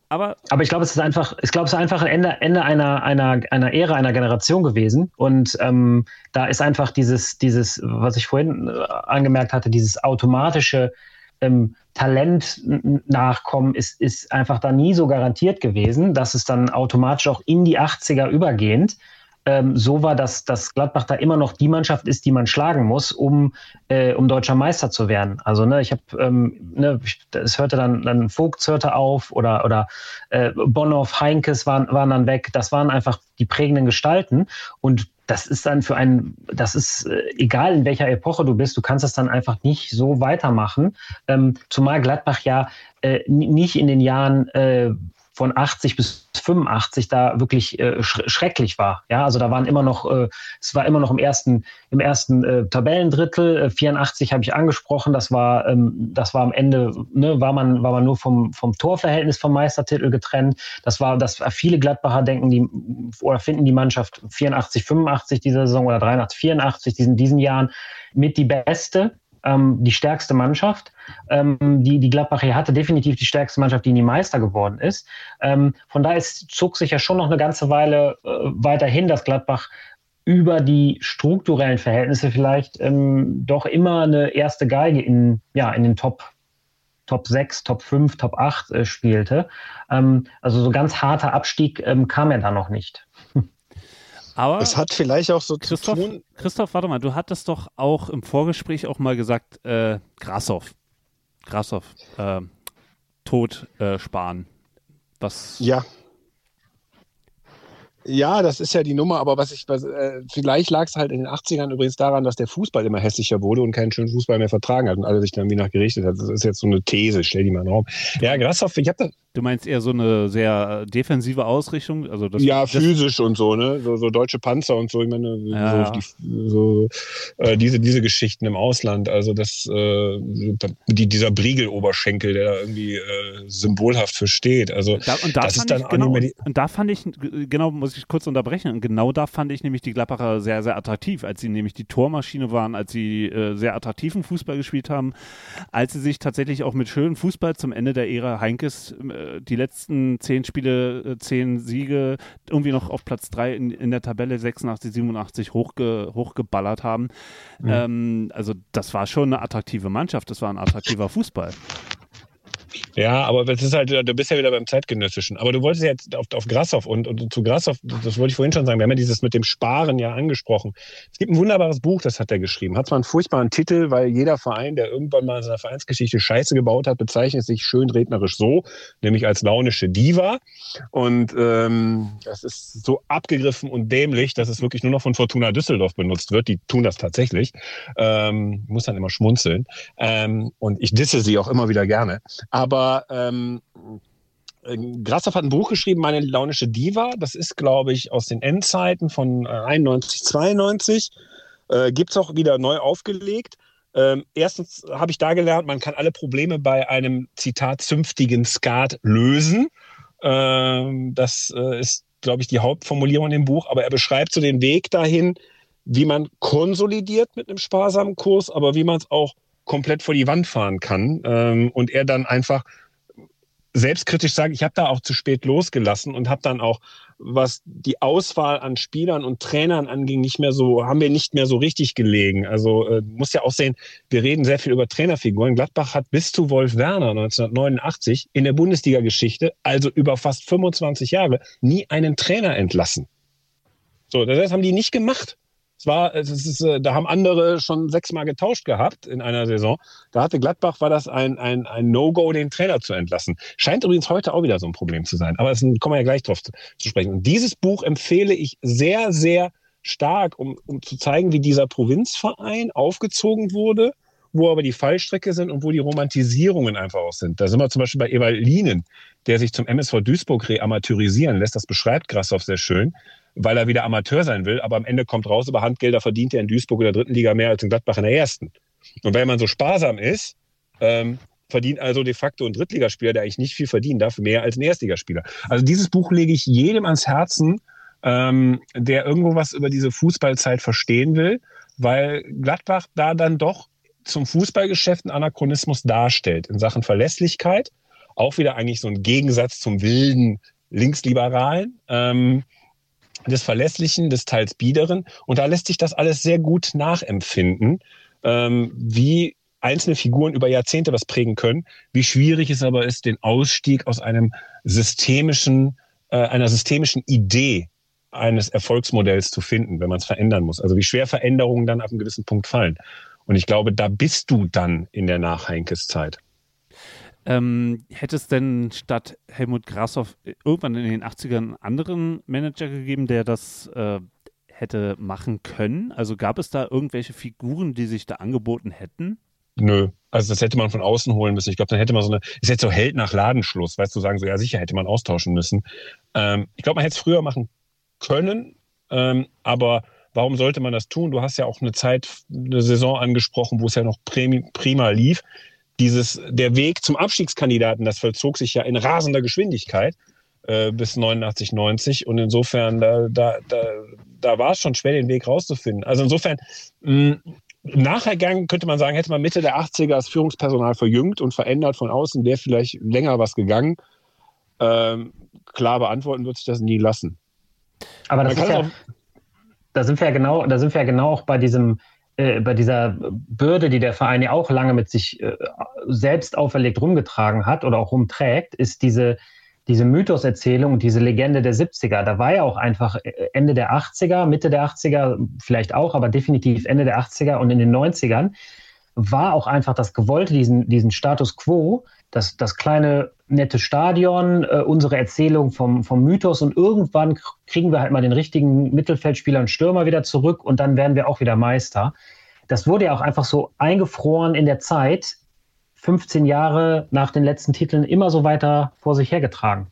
Aber, aber ich glaube, es ist einfach, ich glaube, es ist einfach ein Ende, Ende einer, einer, einer Ära, einer Generation gewesen. Und ähm, da ist einfach dieses, dieses, was ich vorhin äh, angemerkt hatte, dieses automatische ähm, Talent nachkommen, ist, ist einfach da nie so garantiert gewesen, dass es dann automatisch auch in die 80er übergehend ähm, so war, dass, dass Gladbach da immer noch die Mannschaft ist, die man schlagen muss, um, äh, um deutscher Meister zu werden. Also ne, ich habe, ähm, ne, es hörte dann, dann Vogts hörte auf oder, oder äh, Bonhoff, Heinkes waren, waren dann weg. Das waren einfach die prägenden Gestalten und das ist dann für einen, das ist äh, egal in welcher Epoche du bist, du kannst das dann einfach nicht so weitermachen. Ähm, zumal Gladbach ja äh, nicht in den Jahren äh, von 80 bis 85 da wirklich äh, schrecklich war. Ja, also da waren immer noch, äh, es war immer noch im ersten, im ersten äh, Tabellendrittel. Äh, 84 habe ich angesprochen. Das war, ähm, das war am Ende, ne, war man, war man nur vom, vom Torverhältnis vom Meistertitel getrennt. Das war, das viele Gladbacher denken die oder finden die Mannschaft 84, 85 dieser Saison oder 83, 84 diesen, diesen Jahren mit die beste ähm, die stärkste Mannschaft. Ähm, die, die Gladbach hier hatte definitiv die stärkste Mannschaft, die nie Meister geworden ist. Ähm, von daher zog sich ja schon noch eine ganze Weile äh, weiterhin, dass Gladbach über die strukturellen Verhältnisse vielleicht ähm, doch immer eine erste Geige in, ja, in den Top Top 6, Top 5, Top 8 äh, spielte. Ähm, also so ganz harter Abstieg ähm, kam er da noch nicht. Aber es hat vielleicht auch so Christoph, zu tun. Christoph, warte mal, du hattest doch auch im Vorgespräch auch mal gesagt, äh, Grassoff. Grassoff, äh, Tod äh, sparen. Was? Ja. Ja, das ist ja die Nummer, aber was ich, was, äh, vielleicht lag es halt in den 80ern übrigens daran, dass der Fußball immer hässlicher wurde und keinen schönen Fußball mehr vertragen hat und alle sich dann wie nach gerichtet hat. Das ist jetzt so eine These, stell die mal in den Raum. Ja, Grassoff, ich habe da. Du meinst eher so eine sehr defensive Ausrichtung? Also das, ja, das, physisch und so, ne? So, so deutsche Panzer und so. Ich meine, Ja, so, die, äh, diese, diese Geschichten im Ausland. Also das, äh, die, dieser Briegeloberschenkel, der da irgendwie äh, symbolhaft für steht. Also Da, und da das fand ist dann ich, genau, die. und da fand ich, genau, muss ich kurz unterbrechen, und genau da fand ich nämlich die Gladbacher sehr, sehr attraktiv, als sie nämlich die Tormaschine waren, als sie äh, sehr attraktiven Fußball gespielt haben, als sie sich tatsächlich auch mit schönem Fußball zum Ende der Ära Heinkes äh, die letzten zehn Spiele, äh, zehn Siege irgendwie noch auf Platz drei in, in der Tabelle 86, 87 hochge, hochgeballert haben. Mhm. Ähm, also das war schon eine attraktive Mannschaft, das war ein attraktiver Fußball. Ja, aber das ist halt, du bist ja wieder beim Zeitgenössischen. Aber du wolltest jetzt auf, auf Grassoff und, und zu Grassoff, das wollte ich vorhin schon sagen, wir haben ja dieses mit dem Sparen ja angesprochen. Es gibt ein wunderbares Buch, das hat er geschrieben. Hat zwar einen furchtbaren Titel, weil jeder Verein, der irgendwann mal in seiner Vereinsgeschichte Scheiße gebaut hat, bezeichnet sich schön rednerisch so, nämlich als launische Diva. Und ähm, das ist so abgegriffen und dämlich, dass es wirklich nur noch von Fortuna Düsseldorf benutzt wird. Die tun das tatsächlich. Ähm, muss dann immer schmunzeln. Ähm, und ich disse sie auch immer wieder gerne. Aber ähm, äh, Grassoff hat ein Buch geschrieben, Meine launische Diva. Das ist, glaube ich, aus den Endzeiten von äh, 91, 92. Äh, Gibt es auch wieder neu aufgelegt. Ähm, erstens habe ich da gelernt, man kann alle Probleme bei einem, Zitat, zünftigen Skat lösen. Ähm, das äh, ist, glaube ich, die Hauptformulierung in dem Buch. Aber er beschreibt so den Weg dahin, wie man konsolidiert mit einem sparsamen Kurs, aber wie man es auch komplett vor die Wand fahren kann. Ähm, und er dann einfach selbstkritisch sagt, ich habe da auch zu spät losgelassen und habe dann auch, was die Auswahl an Spielern und Trainern anging, nicht mehr so, haben wir nicht mehr so richtig gelegen. Also äh, muss ja auch sehen, wir reden sehr viel über Trainerfiguren. Gladbach hat bis zu Wolf Werner 1989 in der Bundesliga-Geschichte, also über fast 25 Jahre, nie einen Trainer entlassen. So, das haben die nicht gemacht. Es war, es ist, äh, da haben andere schon sechsmal getauscht gehabt in einer Saison. Da hatte Gladbach, war das ein, ein, ein No-Go, den Trainer zu entlassen. Scheint übrigens heute auch wieder so ein Problem zu sein. Aber das kommen wir ja gleich drauf zu, zu sprechen. Und dieses Buch empfehle ich sehr, sehr stark, um, um zu zeigen, wie dieser Provinzverein aufgezogen wurde, wo aber die Fallstrecke sind und wo die Romantisierungen einfach auch sind. Da sind wir zum Beispiel bei Ewald Lienen, der sich zum MSV Duisburg reamateurisieren lässt. Das beschreibt Grassoff sehr schön weil er wieder Amateur sein will, aber am Ende kommt raus, über Handgelder verdient er in Duisburg in der dritten Liga mehr als in Gladbach in der ersten. Und wenn man so sparsam ist, ähm, verdient also de facto ein Drittligaspieler, der eigentlich nicht viel verdienen darf, mehr als ein Erstligaspieler. Also dieses Buch lege ich jedem ans Herzen, ähm, der irgendwo was über diese Fußballzeit verstehen will, weil Gladbach da dann doch zum Fußballgeschäft einen Anachronismus darstellt in Sachen Verlässlichkeit. Auch wieder eigentlich so ein Gegensatz zum wilden Linksliberalen. Ähm, des Verlässlichen, des teils Biederen. Und da lässt sich das alles sehr gut nachempfinden, ähm, wie einzelne Figuren über Jahrzehnte was prägen können, wie schwierig es aber ist, den Ausstieg aus einem systemischen, äh, einer systemischen Idee eines Erfolgsmodells zu finden, wenn man es verändern muss. Also wie schwer Veränderungen dann ab einem gewissen Punkt fallen. Und ich glaube, da bist du dann in der Nach-Heinkes-Zeit. Ähm, hätte es denn statt Helmut Grashoff irgendwann in den 80ern einen anderen Manager gegeben, der das äh, hätte machen können? Also gab es da irgendwelche Figuren, die sich da angeboten hätten? Nö. Also das hätte man von außen holen müssen. Ich glaube, dann hätte man so eine, ist jetzt so Held nach Ladenschluss, weißt du, sagen so, ja sicher hätte man austauschen müssen. Ähm, ich glaube, man hätte es früher machen können, ähm, aber warum sollte man das tun? Du hast ja auch eine Zeit, eine Saison angesprochen, wo es ja noch prima lief dieses, der Weg zum Abstiegskandidaten, das vollzog sich ja in rasender Geschwindigkeit äh, bis 89, 90. Und insofern, da, da, da, da war es schon schwer, den Weg rauszufinden. Also insofern, mh, im Nachgang könnte man sagen, hätte man Mitte der 80er das Führungspersonal verjüngt und verändert von außen, wäre vielleicht länger was gegangen. Ähm, klar beantworten wird sich das nie lassen. Aber das ist ja, da sind wir ja genau, da sind wir ja genau auch bei diesem, äh, bei dieser Bürde, die der Verein ja auch lange mit sich äh, selbst auferlegt rumgetragen hat oder auch rumträgt, ist diese, diese Mythoserzählung, diese Legende der 70er. Da war ja auch einfach äh, Ende der 80er, Mitte der 80er vielleicht auch, aber definitiv Ende der 80er und in den 90ern war auch einfach das Gewollte, diesen, diesen Status quo, das, das kleine nette Stadion, äh, unsere Erzählung vom, vom Mythos und irgendwann kriegen wir halt mal den richtigen Mittelfeldspieler und Stürmer wieder zurück und dann werden wir auch wieder Meister. Das wurde ja auch einfach so eingefroren in der Zeit, 15 Jahre nach den letzten Titeln immer so weiter vor sich hergetragen.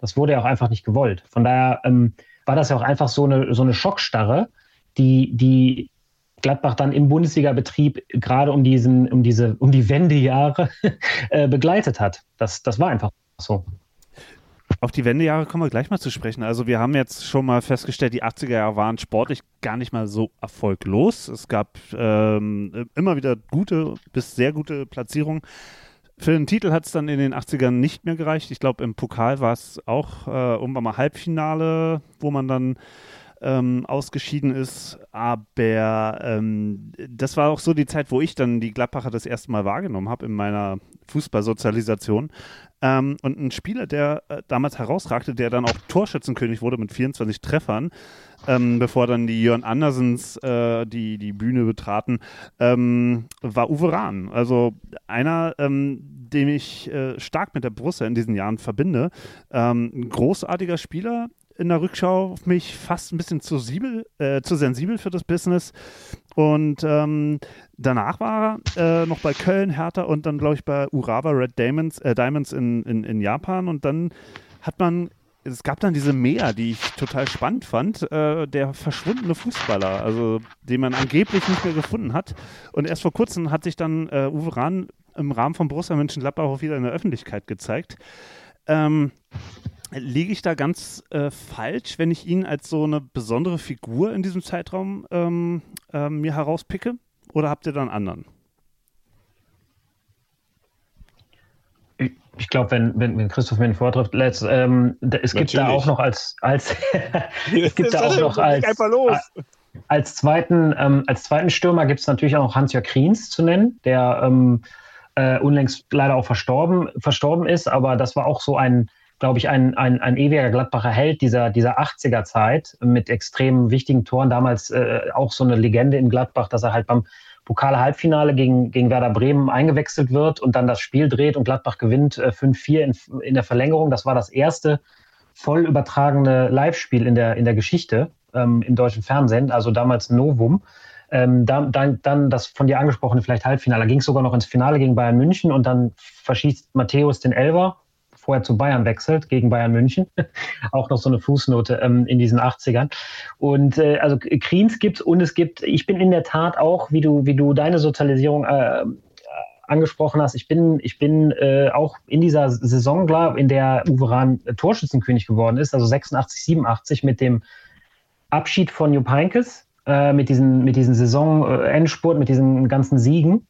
Das wurde ja auch einfach nicht gewollt. Von daher ähm, war das ja auch einfach so eine, so eine Schockstarre, die, die Gladbach dann im Bundesliga-Betrieb gerade um, diesen, um, diese, um die Wendejahre äh, begleitet hat. Das, das war einfach so. Auf die Wendejahre kommen wir gleich mal zu sprechen. Also wir haben jetzt schon mal festgestellt, die 80er Jahre waren sportlich gar nicht mal so erfolglos. Es gab ähm, immer wieder gute bis sehr gute Platzierungen. Für den Titel hat es dann in den 80ern nicht mehr gereicht. Ich glaube, im Pokal war es auch äh, irgendwann mal Halbfinale, wo man dann ähm, ausgeschieden ist. Aber ähm, das war auch so die Zeit, wo ich dann die Gladbacher das erste Mal wahrgenommen habe in meiner Fußballsozialisation. Ähm, und ein Spieler, der äh, damals herausragte, der dann auch Torschützenkönig wurde mit 24 Treffern, ähm, bevor dann die Jörn Andersens äh, die, die Bühne betraten, ähm, war Uwe Rahn. Also einer, ähm, den ich äh, stark mit der Brust in diesen Jahren verbinde. Ähm, ein großartiger Spieler, in der Rückschau auf mich fast ein bisschen zu, siebel, äh, zu sensibel für das Business. Und ähm, danach war er äh, noch bei Köln, Hertha und dann, glaube ich, bei Urawa Red Diamonds, äh, Diamonds in, in, in Japan. Und dann hat man es gab dann diese Mea, die ich total spannend fand, äh, der verschwundene Fußballer, also den man angeblich nicht mehr gefunden hat. Und erst vor kurzem hat sich dann äh, Uwe Rahn im Rahmen von Borussia Mönchengladbach auch wieder in der Öffentlichkeit gezeigt. Ähm, liege ich da ganz äh, falsch, wenn ich ihn als so eine besondere Figur in diesem Zeitraum ähm, äh, mir herauspicke? Oder habt ihr da einen anderen? Ich, ich glaube, wenn, wenn, wenn Christoph mir den vortrifft, let's, ähm, es gibt da auch noch als, als es gibt da auch noch als, als zweiten, ähm, als zweiten Stürmer gibt es natürlich auch Hans-Jörg Kriens zu nennen, der ähm, äh, unlängst leider auch verstorben, verstorben ist, aber das war auch so ein glaube ich, ein, ein, ein ewiger Gladbacher Held dieser, dieser 80er-Zeit mit extrem wichtigen Toren. Damals äh, auch so eine Legende in Gladbach, dass er halt beim Pokal-Halbfinale gegen, gegen Werder Bremen eingewechselt wird und dann das Spiel dreht und Gladbach gewinnt äh, 5-4 in, in der Verlängerung. Das war das erste voll übertragene Live-Spiel in der, in der Geschichte ähm, im deutschen Fernsehen, also damals Novum. Ähm, dann, dann, dann das von dir angesprochene vielleicht Halbfinale. Da ging es sogar noch ins Finale gegen Bayern München und dann verschießt Matthäus den Elver vorher zu Bayern wechselt, gegen Bayern München. auch noch so eine Fußnote ähm, in diesen 80ern. Und äh, also Kriens gibt es und es gibt, ich bin in der Tat auch, wie du, wie du deine Sozialisierung äh, angesprochen hast, ich bin, ich bin äh, auch in dieser Saison, klar, in der Uwe Rahn Torschützenkönig geworden ist, also 86, 87 mit dem Abschied von Jupp Heynckes, äh, mit diesen, mit diesen Saison-Endspurt, mit diesen ganzen Siegen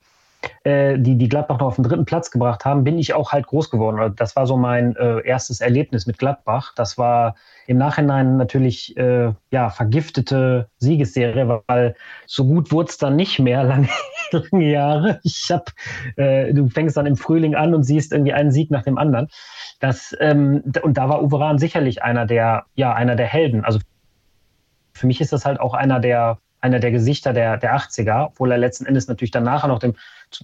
äh, die die Gladbach noch auf den dritten Platz gebracht haben, bin ich auch halt groß geworden. Das war so mein äh, erstes Erlebnis mit Gladbach. Das war im Nachhinein natürlich äh, ja vergiftete Siegesserie, weil so gut wurde es dann nicht mehr lange, lange Jahre. Ich hab, äh, du fängst dann im Frühling an und siehst irgendwie einen Sieg nach dem anderen. Das, ähm, und da war Uwe Rahn sicherlich einer der, ja, einer der Helden. Also für mich ist das halt auch einer der, einer der Gesichter der, der 80er, obwohl er letzten Endes natürlich dann nachher noch dem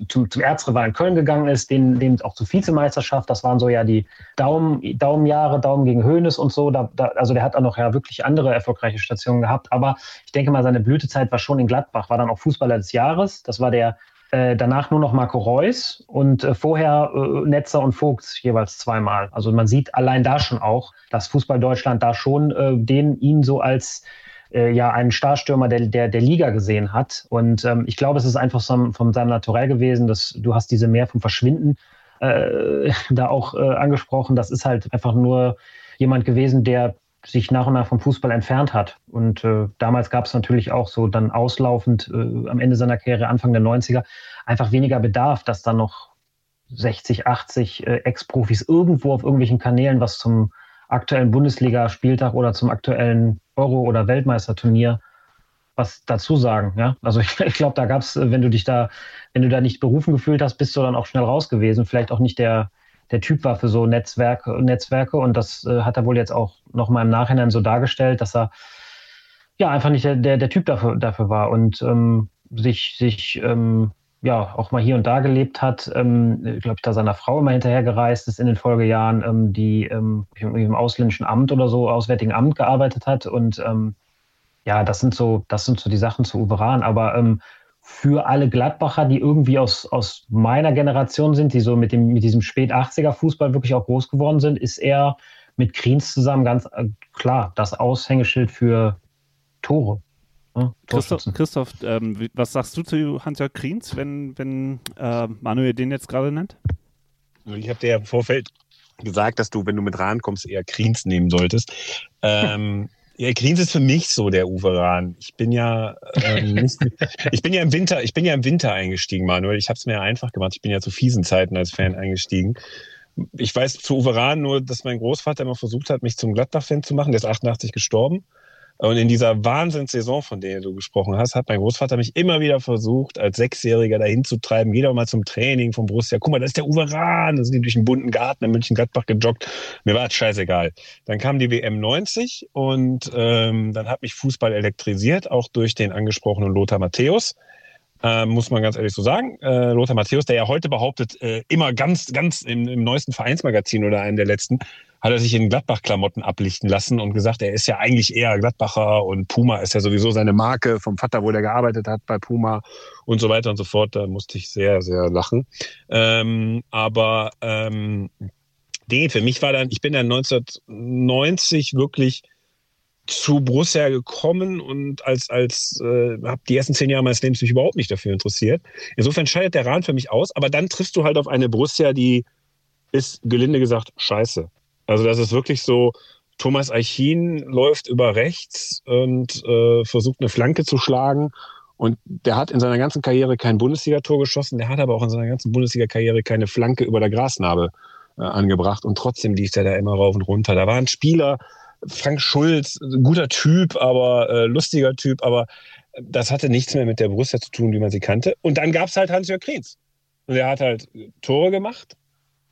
zum, zum Erzrivalen Köln gegangen ist, den, den auch zur Vizemeisterschaft. Das waren so ja die Daumen, Daumenjahre, Daumen gegen Höhnes und so. Da, da, also der hat auch noch ja wirklich andere erfolgreiche Stationen gehabt. Aber ich denke mal, seine Blütezeit war schon in Gladbach, war dann auch Fußballer des Jahres. Das war der äh, danach nur noch Marco Reus und äh, vorher äh, Netzer und Vogt jeweils zweimal. Also man sieht allein da schon auch, dass Fußball Deutschland da schon den ihn so als äh, ja einen Starstürmer der, der, der Liga gesehen hat. Und ähm, ich glaube, es ist einfach so, von seinem Naturell gewesen, dass du hast diese mehr vom Verschwinden äh, da auch äh, angesprochen. Das ist halt einfach nur jemand gewesen, der sich nach und nach vom Fußball entfernt hat. Und äh, damals gab es natürlich auch so dann auslaufend äh, am Ende seiner Karriere, Anfang der 90er, einfach weniger Bedarf, dass dann noch 60, 80 äh, Ex-Profis irgendwo auf irgendwelchen Kanälen was zum aktuellen Bundesliga-Spieltag oder zum aktuellen Euro- oder Weltmeisterturnier was dazu sagen. Ja? Also ich, ich glaube, da gab es, wenn du dich da, wenn du da nicht berufen gefühlt hast, bist du dann auch schnell raus gewesen. Vielleicht auch nicht der, der Typ war für so Netzwerke, Netzwerke und das äh, hat er wohl jetzt auch noch mal im Nachhinein so dargestellt, dass er ja einfach nicht der, der, der Typ dafür, dafür war und ähm, sich, sich ähm, ja auch mal hier und da gelebt hat, ähm, glaube ich, da seiner Frau immer hinterhergereist ist in den Folgejahren, ähm, die ähm, im ausländischen Amt oder so, Auswärtigen Amt gearbeitet hat. Und ähm, ja, das sind so, das sind so die Sachen zu Uberan. Aber ähm, für alle Gladbacher, die irgendwie aus, aus meiner Generation sind, die so mit, dem, mit diesem Spät-80er-Fußball wirklich auch groß geworden sind, ist er mit Kriens zusammen ganz äh, klar das Aushängeschild für Tore. Ja, Christoph, Christoph ähm, was sagst du zu Hans-Jörg Kriens, wenn, wenn äh, Manuel den jetzt gerade nennt? Ich habe dir ja im Vorfeld gesagt, dass du, wenn du mit Rahn kommst, eher Kriens nehmen solltest. Ähm, ja, Kriens ist für mich so der Uwe Rahn. Ich bin ja ähm, nicht, ich bin ja im Winter, ich bin ja im Winter eingestiegen, Manuel. Ich habe es mir ja einfach gemacht. Ich bin ja zu fiesen Zeiten als Fan eingestiegen. Ich weiß zu Uwe Rahn nur, dass mein Großvater immer versucht hat, mich zum Gladbach-Fan zu machen. Der ist 88 gestorben. Und in dieser Wahnsinnssaison, von der du gesprochen hast, hat mein Großvater mich immer wieder versucht, als Sechsjähriger dahin zu treiben. Geh doch mal zum Training vom Borussia. Guck mal, das ist der Uwe Rahn. Da sind die durch den bunten Garten in München-Gladbach gejoggt. Mir war es scheißegal. Dann kam die WM 90 und ähm, dann hat mich Fußball elektrisiert, auch durch den angesprochenen Lothar Matthäus. Äh, muss man ganz ehrlich so sagen. Äh, Lothar Matthäus, der ja heute behauptet, äh, immer ganz, ganz im, im neuesten Vereinsmagazin oder einem der letzten, hat er sich in Gladbach-Klamotten ablichten lassen und gesagt, er ist ja eigentlich eher Gladbacher und Puma ist ja sowieso seine Marke vom Vater, wo der gearbeitet hat bei Puma und so weiter und so fort. Da musste ich sehr, sehr lachen. Ähm, aber ähm, nee, für mich war dann, ich bin dann 1990 wirklich zu Borussia gekommen und als als äh, habe die ersten zehn Jahre meines Lebens mich überhaupt nicht dafür interessiert. Insofern scheidet der Rahn für mich aus, aber dann triffst du halt auf eine Borussia, die ist gelinde gesagt scheiße. Also das ist wirklich so, Thomas Eichin läuft über rechts und äh, versucht eine Flanke zu schlagen. Und der hat in seiner ganzen Karriere kein Bundesligator geschossen, der hat aber auch in seiner ganzen Bundesliga-Karriere keine Flanke über der Grasnarbe äh, angebracht. Und trotzdem lief er da immer rauf und runter. Da war ein Spieler, Frank Schulz, guter Typ, aber äh, lustiger Typ, aber das hatte nichts mehr mit der Borussia zu tun, wie man sie kannte. Und dann gab es halt Hans-Jörg Kriens. Und der hat halt Tore gemacht,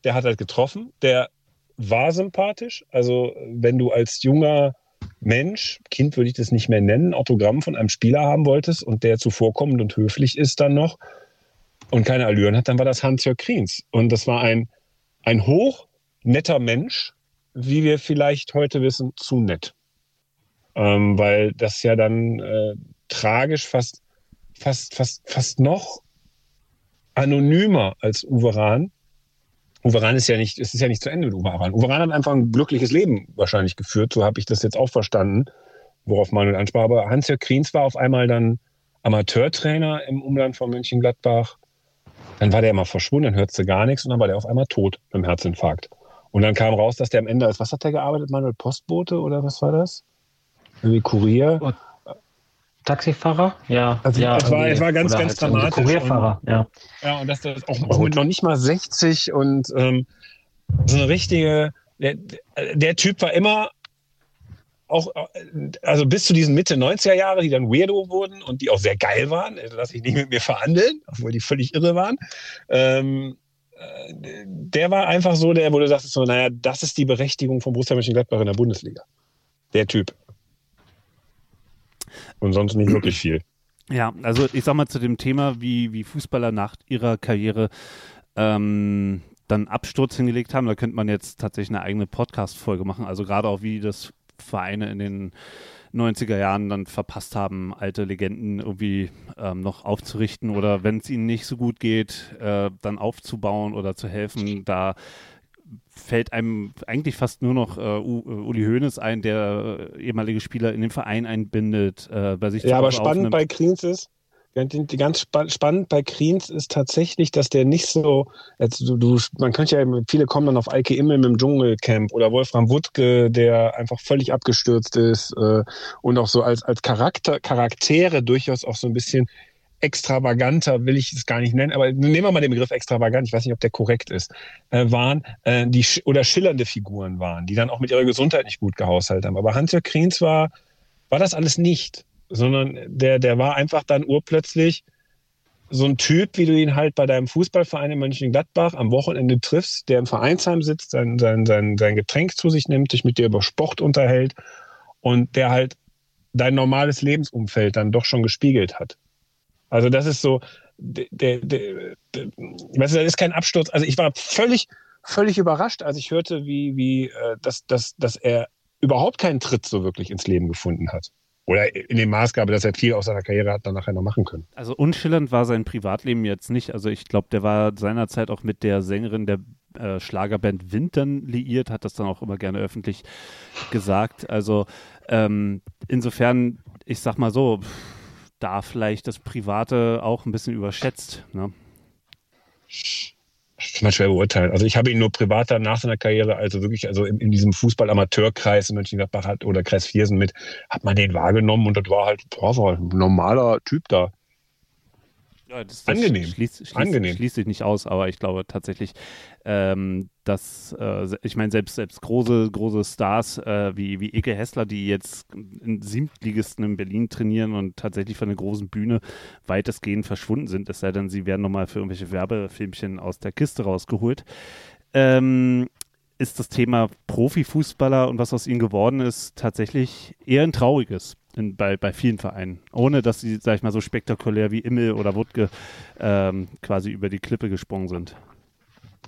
der hat halt getroffen, der war sympathisch. Also wenn du als junger Mensch, Kind würde ich das nicht mehr nennen, Autogramm von einem Spieler haben wolltest und der zuvorkommend und höflich ist dann noch und keine Allüren hat, dann war das Hans-Jörg Kriens. Und das war ein, ein hoch netter Mensch, wie wir vielleicht heute wissen, zu nett. Ähm, weil das ja dann äh, tragisch fast, fast, fast, fast noch anonymer als Uwe Rahn Uwe Rahn ist ja nicht, es ist ja nicht zu Ende mit Uwe Rahn. Uwe Rahn hat einfach ein glückliches Leben wahrscheinlich geführt, so habe ich das jetzt auch verstanden, worauf Manuel ansprach. Aber Hans-Jörg Kriens war auf einmal dann Amateurtrainer im Umland von Mönchengladbach. Dann war der immer verschwunden, dann hörte gar nichts und dann war der auf einmal tot mit dem Herzinfarkt. Und dann kam raus, dass der am Ende als, was hat der gearbeitet, Manuel Postbote oder was war das? Irgendwie Kurier. Taxifahrer? Ja. Also, ja, es, war, es war ganz, ganz halt dramatisch. Kurierfahrer, ja. Ja, und das, das auch, auch mit noch nicht mal 60 und ähm, so eine richtige, der, der Typ war immer auch, also bis zu diesen Mitte 90er Jahre, die dann weirdo wurden und die auch sehr geil waren, also lasse ich nicht mit mir verhandeln, obwohl die völlig irre waren. Ähm, äh, der war einfach so, der, wo du sagst, so, naja, das ist die Berechtigung von Borussia Mönchengladbach in der Bundesliga. Der Typ. Und sonst nicht wirklich viel. Ja, also ich sag mal zu dem Thema, wie, wie Fußballer nach ihrer Karriere ähm, dann Absturz hingelegt haben, da könnte man jetzt tatsächlich eine eigene Podcast-Folge machen. Also gerade auch wie das Vereine in den 90er Jahren dann verpasst haben, alte Legenden irgendwie ähm, noch aufzurichten oder wenn es ihnen nicht so gut geht, äh, dann aufzubauen oder zu helfen. Da fällt einem eigentlich fast nur noch äh, äh Uli Hoeneß ein, der äh, ehemalige Spieler in den Verein einbindet, äh, bei sich Ja, aber spannend aufnimmt. bei Kriens ist, ganz spannend bei Kriens ist tatsächlich, dass der nicht so, also du, man könnte ja, viele kommen dann auf Eike Immel im Dschungelcamp oder Wolfram Wuttke, der einfach völlig abgestürzt ist äh, und auch so als, als Charakter, Charaktere durchaus auch so ein bisschen extravaganter, will ich es gar nicht nennen, aber nehmen wir mal den Begriff extravagant, ich weiß nicht, ob der korrekt ist, äh, waren, äh, die oder schillernde Figuren waren, die dann auch mit ihrer Gesundheit nicht gut gehaushaltet haben. Aber Hans-Jörg Kriens war, war das alles nicht, sondern der, der war einfach dann urplötzlich so ein Typ, wie du ihn halt bei deinem Fußballverein in Mönchengladbach am Wochenende triffst, der im Vereinsheim sitzt, sein, sein, sein, sein Getränk zu sich nimmt, sich mit dir über Sport unterhält und der halt dein normales Lebensumfeld dann doch schon gespiegelt hat. Also das ist so, der, der, der, weißt du, das ist kein Absturz. Also ich war völlig, völlig überrascht, als ich hörte, wie, wie, äh, dass, dass, dass er überhaupt keinen Tritt so wirklich ins Leben gefunden hat. Oder in dem Maßgabe, dass er viel aus seiner Karriere hat dann nachher noch machen können. Also unschillernd war sein Privatleben jetzt nicht. Also ich glaube, der war seinerzeit auch mit der Sängerin der äh, Schlagerband Wintern liiert, hat das dann auch immer gerne öffentlich gesagt. Also ähm, insofern, ich sag mal so, da vielleicht das Private auch ein bisschen überschätzt. Ne? Das kann man schwer beurteilen. Also ich habe ihn nur privat nach seiner Karriere, also wirklich, also in, in diesem Fußball-Amateurkreis in Mönchengladbach hat oder Kreis Viersen mit, hat man den wahrgenommen und das war halt, boah, war ein normaler Typ da. Ja, das, das Angenehm. Schließt, schließt, Angenehm. schließt sich nicht aus, aber ich glaube tatsächlich, ähm, dass, äh, ich meine, selbst, selbst große, große Stars äh, wie, wie Eke Hessler, die jetzt in Siebtligisten in Berlin trainieren und tatsächlich von der großen Bühne weitestgehend verschwunden sind, es sei denn, sie werden nochmal für irgendwelche Werbefilmchen aus der Kiste rausgeholt. Ähm, ist das Thema Profifußballer und was aus ihnen geworden ist, tatsächlich eher ein trauriges in, bei, bei vielen Vereinen. Ohne dass sie, sag ich mal, so spektakulär wie Immel oder Wutke ähm, quasi über die Klippe gesprungen sind.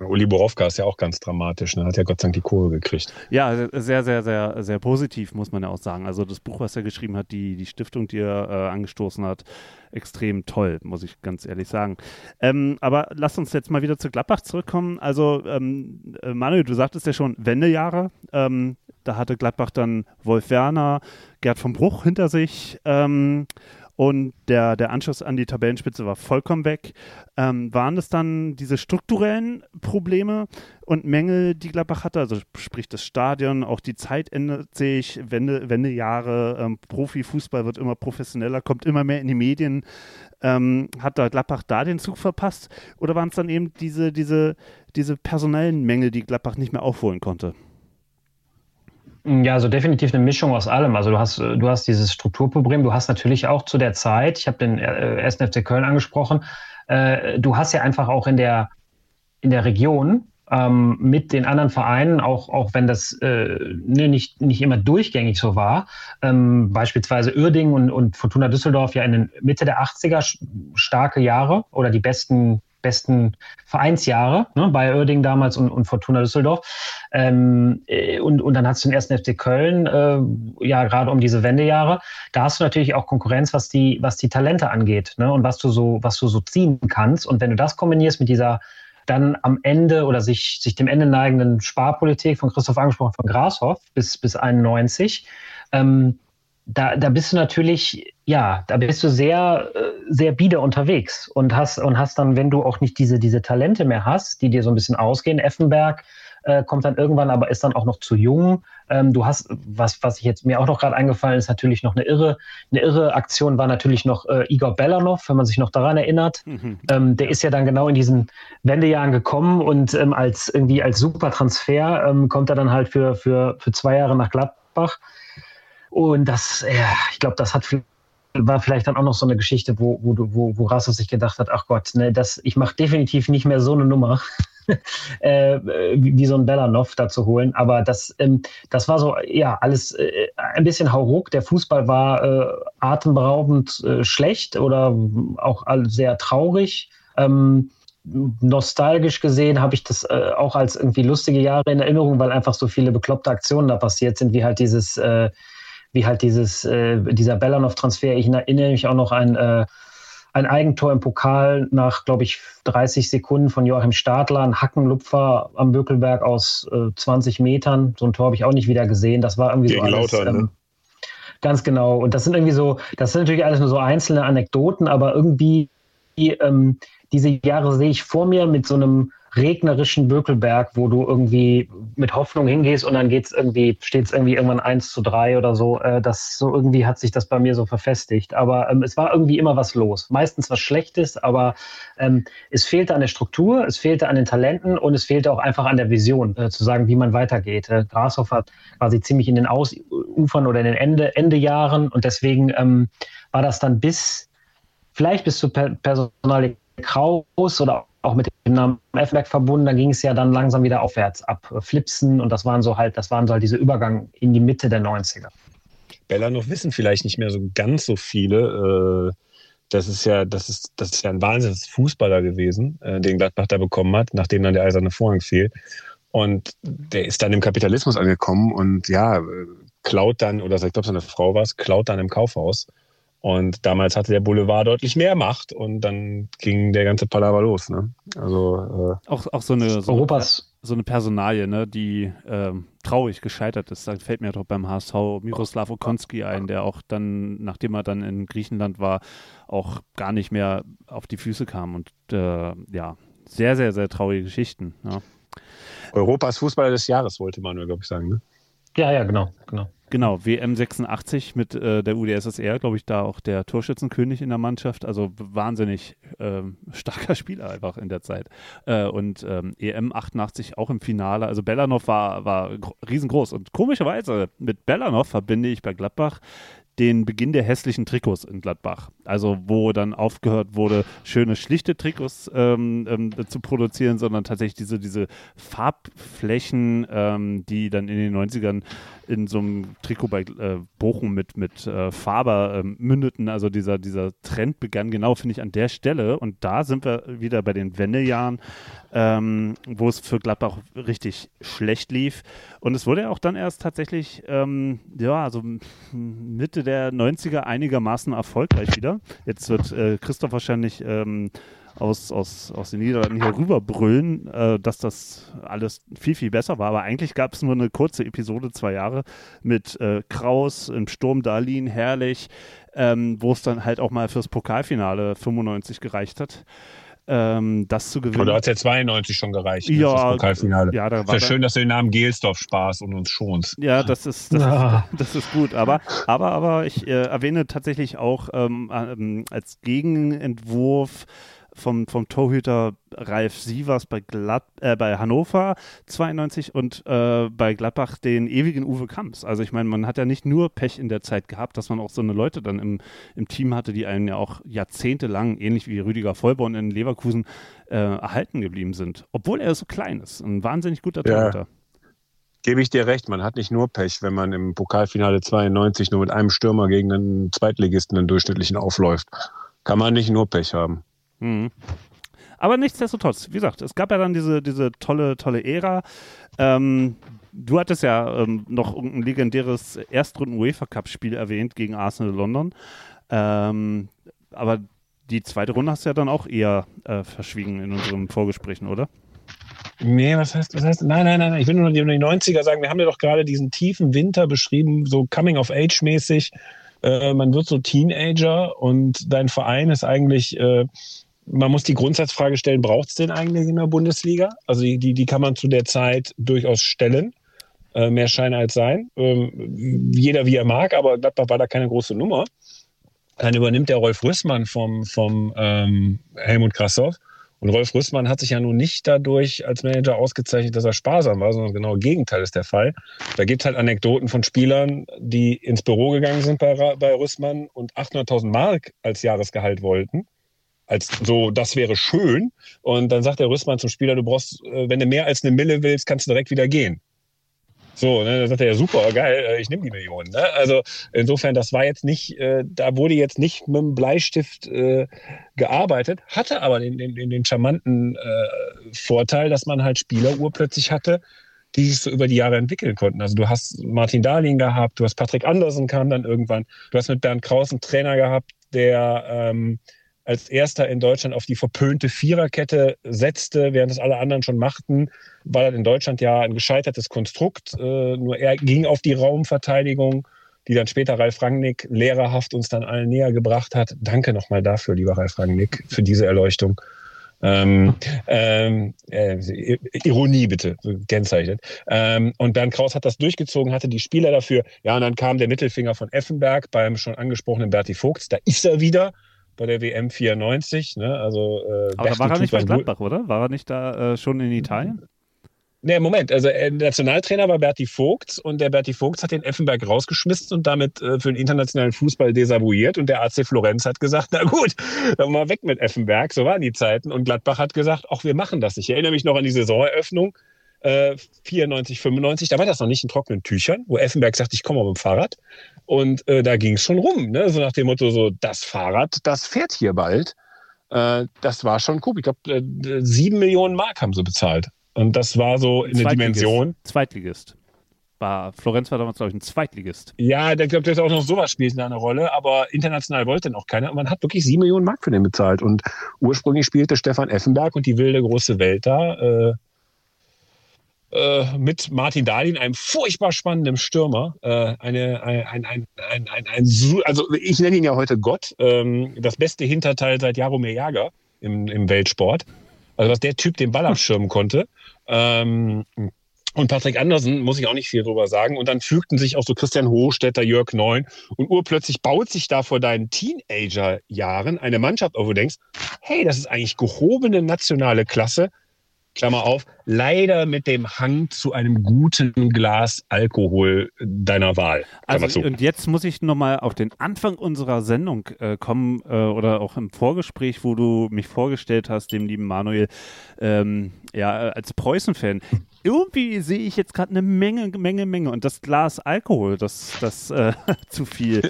Uli Borowka ist ja auch ganz dramatisch. Ne? Hat ja Gott sei Dank die Kurve gekriegt. Ja, sehr, sehr, sehr, sehr positiv, muss man ja auch sagen. Also das Buch, was er geschrieben hat, die, die Stiftung, die er äh, angestoßen hat, extrem toll, muss ich ganz ehrlich sagen. Ähm, aber lass uns jetzt mal wieder zu Gladbach zurückkommen. Also ähm, äh, Manuel, du sagtest ja schon Wendejahre. Ähm, da hatte Gladbach dann Wolf Werner, Gerd vom Bruch hinter sich. Ähm, und der, der Anschluss an die Tabellenspitze war vollkommen weg. Ähm, waren das dann diese strukturellen Probleme und Mängel, die Gladbach hatte? Also sprich das Stadion, auch die Zeit ändert sich, Wende, Wendejahre, ähm, Profifußball wird immer professioneller, kommt immer mehr in die Medien. Ähm, hat da Gladbach da den Zug verpasst? Oder waren es dann eben diese, diese, diese personellen Mängel, die Gladbach nicht mehr aufholen konnte? Ja, also definitiv eine Mischung aus allem. Also du hast, du hast dieses Strukturproblem, du hast natürlich auch zu der Zeit, ich habe den äh, 1. FC Köln angesprochen, äh, du hast ja einfach auch in der, in der Region ähm, mit den anderen Vereinen, auch, auch wenn das äh, ne, nicht, nicht immer durchgängig so war, ähm, beispielsweise Uerdingen und, und Fortuna Düsseldorf ja in den Mitte der 80er starke Jahre oder die besten besten Vereinsjahre ne, bei Oerding damals und, und Fortuna Düsseldorf. Ähm, äh, und, und dann hast du den ersten FC Köln, äh, ja, gerade um diese Wendejahre. Da hast du natürlich auch Konkurrenz, was die, was die Talente angeht ne, und was du so, was du so ziehen kannst. Und wenn du das kombinierst mit dieser dann am Ende oder sich, sich dem Ende neigenden Sparpolitik von Christoph angesprochen, von Grashoff bis, bis 91, ähm, da, da bist du natürlich, ja, da bist du sehr, äh, sehr bieder unterwegs und hast, und hast dann, wenn du auch nicht diese, diese Talente mehr hast, die dir so ein bisschen ausgehen, Effenberg äh, kommt dann irgendwann, aber ist dann auch noch zu jung. Ähm, du hast, was, was ich jetzt mir auch noch gerade eingefallen ist, natürlich noch eine irre, eine irre Aktion war natürlich noch äh, Igor Belanov, wenn man sich noch daran erinnert. Mhm. Ähm, der ist ja dann genau in diesen Wendejahren gekommen und ähm, als irgendwie als Supertransfer ähm, kommt er dann halt für, für, für zwei Jahre nach Gladbach. Und das, ja, ich glaube, das hat war vielleicht dann auch noch so eine Geschichte, wo, wo, wo, wo Rassos sich gedacht hat, ach Gott, ne, das, ich mache definitiv nicht mehr so eine Nummer, äh, wie, wie, so ein Belanov da zu holen. Aber das, ähm, das war so, ja, alles äh, ein bisschen hauruck. Der Fußball war äh, atemberaubend äh, schlecht oder auch sehr traurig. Ähm, nostalgisch gesehen habe ich das äh, auch als irgendwie lustige Jahre in Erinnerung, weil einfach so viele bekloppte Aktionen da passiert sind, wie halt dieses äh, wie halt dieses, äh, dieser Belanov-Transfer. Ich erinnere mich auch noch an äh, ein Eigentor im Pokal nach, glaube ich, 30 Sekunden von Joachim Stadler, ein Hackenlupfer am Bökelberg aus äh, 20 Metern. So ein Tor habe ich auch nicht wieder gesehen. Das war irgendwie Gegen so alles. Lauter, ne? ähm, Ganz genau. Und das sind irgendwie so, das sind natürlich alles nur so einzelne Anekdoten, aber irgendwie ähm, diese Jahre sehe ich vor mir mit so einem regnerischen Bökelberg, wo du irgendwie mit Hoffnung hingehst und dann geht's irgendwie, steht es irgendwie irgendwann eins zu drei oder so. Äh, das so irgendwie hat sich das bei mir so verfestigt. Aber ähm, es war irgendwie immer was los. Meistens was Schlechtes, aber ähm, es fehlte an der Struktur, es fehlte an den Talenten und es fehlte auch einfach an der Vision, äh, zu sagen, wie man weitergeht. Äh, Grashoff quasi ziemlich in den Ausufern oder in den Ende, Endejahren und deswegen ähm, war das dann bis vielleicht bis zu per Personal Kraus oder auch mit dem Namen F-Werk verbunden, da ging es ja dann langsam wieder aufwärts ab äh, Flipsen und das waren so halt, das waren so halt diese Übergang in die Mitte der 90er. Bella noch wissen vielleicht nicht mehr so ganz so viele. Äh, das ist ja, das ist, das ist ja ein wahnsinniges Fußballer gewesen, äh, den Gladbach da bekommen hat, nachdem dann der eiserne Vorhang fiel. Und der ist dann im Kapitalismus angekommen und ja, klaut dann, oder ich glaube, seine Frau war es, klaut dann im Kaufhaus. Und damals hatte der Boulevard deutlich mehr Macht und dann ging der ganze Palaver los. Ne? Also äh, auch, auch so eine so Europas so eine Personalie, ne, die ähm, traurig gescheitert ist. Da fällt mir doch beim HSV Miroslav Okonski ein, der auch dann, nachdem er dann in Griechenland war, auch gar nicht mehr auf die Füße kam. Und äh, ja, sehr, sehr, sehr traurige Geschichten. Ja. Europas Fußballer des Jahres, wollte Manuel, glaube ich, sagen. Ne? Ja, ja, genau, genau. Genau, WM 86 mit äh, der UdSSR, glaube ich, da auch der Torschützenkönig in der Mannschaft. Also wahnsinnig äh, starker Spieler einfach in der Zeit. Äh, und ähm, EM 88 auch im Finale. Also Bellanov war, war riesengroß. Und komischerweise mit Bellanov verbinde ich bei Gladbach den Beginn der hässlichen Trikots in Gladbach. Also wo dann aufgehört wurde, schöne, schlichte Trikots ähm, ähm, zu produzieren, sondern tatsächlich diese, diese Farbflächen, ähm, die dann in den 90ern in so einem Trikot bei äh, Bochum mit, mit äh, Faber äh, mündeten. Also dieser, dieser Trend begann genau, finde ich, an der Stelle. Und da sind wir wieder bei den Wendejahren, ähm, wo es für Gladbach richtig schlecht lief. Und es wurde ja auch dann erst tatsächlich, ähm, ja, also Mitte der 90er einigermaßen erfolgreich wieder. Jetzt wird äh, Christoph wahrscheinlich ähm, aus, aus, aus den Niederlanden hier rüberbrüllen, äh, dass das alles viel, viel besser war. Aber eigentlich gab es nur eine kurze Episode, zwei Jahre, mit äh, Kraus im Sturm Darlin, herrlich, ähm, wo es dann halt auch mal fürs Pokalfinale 95 gereicht hat. Ähm, das zu gewinnen. Oder hat es ja 92 schon gereicht, ne, ja, das Pokalfinale. Ja, da ist ja schön, dass du den Namen Gelsdorf sparst und uns schonst. Ja, das ist, das, ja. ist, das ist gut. Aber, aber, aber ich äh, erwähne tatsächlich auch ähm, äh, als Gegenentwurf vom, vom Torhüter Ralf Sievers bei, Glad, äh, bei Hannover 92 und äh, bei Gladbach den ewigen Uwe Kamps. Also ich meine, man hat ja nicht nur Pech in der Zeit gehabt, dass man auch so eine Leute dann im, im Team hatte, die einen ja auch jahrzehntelang, ähnlich wie Rüdiger Vollborn in Leverkusen, äh, erhalten geblieben sind. Obwohl er so klein ist. Ein wahnsinnig guter Torhüter. Ja gebe ich dir recht, man hat nicht nur Pech, wenn man im Pokalfinale 92 nur mit einem Stürmer gegen einen Zweitligisten einen durchschnittlichen aufläuft. Kann man nicht nur Pech haben. Mhm. Aber nichtsdestotrotz, wie gesagt, es gab ja dann diese, diese tolle, tolle Ära. Ähm, du hattest ja ähm, noch ein legendäres Erstrunden-UEFA-Cup-Spiel erwähnt gegen Arsenal London. Ähm, aber die zweite Runde hast du ja dann auch eher äh, verschwiegen in unseren Vorgesprächen, oder? Nee, was heißt, was heißt, nein, nein, nein, ich will nur die, die 90er sagen, wir haben ja doch gerade diesen tiefen Winter beschrieben, so Coming-of-Age-mäßig. Äh, man wird so Teenager und dein Verein ist eigentlich äh, man muss die Grundsatzfrage stellen, braucht es den eigentlich in der Bundesliga? Also die, die, die kann man zu der Zeit durchaus stellen. Äh, mehr Schein als sein. Ähm, jeder wie er mag, aber Gladbach war da keine große Nummer. Dann übernimmt der Rolf Rüssmann vom, vom ähm, Helmut Krassow. Und Rolf Rüssmann hat sich ja nun nicht dadurch als Manager ausgezeichnet, dass er sparsam war, sondern genau das Gegenteil ist der Fall. Da gibt es halt Anekdoten von Spielern, die ins Büro gegangen sind bei, bei Rüssmann und 800.000 Mark als Jahresgehalt wollten als so, das wäre schön. Und dann sagt der Rüstmann zum Spieler, du brauchst, äh, wenn du mehr als eine Mille willst, kannst du direkt wieder gehen. So, ne, dann sagt er, ja super, geil, äh, ich nehme die Millionen. Ne? Also insofern, das war jetzt nicht, äh, da wurde jetzt nicht mit dem Bleistift äh, gearbeitet, hatte aber den, den, den charmanten äh, Vorteil, dass man halt Spieler urplötzlich hatte, die sich so über die Jahre entwickeln konnten. Also du hast Martin Dahlin gehabt, du hast Patrick Andersen kam dann irgendwann, du hast mit Bernd Kraus einen Trainer gehabt, der ähm, als erster in Deutschland auf die verpönte Viererkette setzte, während es alle anderen schon machten, war das in Deutschland ja ein gescheitertes Konstrukt. Äh, nur er ging auf die Raumverteidigung, die dann später Ralf Rangnick lehrerhaft uns dann allen näher gebracht hat. Danke nochmal dafür, lieber Ralf Rangnick, für diese Erleuchtung. Ähm, ähm, äh, Ironie bitte, kennzeichnet. Ähm, und Bernd Kraus hat das durchgezogen, hatte die Spieler dafür. Ja, und dann kam der Mittelfinger von Effenberg beim schon angesprochenen Berti Vogts. Da ist er wieder bei der WM 94. Ne? Also, äh, Aber da war er nicht bei Gladbach, oder? War er nicht da äh, schon in Italien? Nee, Moment, also äh, Nationaltrainer war Berti Vogts und der Berti Vogts hat den Effenberg rausgeschmissen und damit äh, für den internationalen Fußball desavouiert und der AC Florenz hat gesagt, na gut, dann mal weg mit Effenberg, so waren die Zeiten und Gladbach hat gesagt, ach, wir machen das. Ich erinnere mich noch an die Saisoneröffnung, äh, 94, 95, da war das noch nicht in trockenen Tüchern, wo Effenberg sagt, ich komme auf dem Fahrrad. Und äh, da ging es schon rum, ne? so nach dem Motto, so das Fahrrad, das fährt hier bald. Äh, das war schon cool. Ich glaube, äh, sieben Millionen Mark haben sie bezahlt. Und das war so in der Dimension. Zweitligist. war, Florenz war damals, glaube ich, ein Zweitligist. Ja, ich glaube, das auch noch sowas spielt da eine Rolle, aber international wollte noch keiner. Und man hat wirklich sieben Millionen Mark für den bezahlt. Und ursprünglich spielte Stefan Effenberg und die wilde große Welt da. Äh, äh, mit Martin Dahlin, einem furchtbar spannenden Stürmer. Äh, eine, ein, ein, ein, ein, ein, also ich nenne ihn ja heute Gott, ähm, das beste Hinterteil seit Jaromir Jager im, im Weltsport. Also was der Typ den Ball abschirmen konnte. Ähm, und Patrick Andersen muss ich auch nicht viel drüber sagen. Und dann fügten sich auch so Christian Hochstetter, Jörg Neun. Und urplötzlich baut sich da vor deinen Teenager-Jahren eine Mannschaft auf, wo du denkst, hey, das ist eigentlich gehobene nationale Klasse. Klammer auf, leider mit dem Hang zu einem guten Glas Alkohol deiner Wahl. Also, und jetzt muss ich nochmal auf den Anfang unserer Sendung äh, kommen äh, oder auch im Vorgespräch, wo du mich vorgestellt hast, dem lieben Manuel, ähm, ja, als Preußen-Fan irgendwie sehe ich jetzt gerade eine Menge, Menge, Menge und das Glas Alkohol, das, das äh, zu viel.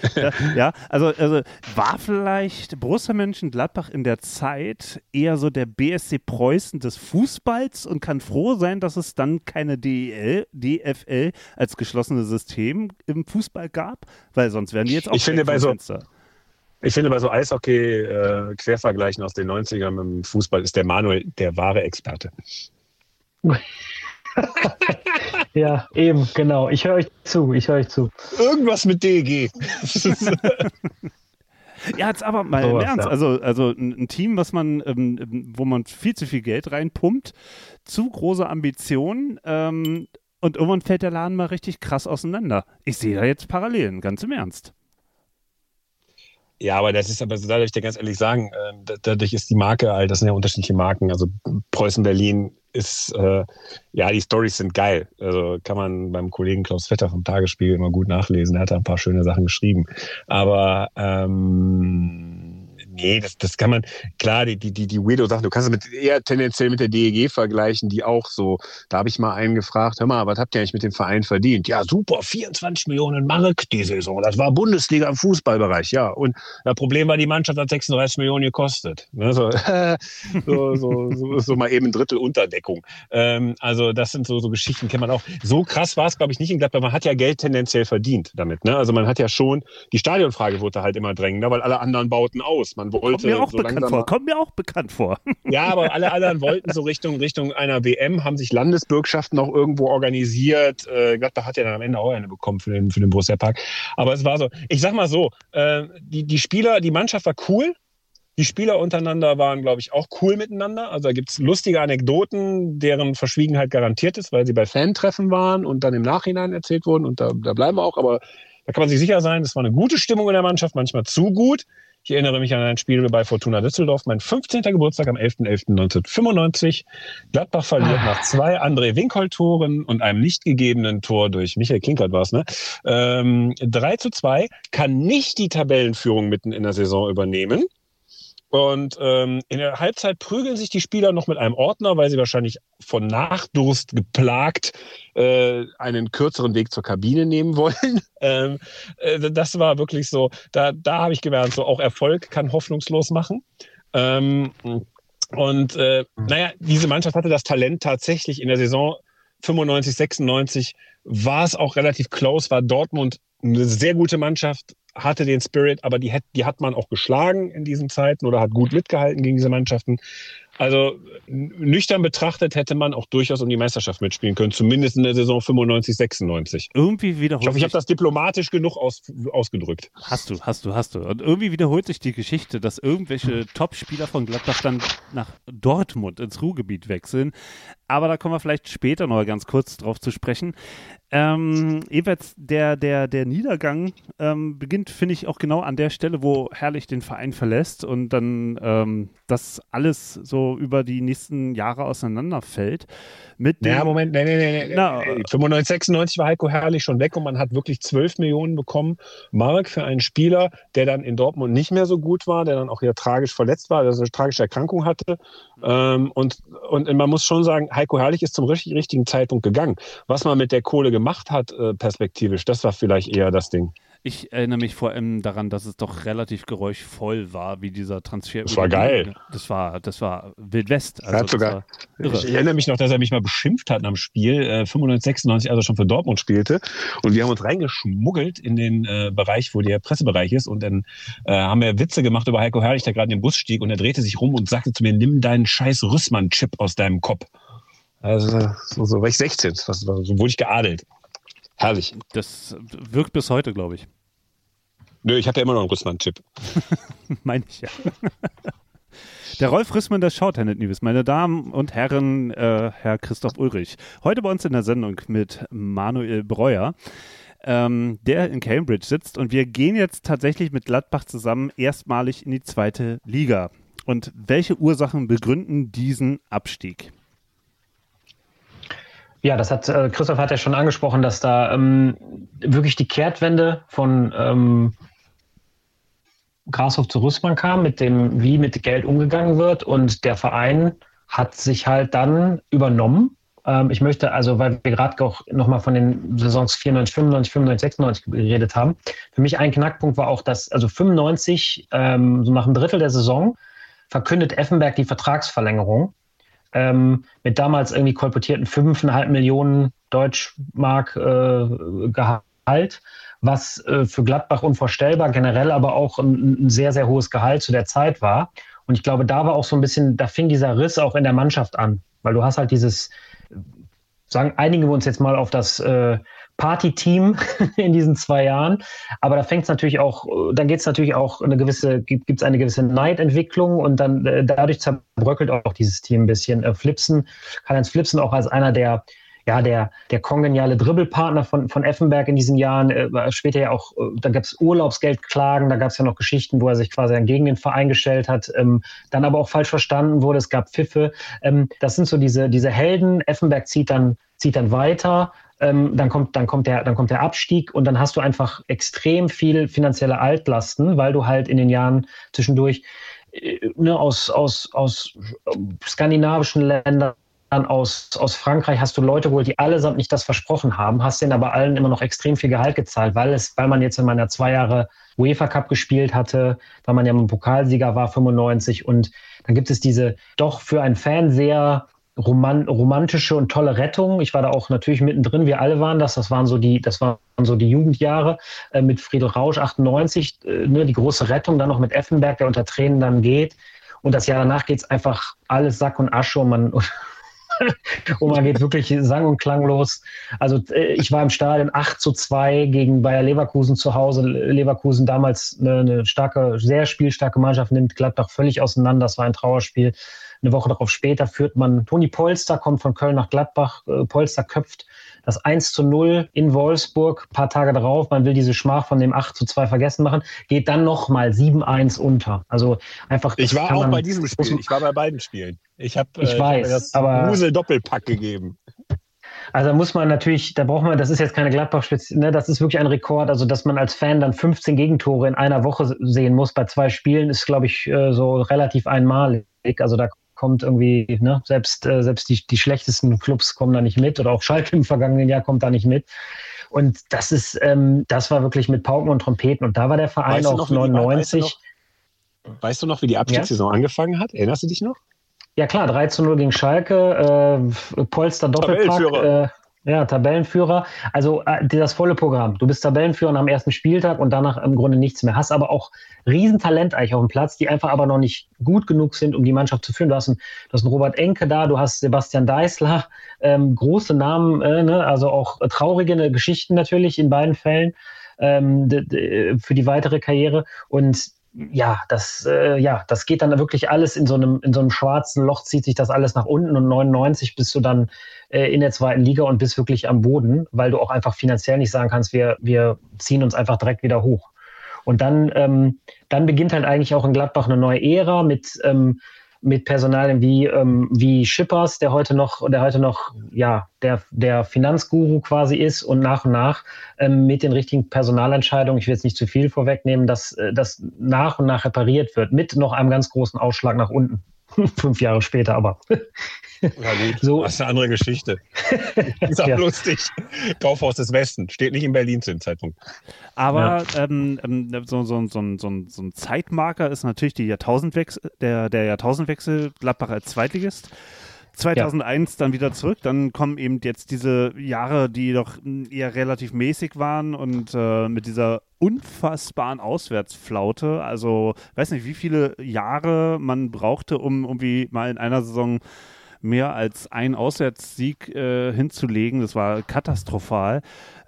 ja, also, also war vielleicht Borussia Mönchengladbach in der Zeit eher so der BSC Preußen des Fußballs und kann froh sein, dass es dann keine DEL, DFL als geschlossenes System im Fußball gab, weil sonst wären die jetzt auch ich finde bei so ich finde, bei so Eishockey-Quervergleichen äh, aus den 90ern mit dem Fußball ist der Manuel der wahre Experte. ja, eben, genau. Ich höre euch zu, ich höre euch zu. Irgendwas mit DEG. Ja, jetzt aber mal oh, im Ernst. Ja. Also, also ein, Team, was man, ähm, wo man viel zu viel Geld reinpumpt, zu große Ambitionen ähm, und irgendwann fällt der Laden mal richtig krass auseinander. Ich sehe da jetzt Parallelen, ganz im Ernst. Ja, aber das ist aber, da darf ich dir ganz ehrlich sagen, äh, dadurch ist die Marke halt, das sind ja unterschiedliche Marken. Also Preußen Berlin ist, äh, ja, die Stories sind geil. Also kann man beim Kollegen Klaus Vetter vom Tagesspiegel immer gut nachlesen. Er hat da ein paar schöne Sachen geschrieben. Aber ähm, nee, das, das kann man, klar, die, die, die Weirdo-Sachen, du kannst es mit, eher tendenziell mit der DEG vergleichen, die auch so, da habe ich mal einen gefragt, hör mal, was habt ihr eigentlich mit dem Verein verdient? Ja, super, 24 Millionen Mark die Saison, das war Bundesliga im Fußballbereich, ja. Und das Problem war, die Mannschaft hat 36 Millionen gekostet. Ne, so, so, so, so, so, mal eben ein Drittel Unterdeckung. Ähm, also das sind so, so Geschichten, kennt man auch. So krass war es, glaube ich, nicht in Gladbach. Man hat ja Geld tendenziell verdient damit. Ne? Also man hat ja schon, die Stadionfrage wurde halt immer drängender, weil alle anderen bauten aus. Man wollte Kommt mir auch so bekannt vor. Kommt mir auch bekannt vor. Ja, aber alle anderen wollten so Richtung, Richtung einer WM, haben sich Landesbürgschaften auch irgendwo organisiert. Äh, Gladbach hat ja dann am Ende auch eine bekommen für den, für den Borussia Park. Aber es war so, ich sag mal so, äh, die, die Spieler, die Mannschaft war cool. Die Spieler untereinander waren, glaube ich, auch cool miteinander. Also da gibt es lustige Anekdoten, deren Verschwiegenheit garantiert ist, weil sie bei Fantreffen waren und dann im Nachhinein erzählt wurden. Und da, da bleiben wir auch. Aber da kann man sich sicher sein, es war eine gute Stimmung in der Mannschaft, manchmal zu gut. Ich erinnere mich an ein Spiel bei Fortuna Düsseldorf, mein 15. Geburtstag am 11.11.1995. Gladbach verliert ah. nach zwei André Winkhold-Toren und einem nicht gegebenen Tor durch Michael Klinkert war es, ne? Ähm, 3 zu 2, kann nicht die Tabellenführung mitten in der Saison übernehmen. Und ähm, in der Halbzeit prügeln sich die Spieler noch mit einem Ordner, weil sie wahrscheinlich von Nachdurst geplagt äh, einen kürzeren Weg zur Kabine nehmen wollen. ähm, äh, das war wirklich so, da, da habe ich gelernt, so auch Erfolg kann hoffnungslos machen. Ähm, und äh, naja, diese Mannschaft hatte das Talent tatsächlich in der Saison 95, 96 war es auch relativ close, war Dortmund eine sehr gute Mannschaft, hatte den Spirit, aber die hat, die hat man auch geschlagen in diesen Zeiten oder hat gut mitgehalten gegen diese Mannschaften. Also nüchtern betrachtet hätte man auch durchaus um die Meisterschaft mitspielen können, zumindest in der Saison 95, 96. Irgendwie wiederholt Ich hoffe, ich habe das diplomatisch genug aus, ausgedrückt. Hast du, hast du, hast du. Und irgendwie wiederholt sich die Geschichte, dass irgendwelche Top-Spieler von Gladbach dann nach Dortmund ins Ruhrgebiet wechseln. Aber da kommen wir vielleicht später noch ganz kurz drauf zu sprechen. Ähm, jeweils der, der, der Niedergang ähm, beginnt, finde ich, auch genau an der Stelle, wo Herrlich den Verein verlässt und dann ähm, das alles so über die nächsten Jahre auseinanderfällt. Mit ja, Moment, nee, nee, nee, nee. Na, 95, 96 war Heiko Herrlich schon weg und man hat wirklich 12 Millionen bekommen, Mark für einen Spieler, der dann in Dortmund nicht mehr so gut war, der dann auch hier tragisch verletzt war, also eine tragische Erkrankung hatte. Ähm, und, und man muss schon sagen, Heiko Herrlich ist zum richtig, richtigen Zeitpunkt gegangen. Was man mit der Kohle gemacht hat, äh, perspektivisch, das war vielleicht eher das Ding. Ich erinnere mich vor allem daran, dass es doch relativ geräuschvoll war, wie dieser Transfer. Das war geil. Das war, das war Wild West. Also sogar, ich erinnere mich noch, dass er mich mal beschimpft hat am Spiel, äh, 95, 96, als er schon für Dortmund spielte. Und wir haben uns reingeschmuggelt in den äh, Bereich, wo der Pressebereich ist. Und dann äh, haben wir Witze gemacht über Heiko Herrlich, der gerade in den Bus stieg. Und er drehte sich rum und sagte zu mir, nimm deinen scheiß Rüssmann-Chip aus deinem Kopf. Also so, so war ich 16, so wurde ich geadelt. Herrlich. Das wirkt bis heute, glaube ich. Nö, ich habe ja immer noch einen Russland-Chip. Meine ich ja. Der Rolf Rissmann des Shorthanded News, meine Damen und Herren, äh, Herr Christoph Ulrich. Heute bei uns in der Sendung mit Manuel Breuer, ähm, der in Cambridge sitzt. Und wir gehen jetzt tatsächlich mit Gladbach zusammen erstmalig in die zweite Liga. Und welche Ursachen begründen diesen Abstieg? Ja, das hat äh, Christoph hat ja schon angesprochen, dass da ähm, wirklich die Kehrtwende von ähm, Grashof zu Rüssmann kam, mit dem, wie mit Geld umgegangen wird. Und der Verein hat sich halt dann übernommen. Ähm, ich möchte also, weil wir gerade auch nochmal von den Saisons 94, 95, 95, 96 geredet haben. Für mich ein Knackpunkt war auch, dass also 95, ähm, so nach einem Drittel der Saison, verkündet Effenberg die Vertragsverlängerung ähm, mit damals irgendwie kolportierten 5,5 Millionen Deutschmark äh, Gehalt, was äh, für Gladbach unvorstellbar, generell aber auch ein, ein, sehr, sehr hohes Gehalt zu der Zeit war. Und ich glaube, da war auch so ein bisschen, da fing dieser Riss auch in der Mannschaft an, weil du hast halt dieses, sagen, einigen wir uns jetzt mal auf das äh, Party-Team in diesen zwei Jahren. Aber da fängt es natürlich auch, dann geht es natürlich auch eine gewisse, gibt es eine gewisse Neidentwicklung und dann äh, dadurch zerbröckelt auch dieses Team ein bisschen. Äh, Flipsen, Karl-Heinz Flipsen auch als einer der ja, der, der kongeniale Dribbelpartner von, von Effenberg in diesen Jahren, äh, später ja auch, äh, da gab es Urlaubsgeldklagen, da gab es ja noch Geschichten, wo er sich quasi gegen den Verein gestellt hat, ähm, dann aber auch falsch verstanden wurde, es gab Pfiffe. Ähm, das sind so diese, diese Helden. Effenberg zieht dann, zieht dann weiter, ähm, dann, kommt, dann, kommt der, dann kommt der Abstieg und dann hast du einfach extrem viel finanzielle Altlasten, weil du halt in den Jahren zwischendurch äh, ne, aus, aus, aus skandinavischen Ländern aus, aus Frankreich hast du Leute geholt, die allesamt nicht das versprochen haben, hast denen aber allen immer noch extrem viel Gehalt gezahlt, weil es, weil man jetzt in meiner zwei Jahre UEFA Cup gespielt hatte, weil man ja ein Pokalsieger war, 95 und dann gibt es diese doch für einen Fan sehr roman romantische und tolle Rettung. Ich war da auch natürlich mittendrin, wir alle waren das. Das waren so die, das waren so die Jugendjahre äh, mit Friedrich Rausch 98, äh, ne, die große Rettung, dann noch mit Effenberg, der unter Tränen dann geht. Und das Jahr danach geht es einfach alles Sack und Asche und man, und man geht wirklich sang- und klanglos. Also äh, ich war im Stadion 8 zu 2 gegen Bayer Leverkusen zu Hause. Leverkusen damals eine, eine starke, sehr spielstarke Mannschaft, nimmt Gladbach völlig auseinander. Das war ein Trauerspiel. Eine Woche darauf später führt man, Toni Polster kommt von Köln nach Gladbach, äh, Polster köpft das 1 zu 0 in Wolfsburg, paar Tage darauf, man will diese Schmach von dem 8 zu 2 vergessen machen, geht dann nochmal 7-1 unter. Also einfach. Ich war auch bei diesem Spiel, ich war bei beiden Spielen. Ich habe ich äh, weiß, das aber Musel-Doppelpack gegeben. Also muss man natürlich, da braucht man, das ist jetzt keine gladbach ne, das ist wirklich ein Rekord. Also, dass man als Fan dann 15 Gegentore in einer Woche sehen muss bei zwei Spielen, ist, glaube ich, äh, so relativ einmalig. Also da kommt irgendwie, ne, selbst, äh, selbst die, die schlechtesten Clubs kommen da nicht mit oder auch Schalke im vergangenen Jahr kommt da nicht mit. Und das ist, ähm, das war wirklich mit Pauken und Trompeten. Und da war der Verein auch 99. Weißt du, noch, weißt du noch, wie die Abstiegssaison ja? angefangen hat? Erinnerst du dich noch? Ja klar, 3 zu 0 gegen Schalke, äh, Polster Doppelpack. Äh, ja, Tabellenführer. Also äh, das volle Programm. Du bist Tabellenführer am ersten Spieltag und danach im Grunde nichts mehr. Hast aber auch Riesentalent eigentlich auf dem Platz, die einfach aber noch nicht gut genug sind, um die Mannschaft zu führen. Du hast einen, du hast einen Robert Enke da, du hast Sebastian Deißler, ähm, große Namen, äh, ne? also auch traurige Geschichten natürlich in beiden Fällen ähm, für die weitere Karriere. Und ja, das, äh, ja, das geht dann wirklich alles in so einem, in so einem schwarzen Loch, zieht sich das alles nach unten und 99 bist du dann äh, in der zweiten Liga und bist wirklich am Boden, weil du auch einfach finanziell nicht sagen kannst, wir, wir ziehen uns einfach direkt wieder hoch. Und dann, ähm, dann beginnt halt eigentlich auch in Gladbach eine neue Ära mit, ähm, mit Personalien wie, ähm, wie Schippers, der heute noch, der heute noch, ja, der, der Finanzguru quasi ist und nach und nach ähm, mit den richtigen Personalentscheidungen, ich will jetzt nicht zu viel vorwegnehmen, dass äh, das nach und nach repariert wird, mit noch einem ganz großen Ausschlag nach unten. Fünf Jahre später aber. Na gut, so. das ist eine andere Geschichte. ist auch ja. lustig. Kaufhaus des Westen. Steht nicht in Berlin zu dem Zeitpunkt. Aber ja. ähm, ähm so, so, so, so, so, ein Zeitmarker ist natürlich die Jahrtausendwechsel, der, der Jahrtausendwechsel Gladbach als Zweitligist. 2001 ja. dann wieder zurück. Dann kommen eben jetzt diese Jahre, die doch eher relativ mäßig waren und äh, mit dieser unfassbaren Auswärtsflaute. Also, weiß nicht, wie viele Jahre man brauchte, um irgendwie mal in einer Saison mehr als einen Auswärtssieg äh, hinzulegen. Das war katastrophal.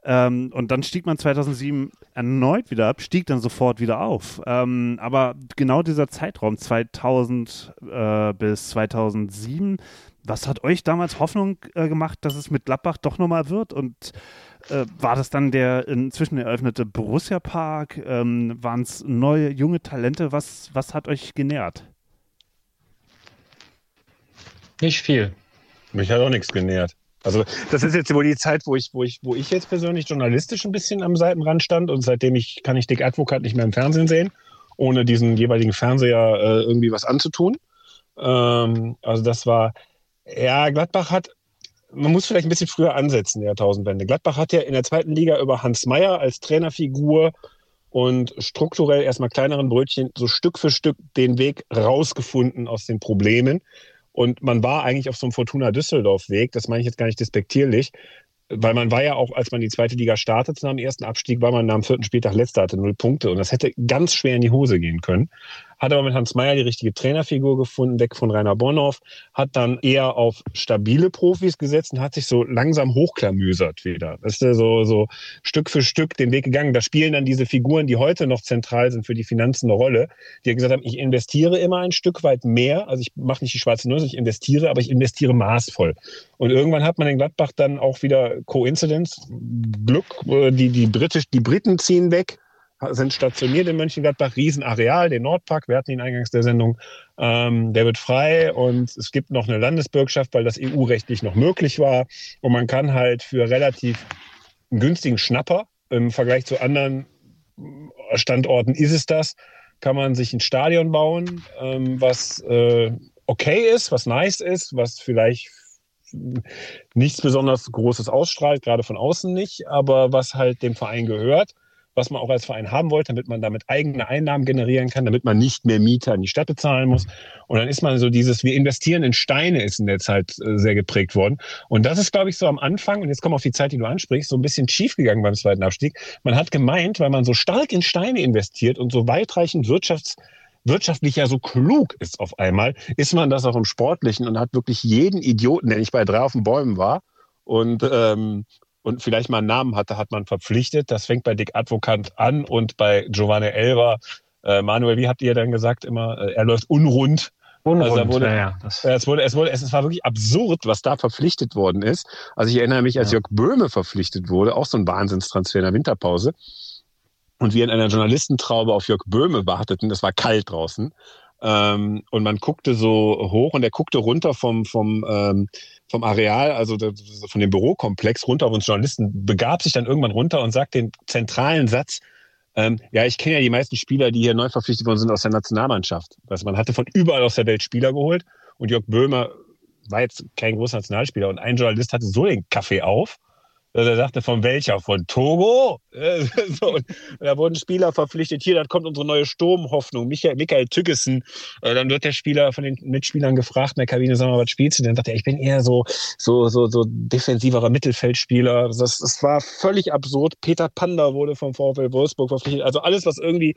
Ähm, und dann stieg man 2007 erneut wieder ab, stieg dann sofort wieder auf. Ähm, aber genau dieser Zeitraum 2000 äh, bis 2007, was hat euch damals Hoffnung äh, gemacht, dass es mit Gladbach doch nochmal wird? Und äh, war das dann der inzwischen eröffnete Borussia Park? Ähm, Waren es neue, junge Talente? Was, was hat euch genährt? Nicht viel. Mich hat auch nichts genährt. Also das ist jetzt wohl die Zeit, wo ich, wo ich, wo ich jetzt persönlich journalistisch ein bisschen am Seitenrand stand und seitdem ich kann ich Dick Advokat nicht mehr im Fernsehen sehen, ohne diesen jeweiligen Fernseher äh, irgendwie was anzutun. Ähm, also das war, ja, Gladbach hat, man muss vielleicht ein bisschen früher ansetzen, der Jahrtausendwende. Gladbach hat ja in der zweiten Liga über Hans Meyer als Trainerfigur und strukturell erstmal kleineren Brötchen so Stück für Stück den Weg rausgefunden aus den Problemen. Und man war eigentlich auf so einem Fortuna Düsseldorf-Weg, das meine ich jetzt gar nicht despektierlich, weil man war ja auch, als man die zweite Liga startete nach dem ersten Abstieg, war man dem vierten Spieltag letzter, hatte null Punkte. Und das hätte ganz schwer in die Hose gehen können hat aber mit Hans Meyer die richtige Trainerfigur gefunden, weg von Rainer Bonhoff, hat dann eher auf stabile Profis gesetzt und hat sich so langsam hochklamüsert wieder. Das ist so, so Stück für Stück den Weg gegangen. Da spielen dann diese Figuren, die heute noch zentral sind für die Finanzen, eine Rolle, die gesagt haben, ich investiere immer ein Stück weit mehr. Also ich mache nicht die schwarze Nuss, ich investiere, aber ich investiere maßvoll. Und irgendwann hat man in Gladbach dann auch wieder Coincidence, Glück, äh, die, die, Britisch, die Briten ziehen weg, sind stationiert in Mönchengladbach, Riesenareal, den Nordpark, wir hatten ihn eingangs der Sendung, ähm, der wird frei und es gibt noch eine Landesbürgschaft, weil das EU-rechtlich noch möglich war. Und man kann halt für relativ einen günstigen Schnapper im Vergleich zu anderen Standorten ist es das, kann man sich ein Stadion bauen, ähm, was äh, okay ist, was nice ist, was vielleicht nichts besonders Großes ausstrahlt, gerade von außen nicht, aber was halt dem Verein gehört was man auch als Verein haben wollte, damit man damit eigene Einnahmen generieren kann, damit man nicht mehr Mieter an die Stadt bezahlen muss. Und dann ist man so dieses, wir investieren in Steine, ist in der Zeit äh, sehr geprägt worden. Und das ist, glaube ich, so am Anfang, und jetzt kommen wir auf die Zeit, die du ansprichst, so ein bisschen schiefgegangen beim zweiten Abstieg. Man hat gemeint, weil man so stark in Steine investiert und so weitreichend Wirtschafts wirtschaftlich ja so klug ist auf einmal, ist man das auch im Sportlichen und hat wirklich jeden Idioten, der nicht bei drei auf den Bäumen war und ähm, und vielleicht mal einen Namen hatte, hat man verpflichtet. Das fängt bei Dick Advokat an und bei Giovanni Elber. Äh, Manuel, wie habt ihr dann gesagt immer, äh, er läuft unrund. Unrund, also wurde, ja, ja. Es, wurde, es, wurde, es war wirklich absurd, was da verpflichtet worden ist. Also ich erinnere mich, als ja. Jörg Böhme verpflichtet wurde, auch so ein Wahnsinnstransfer in der Winterpause. Und wir in einer Journalistentraube auf Jörg Böhme warteten, das war kalt draußen. Ähm, und man guckte so hoch und er guckte runter vom, vom, ähm, vom Areal, also von dem Bürokomplex runter auf uns Journalisten, begab sich dann irgendwann runter und sagt den zentralen Satz, ähm, ja, ich kenne ja die meisten Spieler, die hier neu verpflichtet worden sind aus der Nationalmannschaft. Also man hatte von überall aus der Welt Spieler geholt und Jörg Böhmer war jetzt kein großer Nationalspieler und ein Journalist hatte so den Kaffee auf, er sagte, von welcher? Von Togo? so, da wurden Spieler verpflichtet. Hier, dann kommt unsere neue Sturmhoffnung, Michael, Michael Tüggesen. Äh, dann wird der Spieler von den Mitspielern gefragt in der Kabine, sag mal, was spielst du denn? Sagt er, ich bin eher so, so, so, so defensiverer Mittelfeldspieler. Das, das war völlig absurd. Peter Panda wurde vom VfL Wolfsburg verpflichtet. Also alles, was irgendwie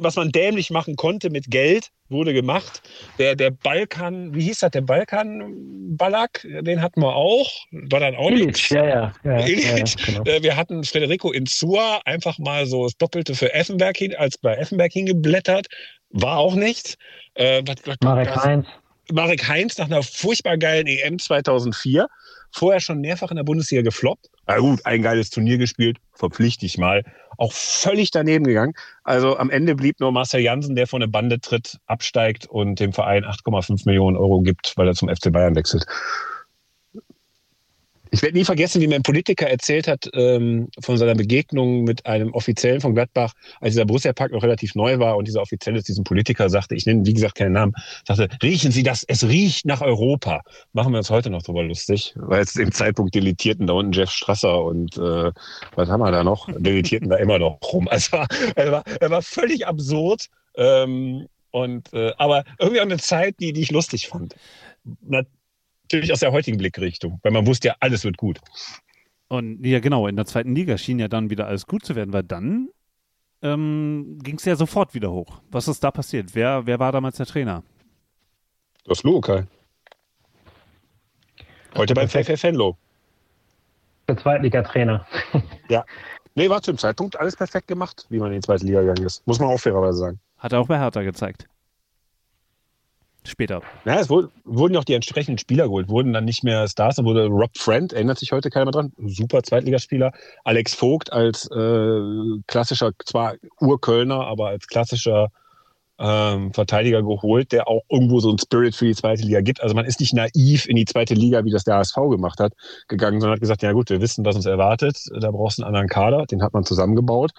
was man dämlich machen konnte mit Geld, wurde gemacht. Der, der Balkan, wie hieß das, der Balkan-Ballack, den hatten wir auch. War dann auch Ilic, ja, ja. ja, Ilic. ja genau. Äh, wir hatten Federico Insua, einfach mal so das Doppelte für Effenberg hin, als bei Effenberg hingeblättert. War auch nichts. Äh, was, was, Marek was, Heinz. Marek Heinz nach einer furchtbar geilen EM 2004 vorher schon mehrfach in der Bundesliga gefloppt. Na gut, ein geiles Turnier gespielt, verpflichte ich mal. Auch völlig daneben gegangen. Also am Ende blieb nur Marcel Janssen, der vor eine Bande tritt, absteigt und dem Verein 8,5 Millionen Euro gibt, weil er zum FC Bayern wechselt. Ich werde nie vergessen, wie mir ein Politiker erzählt hat ähm, von seiner Begegnung mit einem Offiziellen von Gladbach, als dieser Borussia-Park noch relativ neu war und dieser Offizielle diesem Politiker sagte, ich nenne wie gesagt keinen Namen, sagte, riechen Sie das, es riecht nach Europa. Machen wir uns heute noch drüber lustig, weil es im Zeitpunkt delitierten da unten Jeff Strasser und äh, was haben wir da noch? Delitierten da immer noch rum. Also er war, er war völlig absurd. Ähm, und äh, aber irgendwie auch eine Zeit, die, die ich lustig fand. Na, natürlich aus der heutigen Blickrichtung, weil man wusste ja, alles wird gut. Und ja, genau, in der zweiten Liga schien ja dann wieder alles gut zu werden, weil dann ähm, ging es ja sofort wieder hoch. Was ist da passiert? Wer, wer war damals der Trainer? Das Luokai. Heute beim VfL Venlo. Der Zweitliga-Trainer. ja. Nee, war zu dem Zeitpunkt alles perfekt gemacht, wie man in die zweite Liga gegangen ist. Muss man auch fairerweise sagen. Hat er auch bei Hertha gezeigt später. Ja, es wurde, wurden ja auch die entsprechenden Spieler geholt, wurden dann nicht mehr Stars, dann wurde Rob Friend, erinnert sich heute keiner mehr dran, super Zweitligaspieler. Alex Vogt als äh, klassischer, zwar Urkölner, aber als klassischer ähm, Verteidiger geholt, der auch irgendwo so ein Spirit für die zweite Liga gibt. Also man ist nicht naiv in die zweite Liga, wie das der HSV gemacht hat, gegangen, sondern hat gesagt, ja gut, wir wissen, was uns erwartet, da brauchst du einen anderen Kader, den hat man zusammengebaut.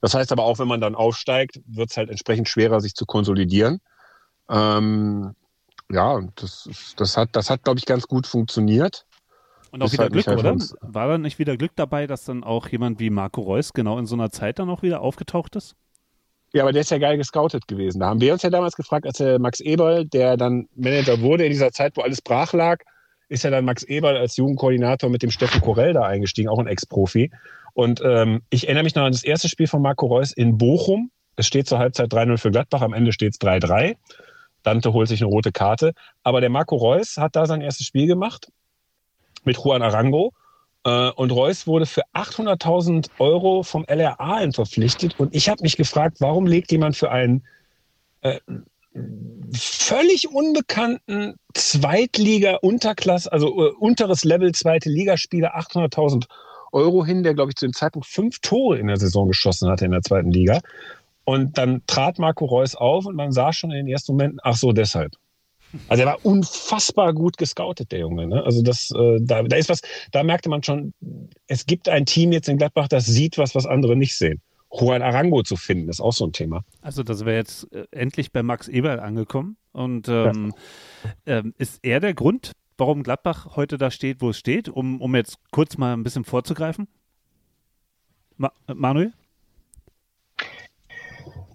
Das heißt aber auch, wenn man dann aufsteigt, wird es halt entsprechend schwerer, sich zu konsolidieren. Ähm, ja, das, das hat, das hat, glaube ich, ganz gut funktioniert. Und auch das wieder Glück, halt oder? War dann nicht wieder Glück dabei, dass dann auch jemand wie Marco Reus genau in so einer Zeit dann auch wieder aufgetaucht ist? Ja, aber der ist ja geil gescoutet gewesen. Da haben wir uns ja damals gefragt, als der Max Eberl, der dann Manager wurde in dieser Zeit, wo alles brach lag, ist ja dann Max Eberl als Jugendkoordinator mit dem Steffen Korell da eingestiegen, auch ein Ex-Profi. Und ähm, ich erinnere mich noch an das erste Spiel von Marco Reus in Bochum. Es steht zur Halbzeit 3-0 für Gladbach, am Ende steht es 3-3. Dante holt sich eine rote Karte. Aber der Marco Reus hat da sein erstes Spiel gemacht mit Juan Arango. Äh, und Reus wurde für 800.000 Euro vom LRA verpflichtet. Und ich habe mich gefragt, warum legt jemand für einen äh, völlig unbekannten Zweitliga-Unterklasse, also uh, unteres Level zweite Ligaspieler 800.000 Euro hin, der, glaube ich, zu dem Zeitpunkt fünf Tore in der Saison geschossen hatte in der zweiten Liga. Und dann trat Marco Reus auf und man sah schon in den ersten Momenten, ach so, deshalb. Also er war unfassbar gut gescoutet, der Junge. Ne? Also das, äh, da, da ist was, da merkte man schon, es gibt ein Team jetzt in Gladbach, das sieht was, was andere nicht sehen. Juan Arango zu finden, ist auch so ein Thema. Also das wäre jetzt äh, endlich bei Max Eberl angekommen. Und ähm, ja. ähm, ist er der Grund, warum Gladbach heute da steht, wo es steht, um, um jetzt kurz mal ein bisschen vorzugreifen? Ma Manuel?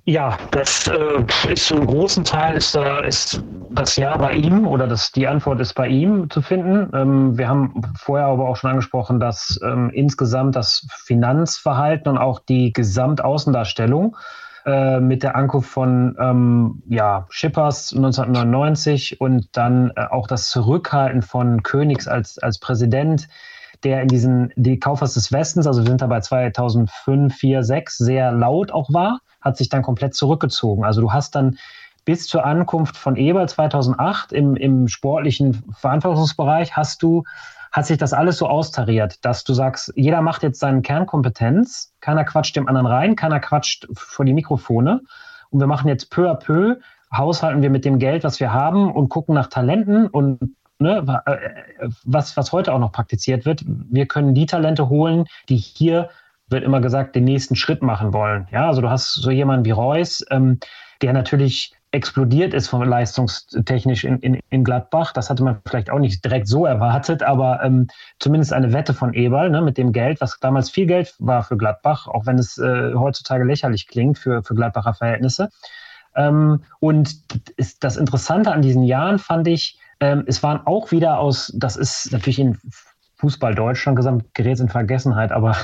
Ja, das äh, ist zum großen Teil ist, äh, ist das Ja bei ihm oder das, die Antwort ist bei ihm zu finden. Ähm, wir haben vorher aber auch schon angesprochen, dass ähm, insgesamt das Finanzverhalten und auch die Gesamtaußendarstellung äh, mit der Ankunft von ähm, ja, Schippers 1999 und dann äh, auch das Zurückhalten von Königs als, als Präsident der in diesen, die Kaufers des Westens, also wir sind da bei 2005, 4, 6, sehr laut auch war hat sich dann komplett zurückgezogen. Also du hast dann bis zur Ankunft von Eber 2008 im, im sportlichen Verantwortungsbereich hast du, hat sich das alles so austariert, dass du sagst, jeder macht jetzt seine Kernkompetenz, keiner quatscht dem anderen rein, keiner quatscht vor die Mikrofone und wir machen jetzt peu à peu, haushalten wir mit dem Geld, was wir haben und gucken nach Talenten und ne, äh, was, was heute auch noch praktiziert wird. Wir können die Talente holen, die hier wird immer gesagt, den nächsten Schritt machen wollen. Ja, also du hast so jemanden wie Reus, ähm, der natürlich explodiert ist von leistungstechnisch in, in, in Gladbach. Das hatte man vielleicht auch nicht direkt so erwartet, aber ähm, zumindest eine Wette von Eberl ne, mit dem Geld, was damals viel Geld war für Gladbach, auch wenn es äh, heutzutage lächerlich klingt für, für Gladbacher Verhältnisse. Ähm, und ist das Interessante an diesen Jahren fand ich, ähm, es waren auch wieder aus, das ist natürlich in Fußball Deutschland gesamt gerät in Vergessenheit, aber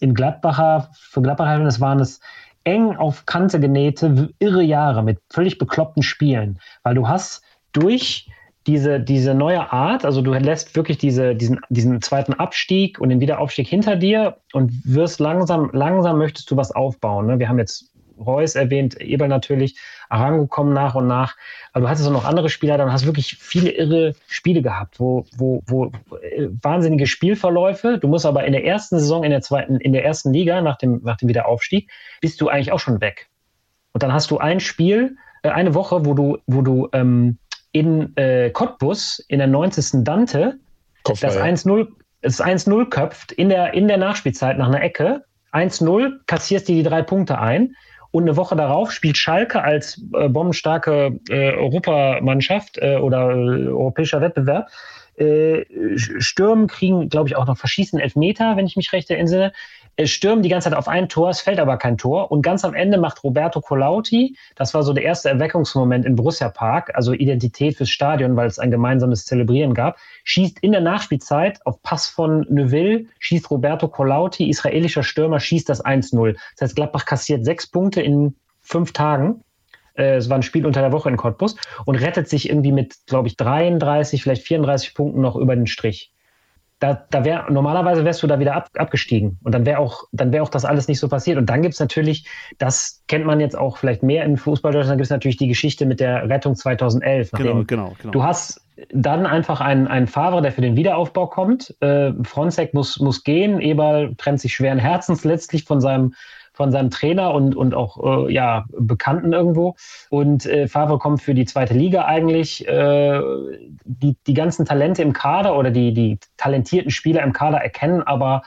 in Gladbacher, für Gladbacher das waren es eng auf Kante genähte, irre Jahre mit völlig bekloppten Spielen, weil du hast durch diese, diese neue Art, also du lässt wirklich diese, diesen, diesen zweiten Abstieg und den Wiederaufstieg hinter dir und wirst langsam, langsam möchtest du was aufbauen. Ne? Wir haben jetzt Reus erwähnt, Eberl natürlich, Arango kommen nach und nach. Aber du hattest auch noch andere Spieler, dann hast du wirklich viele irre Spiele gehabt, wo, wo, wo äh, wahnsinnige Spielverläufe. Du musst aber in der ersten Saison, in der zweiten, in der ersten Liga, nach dem, nach dem Wiederaufstieg, bist du eigentlich auch schon weg. Und dann hast du ein Spiel, äh, eine Woche, wo du, wo du ähm, in äh, Cottbus in der 90. Dante Kopfball, das 1-0 es 1-0 köpft in der, in der Nachspielzeit nach einer Ecke. 1-0, kassierst dir die drei Punkte ein. Und eine Woche darauf spielt Schalke als äh, bombenstarke äh, Europamannschaft äh, oder äh, europäischer Wettbewerb. Äh, Stürmen kriegen, glaube ich, auch noch verschießen Elfmeter, wenn ich mich recht erinnere stürmen die ganze Zeit auf ein Tor, es fällt aber kein Tor. Und ganz am Ende macht Roberto Colauti, das war so der erste Erweckungsmoment im Borussia Park, also Identität fürs Stadion, weil es ein gemeinsames Zelebrieren gab, schießt in der Nachspielzeit auf Pass von Neuville, schießt Roberto Colauti, israelischer Stürmer, schießt das 1-0. Das heißt, Gladbach kassiert sechs Punkte in fünf Tagen. Äh, es war ein Spiel unter der Woche in Cottbus und rettet sich irgendwie mit, glaube ich, 33, vielleicht 34 Punkten noch über den Strich da, da wäre normalerweise wärst du da wieder ab, abgestiegen und dann wäre auch dann wäre auch das alles nicht so passiert und dann gibt es natürlich das kennt man jetzt auch vielleicht mehr in Fußball dann gibt es natürlich die Geschichte mit der Rettung 2011 genau genau genau du hast dann einfach einen, einen Fahrer, der für den Wiederaufbau kommt. Äh, Fronzek muss, muss gehen. Eberl trennt sich schweren Herzens letztlich von seinem von seinem Trainer und, und auch äh, ja, Bekannten irgendwo. Und äh, Favre kommt für die zweite Liga eigentlich. Äh, die, die ganzen Talente im Kader oder die, die talentierten Spieler im Kader erkennen aber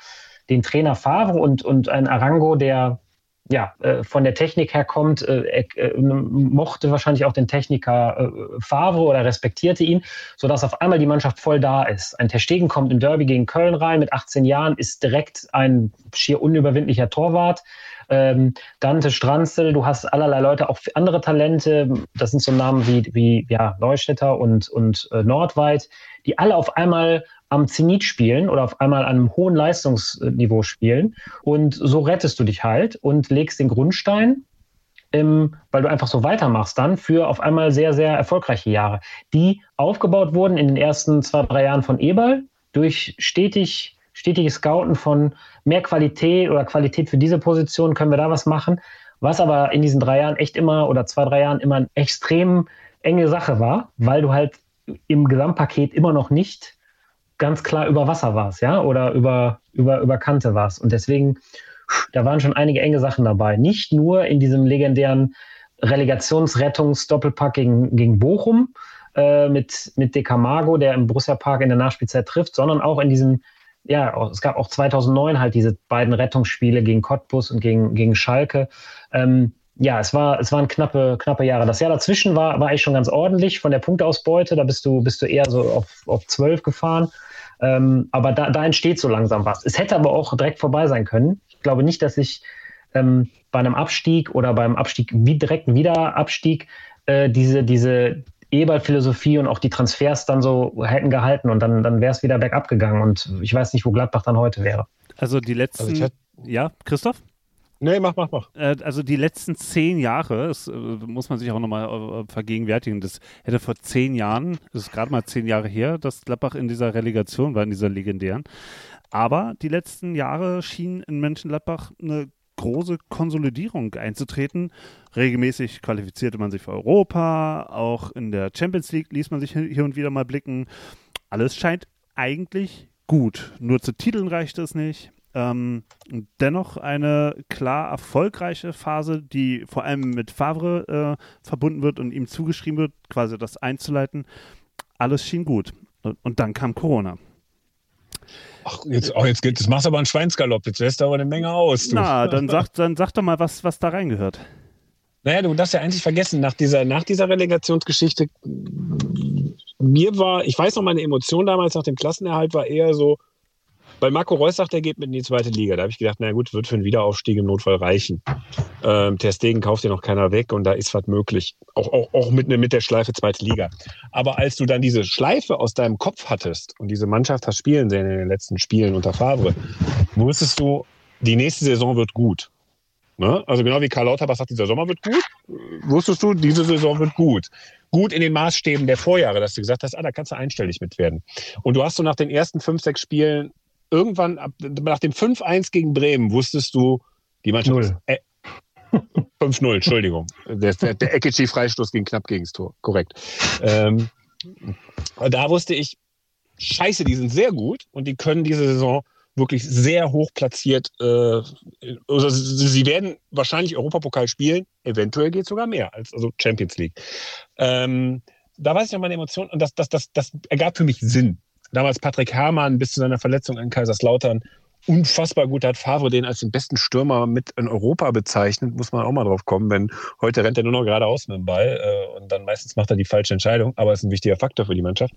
den Trainer Favre und, und ein Arango, der ja, äh, von der Technik her kommt, äh, äh, mochte wahrscheinlich auch den Techniker äh, Favre oder respektierte ihn, sodass auf einmal die Mannschaft voll da ist. Ein Terstegen kommt im Derby gegen Köln rein mit 18 Jahren, ist direkt ein schier unüberwindlicher Torwart ähm, Dante Stranzel, du hast allerlei Leute, auch andere Talente, das sind so Namen wie, wie ja, Neustädter und, und äh, Nordweit, die alle auf einmal am Zenit spielen oder auf einmal an einem hohen Leistungsniveau spielen. Und so rettest du dich halt und legst den Grundstein, ähm, weil du einfach so weitermachst dann für auf einmal sehr, sehr erfolgreiche Jahre, die aufgebaut wurden in den ersten zwei, drei Jahren von Eberl durch stetig stetiges Scouten von mehr Qualität oder Qualität für diese Position, können wir da was machen. Was aber in diesen drei Jahren echt immer oder zwei, drei Jahren immer eine extrem enge Sache war, weil du halt im Gesamtpaket immer noch nicht ganz klar über Wasser warst, ja, oder über, über, über Kante warst. Und deswegen, da waren schon einige enge Sachen dabei. Nicht nur in diesem legendären Relegationsrettungs-Doppelpack gegen, gegen Bochum äh, mit, mit De Camargo, der im Borussia Park in der Nachspielzeit trifft, sondern auch in diesem ja, es gab auch 2009 halt diese beiden Rettungsspiele gegen Cottbus und gegen, gegen Schalke. Ähm, ja, es war, es waren knappe, knappe Jahre. Das Jahr dazwischen war, war eigentlich schon ganz ordentlich von der Punktausbeute. Da bist du, bist du eher so auf, auf 12 gefahren. Ähm, aber da, da entsteht so langsam was. Es hätte aber auch direkt vorbei sein können. Ich glaube nicht, dass ich ähm, bei einem Abstieg oder beim Abstieg, wie direkten Wiederabstieg, äh, diese, diese, Eberl-Philosophie und auch die Transfers dann so hätten gehalten und dann, dann wäre es wieder bergab gegangen und ich weiß nicht, wo Gladbach dann heute wäre. Also die letzten. Also ja, Christoph? Nee, mach, mach, mach. Äh, also die letzten zehn Jahre, das äh, muss man sich auch nochmal äh, vergegenwärtigen, das hätte vor zehn Jahren, das ist gerade mal zehn Jahre her, dass Gladbach in dieser Relegation war, in dieser legendären. Aber die letzten Jahre schien in Mönchengladbach eine große Konsolidierung einzutreten. Regelmäßig qualifizierte man sich für Europa, auch in der Champions League ließ man sich hier und wieder mal blicken. Alles scheint eigentlich gut. Nur zu Titeln reicht es nicht. Ähm, dennoch eine klar erfolgreiche Phase, die vor allem mit Favre äh, verbunden wird und ihm zugeschrieben wird, quasi das einzuleiten. Alles schien gut. Und dann kam Corona. Ach, jetzt, oh, jetzt, jetzt machst du aber einen Schweinsgalopp. Jetzt lässt du aber eine Menge aus. Du. Na, dann sag, dann sag doch mal, was, was da reingehört. Naja, du darfst ja eigentlich vergessen, nach dieser, nach dieser Relegationsgeschichte, mir war, ich weiß noch, meine Emotion damals nach dem Klassenerhalt war eher so, weil Marco Reus sagt, er geht mit in die zweite Liga. Da habe ich gedacht, na gut, wird für einen Wiederaufstieg im Notfall reichen. Ähm, Ter Stegen kauft ja noch keiner weg und da ist was möglich. Auch, auch, auch mit, mit der Schleife zweite Liga. Aber als du dann diese Schleife aus deinem Kopf hattest und diese Mannschaft hast spielen sehen in den letzten Spielen unter Favre, wusstest du, die nächste Saison wird gut. Ne? Also genau wie Karl Lauterbach sagt, dieser Sommer wird gut, wusstest du, diese Saison wird gut. Gut in den Maßstäben der Vorjahre, dass du gesagt hast, ah, da kannst du einstellig mit werden. Und du hast so nach den ersten fünf, sechs Spielen irgendwann, ab, nach dem 5-1 gegen Bremen, wusstest du, die Mannschaft ist, äh, 5-0, Entschuldigung. Der, der, der Ekici-Freistoß ging knapp gegen das Tor. Korrekt. Ähm, da wusste ich, scheiße, die sind sehr gut und die können diese Saison wirklich sehr hoch platziert. Äh, also sie werden wahrscheinlich Europapokal spielen, eventuell geht sogar mehr als also Champions League. Ähm, da weiß ich noch meine Emotionen und das, das, das, das ergab für mich Sinn. Damals Patrick Herrmann bis zu seiner Verletzung in Kaiserslautern unfassbar gut. Hat Favre den als den besten Stürmer mit in Europa bezeichnet, muss man auch mal drauf kommen, wenn heute rennt er nur noch geradeaus mit dem Ball äh, und dann meistens macht er die falsche Entscheidung, aber ist ein wichtiger Faktor für die Mannschaft.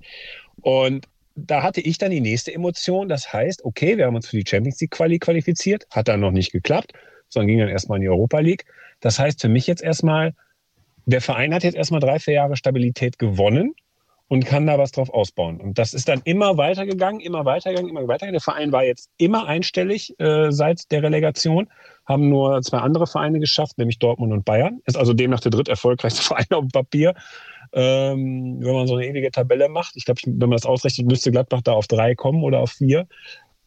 Und da hatte ich dann die nächste Emotion, das heißt, okay, wir haben uns für die Champions League Quali qualifiziert, hat dann noch nicht geklappt, sondern ging dann erstmal in die Europa League. Das heißt für mich jetzt erstmal, der Verein hat jetzt erstmal drei, vier Jahre Stabilität gewonnen und kann da was drauf ausbauen. Und das ist dann immer weitergegangen, immer weitergegangen, immer weitergegangen. Der Verein war jetzt immer einstellig äh, seit der Relegation, haben nur zwei andere Vereine geschafft, nämlich Dortmund und Bayern. Ist also demnach der dritt erfolgreichste Verein auf dem Papier. Ähm, wenn man so eine ewige Tabelle macht, ich glaube, wenn man das ausrechnet, müsste Gladbach da auf drei kommen oder auf vier.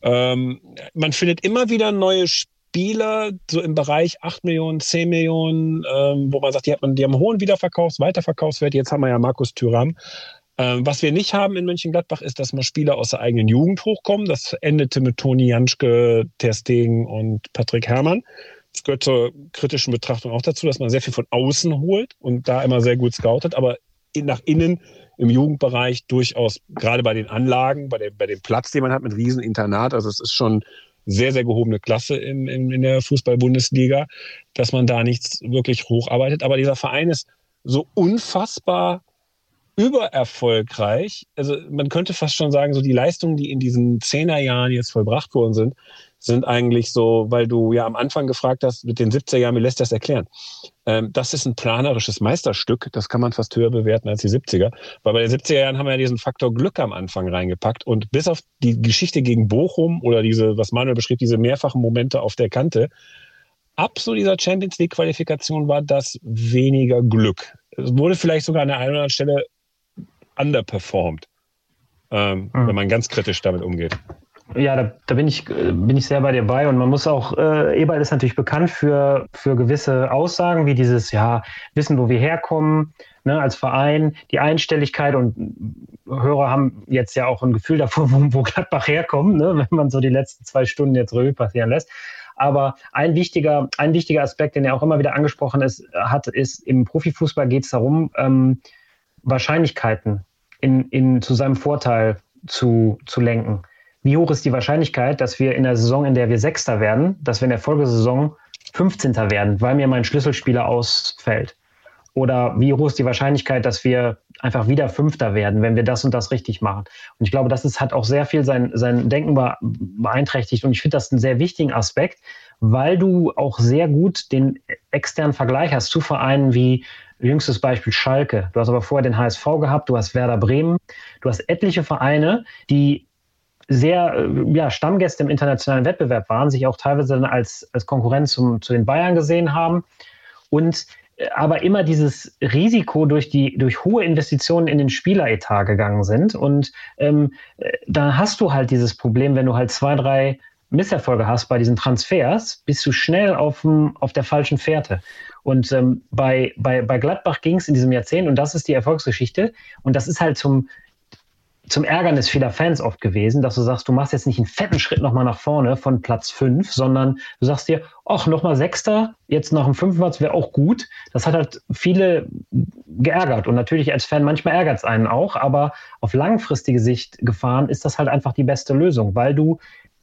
Ähm, man findet immer wieder neue Spieler, so im Bereich 8 Millionen, 10 Millionen, ähm, wo man sagt, die, hat man, die haben einen hohen Wiederverkaufs-, Weiterverkaufswert. Jetzt haben wir ja Markus Thüram, was wir nicht haben in Mönchengladbach ist, dass mal Spieler aus der eigenen Jugend hochkommen. Das endete mit Toni Janschke, Ter Stegen und Patrick Herrmann. Das gehört zur kritischen Betrachtung auch dazu, dass man sehr viel von außen holt und da immer sehr gut scoutet, aber nach innen im Jugendbereich durchaus, gerade bei den Anlagen, bei, der, bei dem Platz, den man hat mit Rieseninternat, also es ist schon sehr, sehr gehobene Klasse in, in, in der Fußball-Bundesliga, dass man da nichts wirklich hocharbeitet. Aber dieser Verein ist so unfassbar übererfolgreich. Also man könnte fast schon sagen, so die Leistungen, die in diesen Zehnerjahren jetzt vollbracht worden sind, sind eigentlich so, weil du ja am Anfang gefragt hast, mit den 70er Jahren, wie lässt das erklären? Ähm, das ist ein planerisches Meisterstück, das kann man fast höher bewerten als die 70er, weil bei den 70er Jahren haben wir ja diesen Faktor Glück am Anfang reingepackt und bis auf die Geschichte gegen Bochum oder diese, was Manuel beschrieb, diese mehrfachen Momente auf der Kante, ab so dieser Champions League Qualifikation war das weniger Glück. Es wurde vielleicht sogar an der einen oder anderen Stelle underperformed, ähm, mhm. wenn man ganz kritisch damit umgeht. Ja, da, da, bin, ich, bin ich sehr bei dir bei. Und man muss auch, äh, Eberl ist natürlich bekannt für, für gewisse Aussagen, wie dieses, ja, wissen, wo wir herkommen, ne, als Verein, die Einstelligkeit und Hörer haben jetzt ja auch ein Gefühl davor, wo, wo Gladbach herkommt, ne, wenn man so die letzten zwei Stunden jetzt Revue passieren lässt. Aber ein wichtiger, ein wichtiger Aspekt, den er auch immer wieder angesprochen ist, hat, ist, im Profifußball geht es darum, ähm, Wahrscheinlichkeiten in, in, zu seinem Vorteil zu, zu lenken. Wie hoch ist die Wahrscheinlichkeit, dass wir in der Saison, in der wir Sechster werden, dass wir in der Folgesaison 15. werden, weil mir mein Schlüsselspieler ausfällt? Oder wie hoch ist die Wahrscheinlichkeit, dass wir einfach wieder Fünfter werden, wenn wir das und das richtig machen? Und ich glaube, das ist, hat auch sehr viel sein, sein Denken beeinträchtigt. Und ich finde das einen sehr wichtigen Aspekt, weil du auch sehr gut den externen Vergleich hast zu Vereinen wie Jüngstes Beispiel Schalke. Du hast aber vorher den HSV gehabt, du hast Werder Bremen, du hast etliche Vereine, die sehr äh, ja, Stammgäste im internationalen Wettbewerb waren, sich auch teilweise dann als, als Konkurrenz zum, zu den Bayern gesehen haben und äh, aber immer dieses Risiko durch die durch hohe Investitionen in den Spieleretat gegangen sind und ähm, äh, dann hast du halt dieses Problem, wenn du halt zwei drei Misserfolge hast bei diesen Transfers, bist du schnell auf, dem, auf der falschen Fährte. Und ähm, bei, bei, bei Gladbach ging es in diesem Jahrzehnt, und das ist die Erfolgsgeschichte, und das ist halt zum, zum Ärgernis vieler Fans oft gewesen, dass du sagst, du machst jetzt nicht einen fetten Schritt nochmal nach vorne von Platz 5, sondern du sagst dir, ach, nochmal Sechster, jetzt nach dem fünften Platz wäre auch gut. Das hat halt viele geärgert. Und natürlich als Fan, manchmal ärgert es einen auch, aber auf langfristige Sicht gefahren ist das halt einfach die beste Lösung, weil du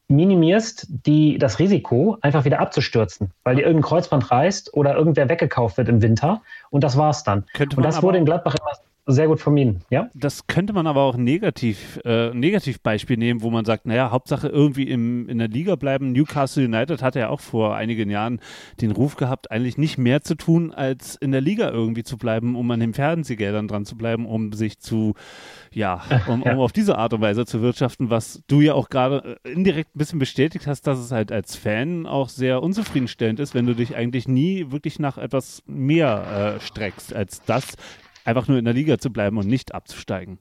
minimierst die, das Risiko, einfach wieder abzustürzen, weil dir irgendein Kreuzband reißt oder irgendwer weggekauft wird im Winter und das war's dann. und das wurde in Gladbach immer sehr gut vermieden, ja? Das könnte man aber auch negativ, äh, Negativbeispiel nehmen, wo man sagt, naja, Hauptsache irgendwie im, in der Liga bleiben. Newcastle United hatte ja auch vor einigen Jahren den Ruf gehabt, eigentlich nicht mehr zu tun, als in der Liga irgendwie zu bleiben, um an den Fernsehgeldern dran zu bleiben, um sich zu, ja, um, ja. um auf diese Art und Weise zu wirtschaften, was du ja auch gerade äh, indirekt ein bisschen bestätigt hast, dass es halt als Fan auch sehr unzufriedenstellend ist, wenn du dich eigentlich nie wirklich nach etwas mehr äh, streckst als das, einfach nur in der Liga zu bleiben und nicht abzusteigen.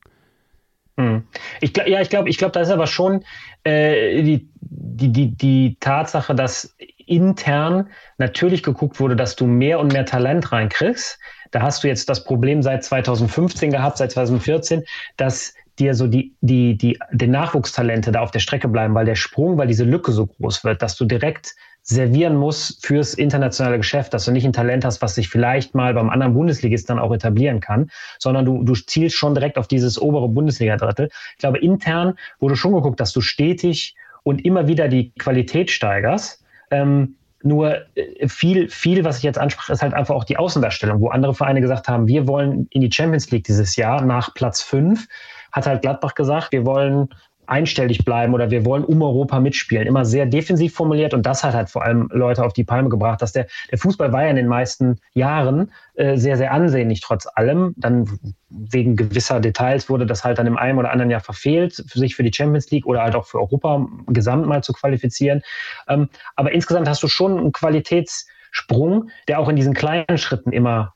Hm. Ich, ja, ich glaube, ich glaube, da ist aber schon äh, die, die, die, die Tatsache, dass intern natürlich geguckt wurde, dass du mehr und mehr Talent reinkriegst. Da hast du jetzt das Problem seit 2015 gehabt, seit 2014, dass dir so die, die, die, die Nachwuchstalente da auf der Strecke bleiben, weil der Sprung, weil diese Lücke so groß wird, dass du direkt servieren muss fürs internationale Geschäft, dass du nicht ein Talent hast, was sich vielleicht mal beim anderen Bundesligist dann auch etablieren kann, sondern du, du zielst schon direkt auf dieses obere Bundesliga-Drittel. Ich glaube, intern wurde schon geguckt, dass du stetig und immer wieder die Qualität steigerst. Ähm, nur äh, viel, viel, was ich jetzt anspreche, ist halt einfach auch die Außendarstellung, wo andere Vereine gesagt haben, wir wollen in die Champions League dieses Jahr nach Platz fünf hat halt Gladbach gesagt, wir wollen einstellig bleiben oder wir wollen um Europa mitspielen. Immer sehr defensiv formuliert und das hat halt vor allem Leute auf die Palme gebracht, dass der, der Fußball war ja in den meisten Jahren äh, sehr, sehr ansehnlich trotz allem. Dann wegen gewisser Details wurde das halt dann im einen oder anderen Jahr verfehlt, für sich für die Champions League oder halt auch für Europa gesamt mal zu qualifizieren. Ähm, aber insgesamt hast du schon einen Qualitätssprung, der auch in diesen kleinen Schritten immer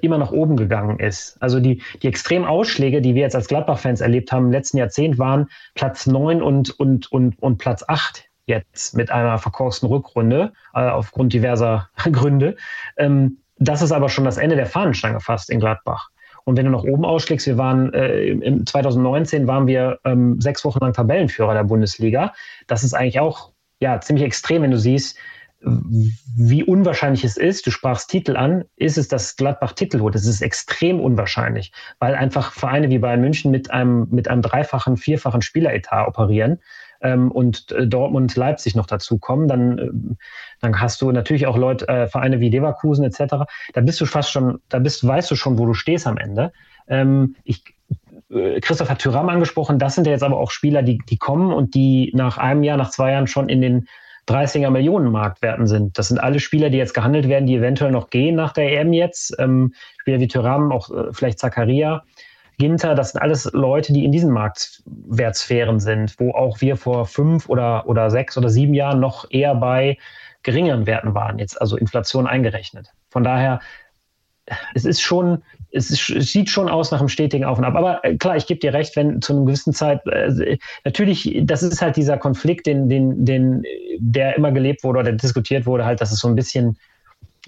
immer nach oben gegangen ist. Also die, die extremen Ausschläge, die wir jetzt als Gladbach-Fans erlebt haben im letzten Jahrzehnt, waren Platz 9 und, und, und, und Platz 8 jetzt mit einer verkorksten Rückrunde äh, aufgrund diverser Gründe. Ähm, das ist aber schon das Ende der Fahnenstange fast in Gladbach. Und wenn du nach oben ausschlägst, wir waren äh, im 2019 waren wir ähm, sechs Wochen lang Tabellenführer der Bundesliga. Das ist eigentlich auch ja ziemlich extrem, wenn du siehst, wie unwahrscheinlich es ist, du sprachst Titel an, ist es, dass Gladbach Titel holt. Das ist extrem unwahrscheinlich, weil einfach Vereine wie Bayern München mit einem, mit einem dreifachen, vierfachen Spieleretat operieren ähm, und äh, Dortmund, Leipzig noch dazu kommen, dann, äh, dann hast du natürlich auch Leute, äh, Vereine wie Leverkusen etc. Da bist du fast schon, da bist, weißt du schon, wo du stehst am Ende. Ähm, ich, äh, Christoph hat Thüram angesprochen, das sind ja jetzt aber auch Spieler, die, die kommen und die nach einem Jahr, nach zwei Jahren schon in den 30er Millionen Marktwerten sind. Das sind alle Spieler, die jetzt gehandelt werden, die eventuell noch gehen nach der EM jetzt. Ähm, Spieler wie Thuram, auch äh, vielleicht Zakaria, Ginter, das sind alles Leute, die in diesen Marktwertsphären sind, wo auch wir vor fünf oder, oder sechs oder sieben Jahren noch eher bei geringeren Werten waren, jetzt also Inflation eingerechnet. Von daher, es ist schon, es, ist, es, sieht schon aus nach einem stetigen Auf und Ab. Aber äh, klar, ich gebe dir recht, wenn zu einer gewissen Zeit, äh, natürlich, das ist halt dieser Konflikt, den, den, den, der immer gelebt wurde oder diskutiert wurde, halt, dass es so ein bisschen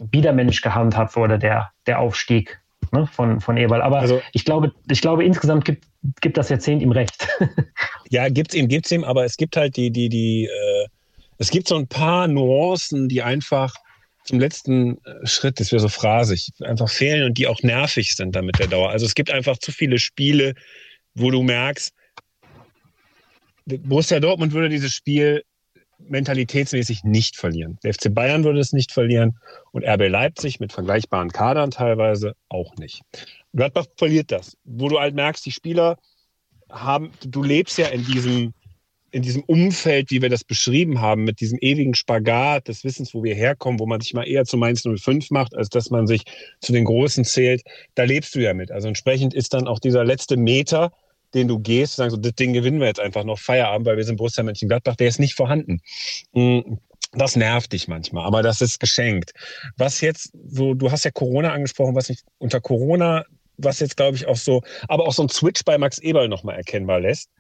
biedermännisch gehandhabt wurde, der, der Aufstieg ne, von, von Eberl. Aber also, ich, glaube, ich glaube, insgesamt gibt, gibt das Jahrzehnt ihm recht. ja, gibt es ihm, gibt es ihm, aber es gibt halt die, die, die, äh, es gibt so ein paar Nuancen, die einfach zum letzten äh, Schritt, das wäre so phrasig, einfach fehlen und die auch nervig sind dann mit der Dauer. Also es gibt einfach zu viele Spiele, wo du merkst, Borussia Dortmund würde dieses Spiel mentalitätsmäßig nicht verlieren. Der FC Bayern würde es nicht verlieren und RB Leipzig mit vergleichbaren Kadern teilweise auch nicht. Gladbach verliert das, wo du halt merkst, die Spieler haben, du lebst ja in diesem in diesem Umfeld, wie wir das beschrieben haben, mit diesem ewigen Spagat des Wissens, wo wir herkommen, wo man sich mal eher zu Mainz 05 macht, als dass man sich zu den Großen zählt, da lebst du ja mit. Also entsprechend ist dann auch dieser letzte Meter, den du gehst, sagen so, das Ding gewinnen wir jetzt einfach noch Feierabend, weil wir sind Borussia Mönchengladbach, der ist nicht vorhanden. Mm, das nervt dich manchmal, aber das ist geschenkt. Was jetzt so, du hast ja Corona angesprochen, was nicht unter Corona was jetzt, glaube ich, auch so, aber auch so ein Switch bei Max Eberl nochmal erkennbar lässt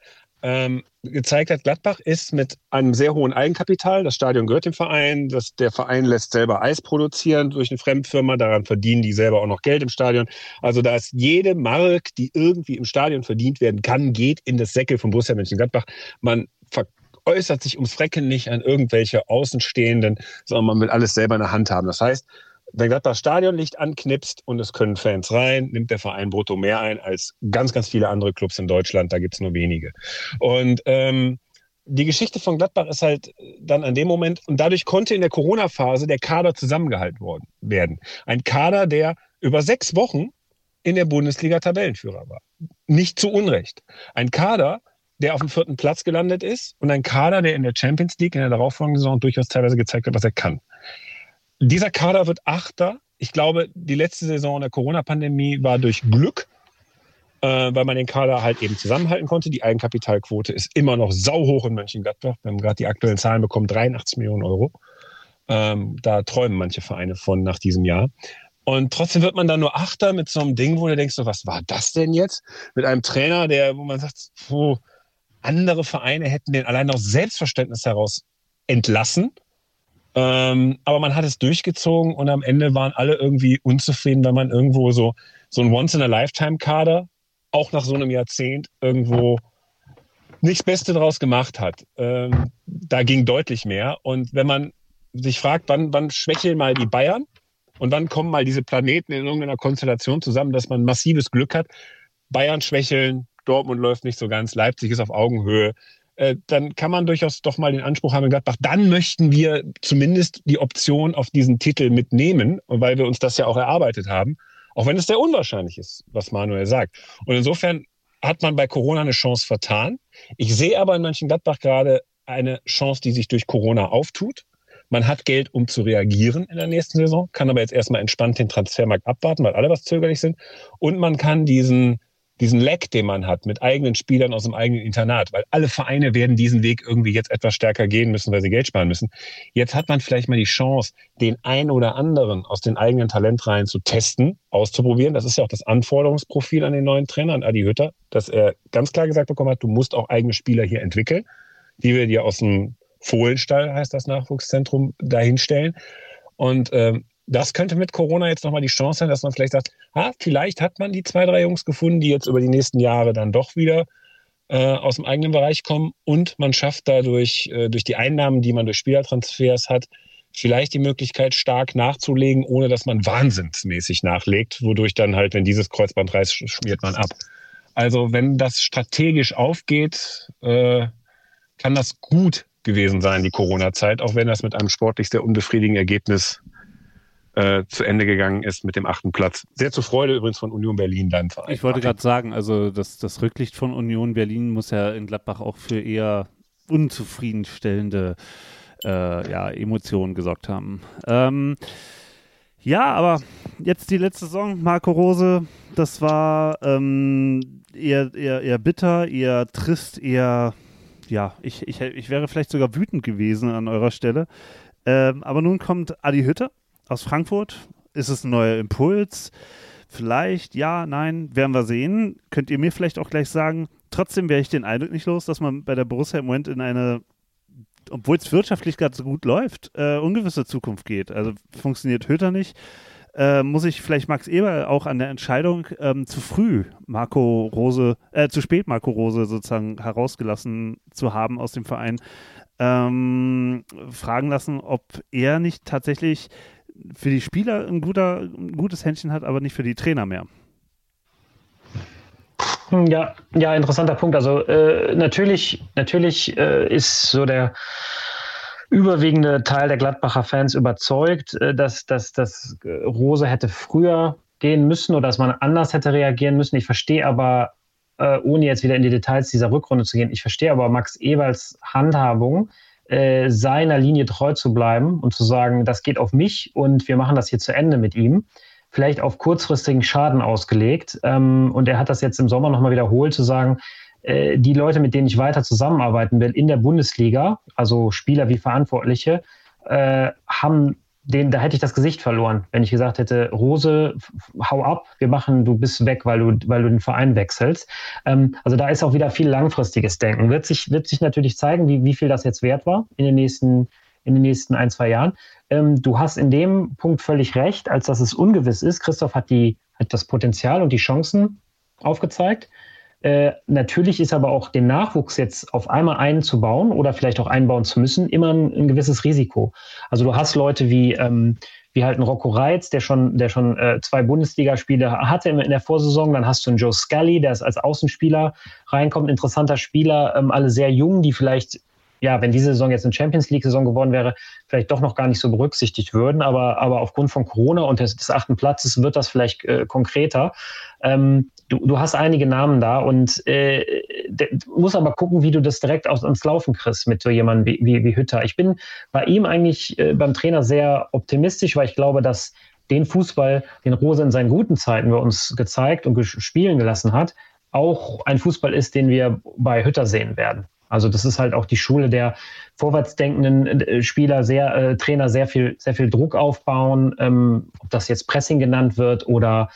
ähm, gezeigt hat, Gladbach ist mit einem sehr hohen Eigenkapital, das Stadion gehört dem Verein, das, der Verein lässt selber Eis produzieren durch eine Fremdfirma, daran verdienen die selber auch noch Geld im Stadion. Also da ist jede Mark, die irgendwie im Stadion verdient werden kann, geht in das Säckel von Borussia Mönchengladbach. Man äußert sich ums Frecken nicht an irgendwelche Außenstehenden, sondern man will alles selber in der Hand haben. Das heißt, wenn Gladbach Stadionlicht anknipst und es können Fans rein, nimmt der Verein brutto mehr ein als ganz, ganz viele andere Clubs in Deutschland. Da gibt es nur wenige. Und ähm, die Geschichte von Gladbach ist halt dann an dem Moment, und dadurch konnte in der Corona-Phase der Kader zusammengehalten worden, werden. Ein Kader, der über sechs Wochen in der Bundesliga Tabellenführer war. Nicht zu Unrecht. Ein Kader, der auf dem vierten Platz gelandet ist und ein Kader, der in der Champions League in der darauffolgenden Saison durchaus teilweise gezeigt hat, was er kann. Dieser Kader wird Achter. Ich glaube, die letzte Saison der Corona-Pandemie war durch Glück, äh, weil man den Kader halt eben zusammenhalten konnte. Die Eigenkapitalquote ist immer noch sauhoch in Mönchengladbach. Wir haben gerade die aktuellen Zahlen bekommen, 83 Millionen Euro. Ähm, da träumen manche Vereine von nach diesem Jahr. Und trotzdem wird man dann nur Achter mit so einem Ding, wo du denkst, so, was war das denn jetzt? Mit einem Trainer, der, wo man sagt, wo andere Vereine hätten den allein aus Selbstverständnis heraus entlassen ähm, aber man hat es durchgezogen und am Ende waren alle irgendwie unzufrieden, weil man irgendwo so, so ein Once-in-a-Lifetime-Kader, auch nach so einem Jahrzehnt, irgendwo nicht das Beste draus gemacht hat. Ähm, da ging deutlich mehr. Und wenn man sich fragt, wann, wann schwächeln mal die Bayern und wann kommen mal diese Planeten in irgendeiner Konstellation zusammen, dass man massives Glück hat. Bayern schwächeln, Dortmund läuft nicht so ganz, Leipzig ist auf Augenhöhe. Äh, dann kann man durchaus doch mal den Anspruch haben in Gladbach, dann möchten wir zumindest die Option auf diesen Titel mitnehmen, weil wir uns das ja auch erarbeitet haben. Auch wenn es sehr unwahrscheinlich ist, was Manuel sagt. Und insofern hat man bei Corona eine Chance vertan. Ich sehe aber in Mönchengladbach gerade eine Chance, die sich durch Corona auftut. Man hat Geld, um zu reagieren in der nächsten Saison, kann aber jetzt erstmal entspannt den Transfermarkt abwarten, weil alle was zögerlich sind. Und man kann diesen, diesen Leck, den man hat mit eigenen Spielern aus dem eigenen Internat, weil alle Vereine werden diesen Weg irgendwie jetzt etwas stärker gehen müssen, weil sie Geld sparen müssen. Jetzt hat man vielleicht mal die Chance, den ein oder anderen aus den eigenen Talentreihen zu testen, auszuprobieren. Das ist ja auch das Anforderungsprofil an den neuen Trainer, an Adi Hütter, dass er ganz klar gesagt bekommen hat, du musst auch eigene Spieler hier entwickeln, die wir dir aus dem Fohlenstall heißt das Nachwuchszentrum, dahinstellen. Und ähm, das könnte mit Corona jetzt nochmal die Chance sein, dass man vielleicht sagt, ah, vielleicht hat man die zwei, drei Jungs gefunden, die jetzt über die nächsten Jahre dann doch wieder äh, aus dem eigenen Bereich kommen und man schafft dadurch, äh, durch die Einnahmen, die man durch Spielertransfers hat, vielleicht die Möglichkeit, stark nachzulegen, ohne dass man wahnsinnsmäßig nachlegt, wodurch dann halt, wenn dieses Kreuzband reißt, schmiert man ab. Also wenn das strategisch aufgeht, äh, kann das gut gewesen sein, die Corona-Zeit, auch wenn das mit einem sportlich sehr unbefriedigenden Ergebnis äh, zu Ende gegangen ist mit dem achten Platz. Sehr zur Freude übrigens von Union Berlin dann. Verein. Ich wollte gerade sagen, also das, das Rücklicht von Union Berlin muss ja in Gladbach auch für eher unzufriedenstellende äh, ja, Emotionen gesorgt haben. Ähm, ja, aber jetzt die letzte Saison, Marco Rose, das war ähm, eher, eher, eher bitter, eher trist, eher ja, ich, ich, ich wäre vielleicht sogar wütend gewesen an eurer Stelle. Ähm, aber nun kommt Adi Hütter aus Frankfurt. Ist es ein neuer Impuls? Vielleicht, ja, nein, werden wir sehen. Könnt ihr mir vielleicht auch gleich sagen, trotzdem wäre ich den Eindruck nicht los, dass man bei der Borussia im Moment in eine, obwohl es wirtschaftlich gerade so gut läuft, äh, ungewisse Zukunft geht. Also funktioniert Hütter nicht äh, muss ich vielleicht Max Eber auch an der Entscheidung ähm, zu früh Marco Rose, äh, zu spät Marco Rose sozusagen herausgelassen zu haben aus dem Verein, ähm, fragen lassen, ob er nicht tatsächlich für die Spieler ein, guter, ein gutes Händchen hat, aber nicht für die Trainer mehr. Ja, ja, interessanter Punkt. Also äh, natürlich, natürlich äh, ist so der überwiegende Teil der Gladbacher Fans überzeugt, äh, dass, dass, dass Rose hätte früher gehen müssen oder dass man anders hätte reagieren müssen. Ich verstehe aber, äh, ohne jetzt wieder in die Details dieser Rückrunde zu gehen, ich verstehe aber Max Ewalds Handhabung, seiner Linie treu zu bleiben und zu sagen, das geht auf mich und wir machen das hier zu Ende mit ihm. Vielleicht auf kurzfristigen Schaden ausgelegt. Ähm, und er hat das jetzt im Sommer nochmal wiederholt, zu sagen, äh, die Leute, mit denen ich weiter zusammenarbeiten will in der Bundesliga, also Spieler wie Verantwortliche, äh, haben den, da hätte ich das Gesicht verloren, wenn ich gesagt hätte, Rose, hau ab, wir machen, du bist weg, weil du, weil du den Verein wechselst. Ähm, also da ist auch wieder viel langfristiges Denken. Wird sich, wird sich natürlich zeigen, wie, wie viel das jetzt wert war in den nächsten, in den nächsten ein, zwei Jahren. Ähm, du hast in dem Punkt völlig recht, als dass es ungewiss ist. Christoph hat die, hat das Potenzial und die Chancen aufgezeigt. Äh, natürlich ist aber auch den Nachwuchs jetzt auf einmal einzubauen oder vielleicht auch einbauen zu müssen, immer ein, ein gewisses Risiko. Also du hast Leute wie, ähm, wie halt ein Rocco Reitz, der schon, der schon äh, zwei Bundesligaspiele hatte in, der Vorsaison. Dann hast du einen Joe Scully, der als Außenspieler reinkommt, interessanter Spieler, ähm, alle sehr jung, die vielleicht ja, wenn diese Saison jetzt eine Champions League-Saison geworden wäre, vielleicht doch noch gar nicht so berücksichtigt würden. Aber, aber aufgrund von Corona und des, des achten Platzes wird das vielleicht äh, konkreter. Ähm, du, du hast einige Namen da und äh, musst aber gucken, wie du das direkt aus, ans Laufen kriegst mit so jemandem wie, wie, wie Hütter. Ich bin bei ihm eigentlich äh, beim Trainer sehr optimistisch, weil ich glaube, dass den Fußball, den Rose in seinen guten Zeiten bei uns gezeigt und spielen gelassen hat, auch ein Fußball ist, den wir bei Hütter sehen werden. Also das ist halt auch die Schule der vorwärtsdenkenden äh, Spieler, sehr äh, Trainer sehr viel sehr viel Druck aufbauen, ähm, ob das jetzt Pressing genannt wird oder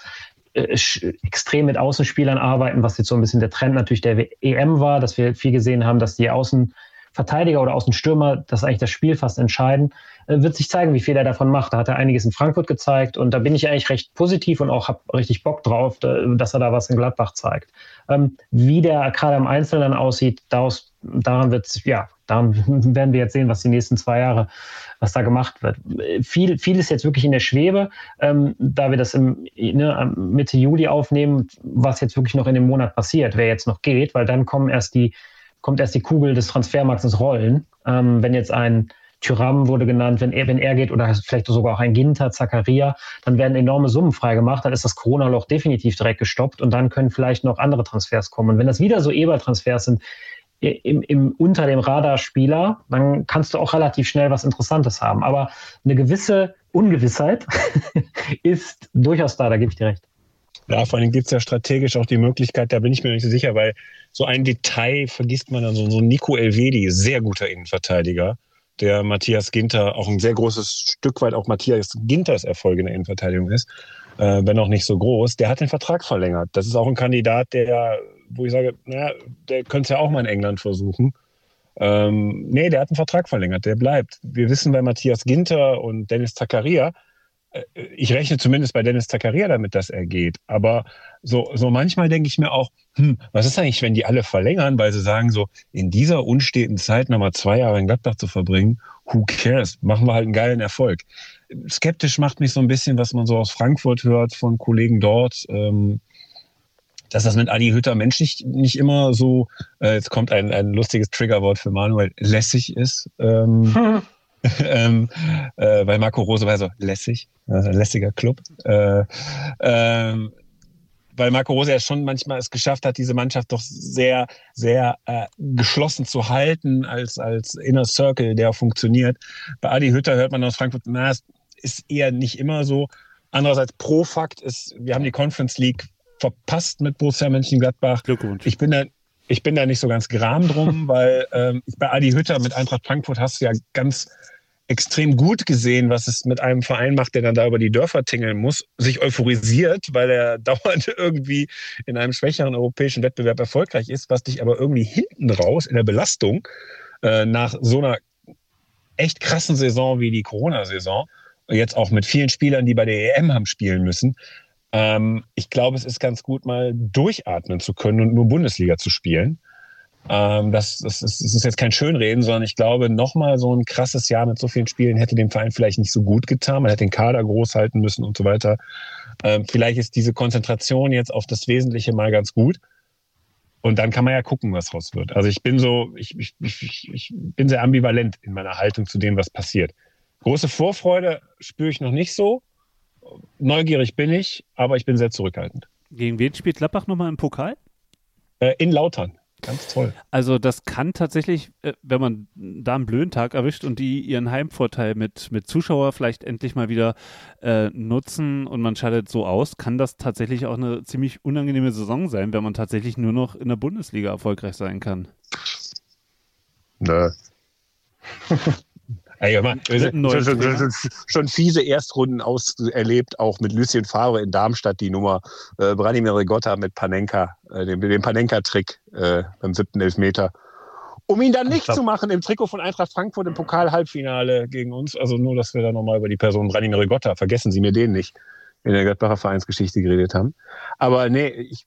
äh, extrem mit Außenspielern arbeiten, was jetzt so ein bisschen der Trend natürlich der EM war, dass wir viel gesehen haben, dass die Außenverteidiger oder Außenstürmer das eigentlich das Spiel fast entscheiden, äh, wird sich zeigen, wie viel er davon macht. Da hat er einiges in Frankfurt gezeigt und da bin ich eigentlich recht positiv und auch habe richtig Bock drauf, dass er da was in Gladbach zeigt. Ähm, wie der gerade im Einzelnen aussieht, daraus, daran wird ja, da werden wir jetzt sehen, was die nächsten zwei Jahre, was da gemacht wird. Viel, viel ist jetzt wirklich in der Schwebe, ähm, da wir das im, ne, Mitte Juli aufnehmen, was jetzt wirklich noch in dem Monat passiert, wer jetzt noch geht, weil dann kommen erst die, kommt erst die Kugel des Transfermarkts ins Rollen. Ähm, wenn jetzt ein Tyram wurde genannt, wenn er, wenn er geht oder vielleicht sogar auch ein Ginter, Zakaria, dann werden enorme Summen freigemacht, dann ist das Corona-Loch definitiv direkt gestoppt und dann können vielleicht noch andere Transfers kommen. Und wenn das wieder so Eber-Transfers sind, im, im, unter dem Radarspieler, dann kannst du auch relativ schnell was Interessantes haben. Aber eine gewisse Ungewissheit ist durchaus da, da gebe ich dir recht. Ja, vor allem gibt es ja strategisch auch die Möglichkeit, da bin ich mir nicht so sicher, weil so ein Detail vergisst man dann so, so Nico Elvedi, sehr guter Innenverteidiger, der Matthias Ginter auch ein sehr großes Stück weit auch Matthias Ginters Erfolg in der Innenverteidigung ist, äh, wenn auch nicht so groß, der hat den Vertrag verlängert. Das ist auch ein Kandidat, der, wo ich sage, naja, der könnte es ja auch mal in England versuchen. Ähm, nee, der hat einen Vertrag verlängert, der bleibt. Wir wissen bei Matthias Ginter und Dennis Zakaria, äh, ich rechne zumindest bei Dennis Zakaria damit, dass er geht. Aber so, so manchmal denke ich mir auch, hm, was ist eigentlich, wenn die alle verlängern, weil sie sagen, so in dieser unsteten Zeit nochmal zwei Jahre in Gladbach zu verbringen, who cares? Machen wir halt einen geilen Erfolg. Skeptisch macht mich so ein bisschen, was man so aus Frankfurt hört von Kollegen dort. Ähm, dass das mit Adi Hütter menschlich nicht immer so, äh, jetzt kommt ein, ein lustiges Triggerwort für Manuel, lässig ist. Ähm, ähm, äh, weil Marco Rose war so lässig, also lässiger Club. Äh, ähm, weil Marco Rose ja schon manchmal es geschafft hat, diese Mannschaft doch sehr, sehr äh, geschlossen zu halten als, als Inner Circle, der funktioniert. Bei Adi Hütter hört man aus Frankfurt, na, es ist eher nicht immer so. Andererseits pro Fakt ist, wir haben die Conference League verpasst mit Borussia Mönchengladbach. Glückwunsch. Ich bin da, ich bin da nicht so ganz gram drum, weil ähm, bei Adi Hütter mit Eintracht Frankfurt hast du ja ganz extrem gut gesehen, was es mit einem Verein macht, der dann da über die Dörfer tingeln muss, sich euphorisiert, weil er dauernd irgendwie in einem schwächeren europäischen Wettbewerb erfolgreich ist, was dich aber irgendwie hinten raus in der Belastung äh, nach so einer echt krassen Saison wie die Corona-Saison, jetzt auch mit vielen Spielern, die bei der EM haben spielen müssen, ähm, ich glaube, es ist ganz gut, mal durchatmen zu können und nur Bundesliga zu spielen. Ähm, das, das, ist, das ist jetzt kein Schönreden, sondern ich glaube, nochmal so ein krasses Jahr mit so vielen Spielen hätte dem Verein vielleicht nicht so gut getan. Man hätte den Kader groß halten müssen und so weiter. Ähm, vielleicht ist diese Konzentration jetzt auf das Wesentliche mal ganz gut. Und dann kann man ja gucken, was raus wird. Also ich bin so, ich, ich, ich, ich bin sehr ambivalent in meiner Haltung zu dem, was passiert. Große Vorfreude spüre ich noch nicht so. Neugierig bin ich, aber ich bin sehr zurückhaltend. Gegen wen spielt Gladbach nochmal im Pokal? Äh, in Lautern. Ganz toll. Also das kann tatsächlich, äh, wenn man da einen blöden Tag erwischt und die ihren Heimvorteil mit, mit Zuschauer vielleicht endlich mal wieder äh, nutzen und man schaltet so aus, kann das tatsächlich auch eine ziemlich unangenehme Saison sein, wenn man tatsächlich nur noch in der Bundesliga erfolgreich sein kann. Nö. Ey, man, schon, schon, schon, schon, fiese Erstrunden aus erlebt, auch mit Lucien Favre in Darmstadt, die Nummer äh, Branimir Rigotta mit Panenka, äh, dem, dem Panenka-Trick äh, beim siebten Elfmeter. Um ihn dann nicht zu machen im Trikot von Eintracht Frankfurt im Pokal-Halbfinale gegen uns. Also nur, dass wir da nochmal über die Person Branimir Rigotta, vergessen Sie mir den nicht in der Gladbacher Vereinsgeschichte geredet haben. Aber nee, ich,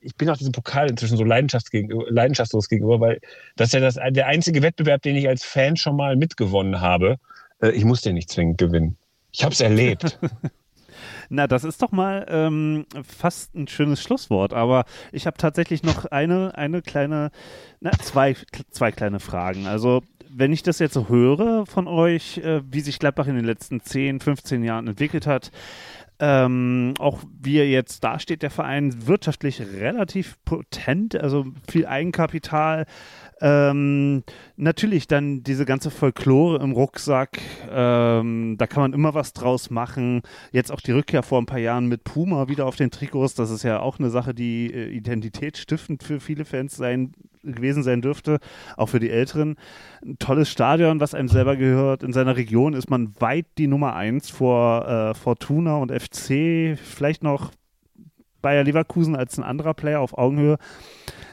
ich bin auch diesem Pokal inzwischen so leidenschaftslos gegenüber, weil das ist ja das, der einzige Wettbewerb, den ich als Fan schon mal mitgewonnen habe. Äh, ich muss den nicht zwingend gewinnen. Ich habe es erlebt. Na, das ist doch mal ähm, fast ein schönes Schlusswort, aber ich habe tatsächlich noch eine, eine kleine, na, zwei, zwei kleine Fragen. Also wenn ich das jetzt so höre von euch, äh, wie sich Gladbach in den letzten 10, 15 Jahren entwickelt hat, ähm, auch wie er jetzt dasteht, der Verein wirtschaftlich relativ potent, also viel Eigenkapital. Ähm, natürlich dann diese ganze Folklore im Rucksack, ähm, da kann man immer was draus machen. Jetzt auch die Rückkehr vor ein paar Jahren mit Puma wieder auf den Trikots, das ist ja auch eine Sache, die äh, identitätsstiftend für viele Fans sein gewesen sein dürfte, auch für die Älteren. Ein tolles Stadion, was einem selber gehört. In seiner Region ist man weit die Nummer eins vor äh, Fortuna und FC, vielleicht noch Bayer Leverkusen als ein anderer Player auf Augenhöhe.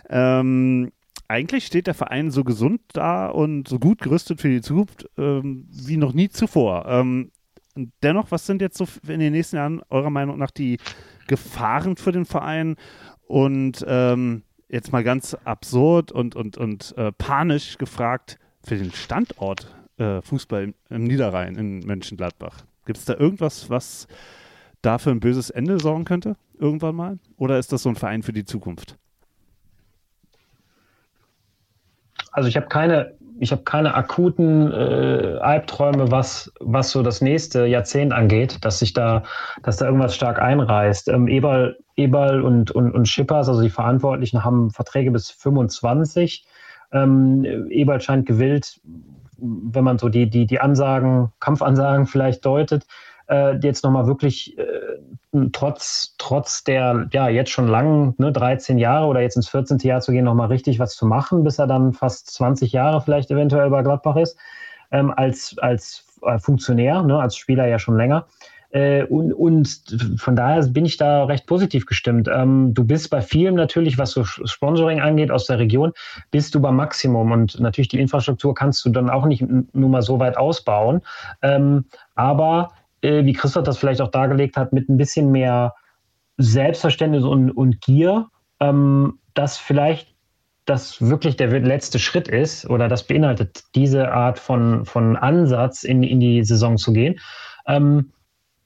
Ähm, eigentlich steht der Verein so gesund da und so gut gerüstet für die Zukunft ähm, wie noch nie zuvor. Ähm, dennoch, was sind jetzt so in den nächsten Jahren eurer Meinung nach die Gefahren für den Verein? Und ähm, jetzt mal ganz absurd und, und, und äh, panisch gefragt, für den Standort äh, Fußball im Niederrhein in Mönchengladbach? Gibt es da irgendwas, was da für ein böses Ende sorgen könnte? Irgendwann mal? Oder ist das so ein Verein für die Zukunft? Also ich habe keine, ich habe keine akuten äh, Albträume, was, was so das nächste Jahrzehnt angeht, dass sich da, dass da irgendwas stark einreißt. Ähm, Eberl, Eberl und, und, und Schippers, also die Verantwortlichen, haben Verträge bis 25. Ähm, Eberl scheint gewillt, wenn man so die, die, die Ansagen, Kampfansagen vielleicht deutet, äh, jetzt nochmal wirklich äh, trotz, trotz der ja jetzt schon langen ne, 13 Jahre oder jetzt ins 14. Jahr zu gehen, nochmal richtig was zu machen, bis er dann fast 20 Jahre vielleicht eventuell bei Gladbach ist, ähm, als, als äh, Funktionär, ne, als Spieler ja schon länger. Äh, und, und von daher bin ich da recht positiv gestimmt. Ähm, du bist bei vielen natürlich, was so Sponsoring angeht aus der Region, bist du beim Maximum und natürlich die Infrastruktur kannst du dann auch nicht nur mal so weit ausbauen. Ähm, aber wie Christoph das vielleicht auch dargelegt hat, mit ein bisschen mehr Selbstverständnis und, und Gier, ähm, dass vielleicht das wirklich der letzte Schritt ist oder das beinhaltet, diese Art von, von Ansatz in, in die Saison zu gehen, ähm,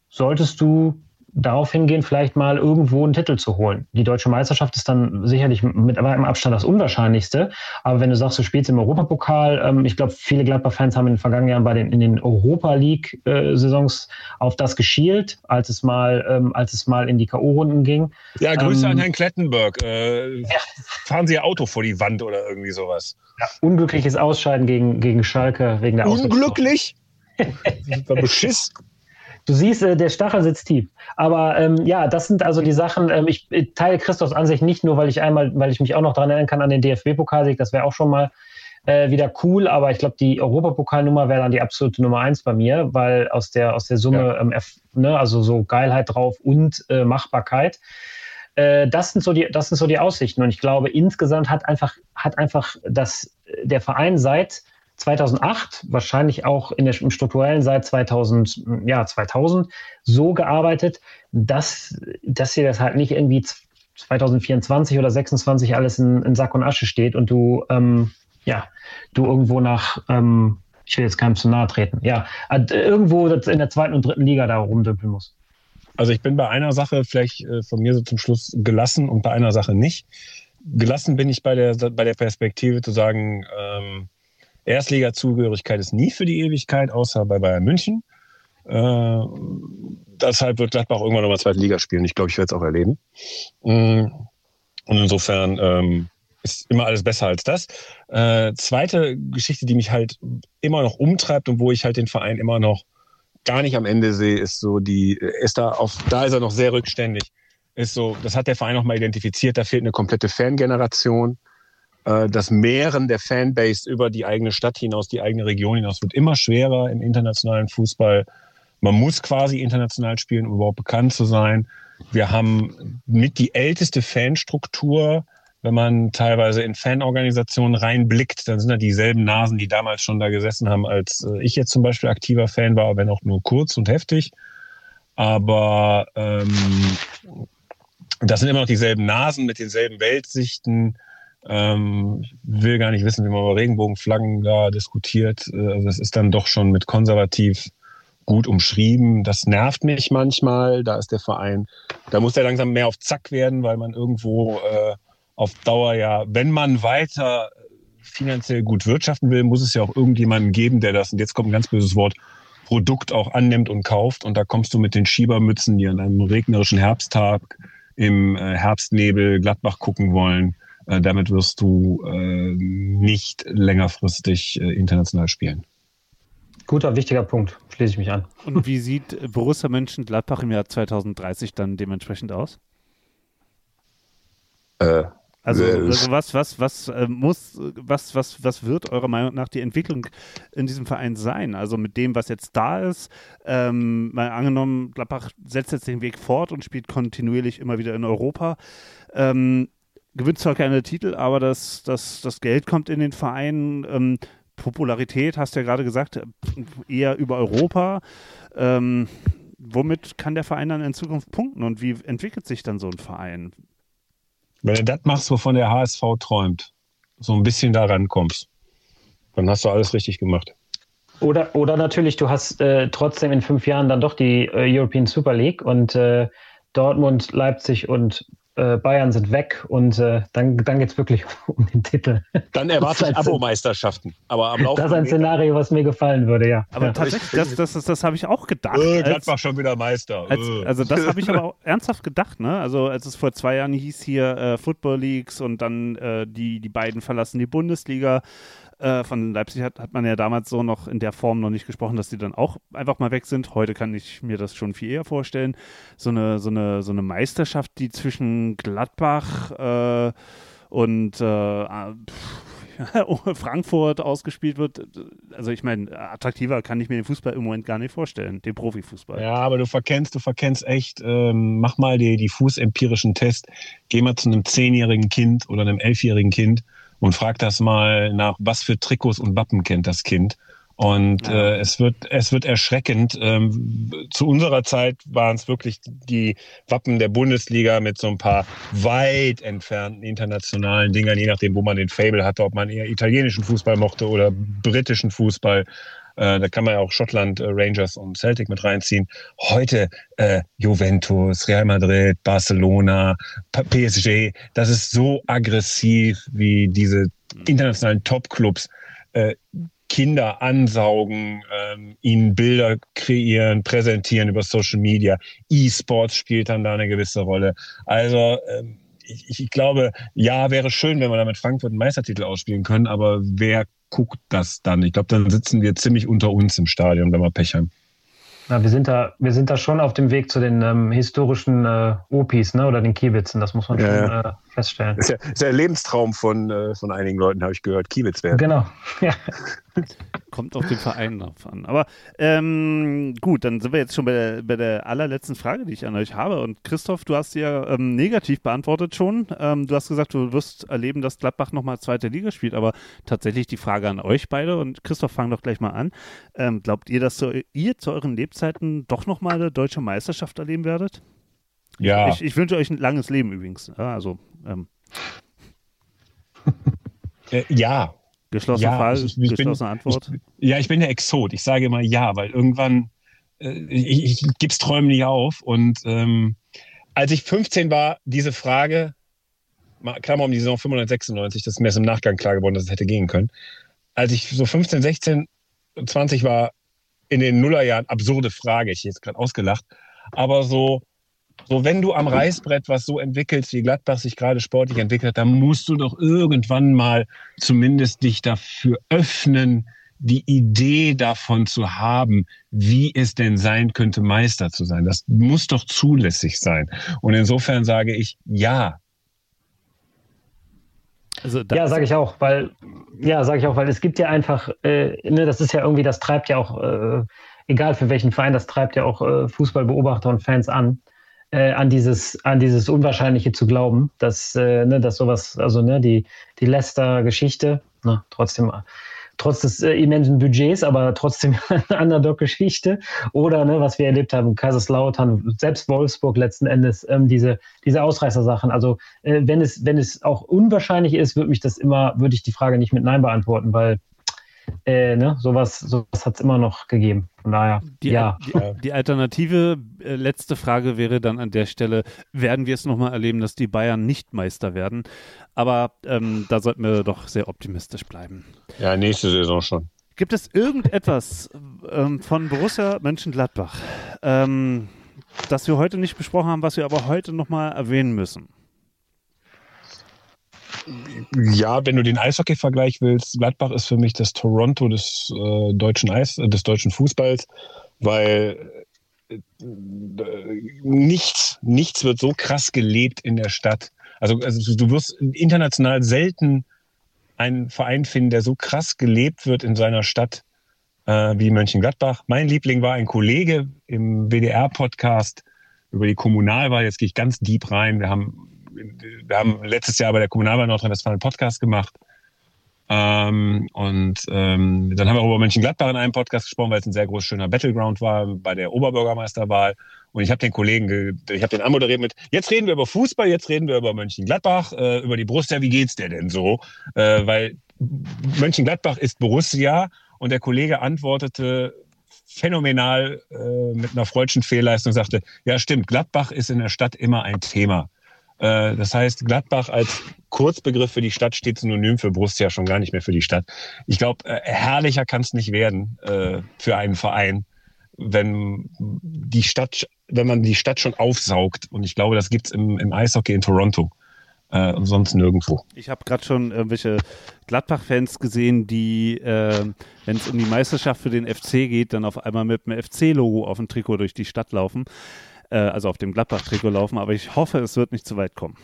solltest du darauf hingehen, vielleicht mal irgendwo einen Titel zu holen. Die deutsche Meisterschaft ist dann sicherlich mit im Abstand das Unwahrscheinlichste. Aber wenn du sagst, du spielst im Europapokal, ähm, ich glaube, viele Gladbach-Fans haben in den vergangenen Jahren bei den, in den Europa League-Saisons auf das geschielt, als es mal, ähm, als es mal in die K.O.-Runden ging. Ja, Grüße ähm, an Herrn Klettenberg. Äh, ja. Fahren Sie Ihr Auto vor die Wand oder irgendwie sowas. Ja, unglückliches Ausscheiden gegen, gegen Schalke wegen der Unglücklich? war Beschiss. Du siehst, äh, der Stachel sitzt tief. Aber ähm, ja, das sind also die Sachen. Ähm, ich teile Christophs Ansicht nicht nur, weil ich einmal, weil ich mich auch noch daran erinnern kann an den DFB-Pokalsieg. Das wäre auch schon mal äh, wieder cool. Aber ich glaube, die Europapokalnummer wäre dann die absolute Nummer eins bei mir, weil aus der aus der Summe, ja. ähm, ne, also so Geilheit drauf und äh, Machbarkeit. Äh, das sind so die, das sind so die Aussichten. Und ich glaube, insgesamt hat einfach hat einfach das der Verein seit 2008, wahrscheinlich auch in der, im strukturellen seit 2000, ja, 2000 so gearbeitet, dass, dass dir das halt nicht irgendwie 2024 oder 26 alles in, in Sack und Asche steht und du, ähm, ja, du irgendwo nach, ähm, ich will jetzt keinem zu nahe treten, ja, äh, irgendwo in der zweiten und dritten Liga da rumdümpeln muss. Also ich bin bei einer Sache vielleicht äh, von mir so zum Schluss gelassen und bei einer Sache nicht. Gelassen bin ich bei der, bei der Perspektive zu sagen, ähm, Erstliga-Zugehörigkeit ist nie für die Ewigkeit, außer bei Bayern München. Äh, deshalb wird Gladbach irgendwann nochmal zweite Liga spielen. Ich glaube, ich werde es auch erleben. Mm, und insofern ähm, ist immer alles besser als das. Äh, zweite Geschichte, die mich halt immer noch umtreibt und wo ich halt den Verein immer noch gar nicht am Ende sehe, ist so die, ist da auf, da ist er noch sehr rückständig. Ist so, das hat der Verein noch mal identifiziert, da fehlt eine komplette Fangeneration. Äh, das Mehren der Fanbase über die eigene Stadt hinaus, die eigene Region hinaus wird immer schwerer im internationalen Fußball. Man muss quasi international spielen, um überhaupt bekannt zu sein. Wir haben mit die älteste Fanstruktur. Wenn man teilweise in Fanorganisationen reinblickt, dann sind da dieselben Nasen, die damals schon da gesessen haben, als äh, ich jetzt zum Beispiel aktiver Fan war, wenn auch nur kurz und heftig. Aber ähm, das sind immer noch dieselben Nasen mit denselben Weltsichten, ähm, will gar nicht wissen, wie man über Regenbogenflaggen da diskutiert. Äh, also das ist dann doch schon mit konservativ gut umschrieben. Das nervt mich manchmal. Da ist der Verein, da muss er langsam mehr auf Zack werden, weil man irgendwo äh, auf Dauer ja, wenn man weiter finanziell gut wirtschaften will, muss es ja auch irgendjemanden geben, der das, und jetzt kommt ein ganz böses Wort, Produkt auch annimmt und kauft. Und da kommst du mit den Schiebermützen, die an einem regnerischen Herbsttag im äh, Herbstnebel Gladbach gucken wollen, äh, damit wirst du äh, nicht längerfristig äh, international spielen. Guter, wichtiger Punkt. Schließe ich mich an. Und wie sieht Borussia Mönchengladbach im Jahr 2030 dann dementsprechend aus? Äh, also, also, was, was, was äh, muss, was, was, was wird eurer Meinung nach die Entwicklung in diesem Verein sein? Also mit dem, was jetzt da ist, ähm, mal angenommen, Gladbach setzt jetzt den Weg fort und spielt kontinuierlich immer wieder in Europa. Ähm, gewinnt zwar keine Titel, aber das, das, das Geld kommt in den Verein. Ähm, Popularität, hast du ja gerade gesagt, eher über Europa. Ähm, womit kann der Verein dann in Zukunft punkten und wie entwickelt sich dann so ein Verein? Wenn du das machst, wovon der HSV träumt, so ein bisschen da rankommst. Dann hast du alles richtig gemacht. Oder, oder natürlich, du hast äh, trotzdem in fünf Jahren dann doch die äh, European Super League und äh, Dortmund, Leipzig und äh, Bayern sind weg und äh, dann, dann geht es wirklich um den Titel. Dann erwarte ich Abo-Meisterschaften. Aber am Das ist ein Szenario, was mir gefallen würde, ja. Aber ja. tatsächlich, das, das, das, das habe ich auch gedacht. Äh, als- Gladbach schon wieder Meister. Als, Äh. also das habe ich aber auch ernsthaft gedacht, ne? Also als es vor zwei Jahren hieß hier äh, Football Leagues und dann äh, die, die beiden verlassen die Bundesliga. Äh, von Leipzig hat, hat man ja damals so noch in der Form noch nicht gesprochen, dass die dann auch einfach mal weg sind. Heute kann ich mir das schon viel eher vorstellen. So eine, so eine, so eine Meisterschaft, die zwischen Gladbach äh, und äh, pff, Frankfurt ausgespielt wird. Also ich meine, attraktiver kann ich mir den Fußball im Moment gar nicht vorstellen, den Profifußball. Ja, aber du verkennst, du verkennst echt, ähm, mach mal die, die fußempirischen Test, geh mal zu einem zehnjährigen Kind oder einem elfjährigen Kind und frag das mal nach, was für Trikots und Wappen kennt das Kind. Und Ja. äh, es wird es wird erschreckend. Ähm, zu unserer Zeit waren es wirklich die Wappen der Bundesliga mit so ein paar weit entfernten internationalen Dingern, je nachdem, wo man den Fable hatte, ob man eher italienischen Fußball mochte oder britischen Fußball. Äh, da kann man ja auch Schottland, äh, Rangers und Celtic mit reinziehen. Heute äh, Juventus, Real Madrid, Barcelona, PSG. Das ist so aggressiv, wie diese internationalen Top-Clubs äh, Kinder ansaugen, ähm, ihnen Bilder kreieren, präsentieren über Social Media. E-Sports spielt dann da eine gewisse Rolle. Also ähm, ich, ich glaube, ja, wäre schön, wenn wir damit Frankfurt einen Meistertitel ausspielen können, aber wer guckt das dann? Ich glaube, dann sitzen wir ziemlich unter uns im Stadion, wenn wir Pech haben. Na, wir, sind da, wir sind da schon auf dem Weg zu den ähm, historischen äh, Opis ne? oder den Kiebitzen, das muss man Ja, schon ja. äh, feststellen. Das ist ja, ist ja der Lebenstraum von, äh, von einigen Leuten, habe ich gehört. Kiewitz werden. Genau. Ja. Kommt auf den Verein drauf an. Aber ähm, gut, dann sind wir jetzt schon bei der, bei der allerletzten Frage, die ich an euch habe. Und Christoph, du hast sie ja ähm, negativ beantwortet schon. Ähm, du hast gesagt, du wirst erleben, dass Gladbach nochmal zweite Liga spielt. Aber tatsächlich die Frage an euch beide. Und Christoph, fang doch gleich mal an. Ähm, glaubt ihr, dass zu, ihr zu euren Lebzeiten doch nochmal eine deutsche Meisterschaft erleben werdet? Ja, Ich, ich wünsche euch ein langes Leben übrigens. Ja, also ähm, äh, ja, geschlossene Ja, Frage, ich- ich bin- geschlossene Antwort. Ja, ich bin der Exot. Ich sage immer ja, weil irgendwann, äh, ich, ich gib's Träumen nicht auf. Und ähm, als ich 15 war, diese Frage, mal- Klammer um die Saison 95, das ist mir erst im Nachgang klar geworden, dass es hätte gehen können. Als ich so 15, 16, 20 war, in den Nullerjahren, absurde Frage, ich jetzt gerade ausgelacht, aber so, so wenn du am Reißbrett was so entwickelst, wie Gladbach sich gerade sportlich entwickelt dann musst du doch irgendwann mal zumindest dich dafür öffnen, die Idee davon zu haben, wie es denn sein könnte, Meister zu sein. Das muss doch zulässig sein. Und insofern sage ich ja. Also Ja, sage ich auch, weil ja, sage ich auch, weil es gibt ja einfach, äh, ne, das ist ja irgendwie, das treibt ja auch, äh, egal für welchen Verein, das treibt ja auch äh, Fußballbeobachter und Fans an, äh, an dieses, an dieses Unwahrscheinliche zu glauben, dass, äh, ne, dass sowas, also ne, die die Leicester-Geschichte, ne, trotzdem trotz des äh, immensen Budgets, aber trotzdem eine Underdog-Geschichte. Oder ne, was wir erlebt haben, Kaiserslautern, selbst Wolfsburg letzten Endes, ähm, diese, diese Ausreißersachen. Also äh, wenn es, wenn es auch unwahrscheinlich ist, würde mich das immer, würde ich die Frage nicht mit Nein beantworten, weil äh, ne, sowas, sowas hat es immer noch gegeben. Von daher, Die, ja. die, die alternative äh, letzte Frage wäre dann an der Stelle, werden wir es nochmal erleben, dass die Bayern nicht Meister werden? Aber ähm, da sollten wir doch sehr optimistisch bleiben. Ja, nächste Saison schon. Gibt es irgendetwas ähm, von Borussia Mönchengladbach, ähm, das wir heute nicht besprochen haben, was wir aber heute nochmal erwähnen müssen? Ja, wenn du den Eishockey-Vergleich willst, Gladbach ist für mich das Toronto des äh, deutschen Eis, äh, des deutschen Fußballs, weil äh, nichts, nichts wird so krass gelebt in der Stadt. Also, also du wirst international selten einen Verein finden, der so krass gelebt wird in seiner Stadt äh, wie Mönchengladbach. Mein Liebling war ein Kollege im WDR-Podcast über die Kommunalwahl. Jetzt gehe ich ganz deep rein. Wir haben wir haben letztes Jahr bei der Kommunalwahl Nordrhein-Westfalen einen Podcast gemacht. Ähm, und ähm, dann haben wir auch über Mönchengladbach in einem Podcast gesprochen, weil es ein sehr groß schöner Battleground war bei der Oberbürgermeisterwahl. Und ich habe den Kollegen, ge- ich habe den anmoderiert mit, jetzt reden wir über Fußball, jetzt reden wir über Mönchengladbach, äh, über die Brust, ja, wie geht's dir denn so? Äh, weil Mönchengladbach ist Borussia und der Kollege antwortete phänomenal äh, mit einer freudschen Fehlleistung, sagte, ja stimmt, Gladbach ist in der Stadt immer ein Thema. Äh, das heißt, Gladbach als Kurzbegriff für die Stadt steht synonym für Borussia schon gar nicht mehr für die Stadt. Ich glaube, äh, herrlicher kann es nicht werden äh, für einen Verein, wenn die Stadt, wenn man die Stadt schon aufsaugt. Und ich glaube, das gibt's im, im Eishockey in Toronto äh, und sonst nirgendwo. Ich habe gerade schon irgendwelche Gladbach-Fans gesehen, die, äh, wenn es um die Meisterschaft für den FC geht, dann auf einmal mit dem FC-Logo auf dem Trikot durch die Stadt laufen, äh, also auf dem Gladbach-Trikot laufen. Aber ich hoffe, es wird nicht zu weit kommen.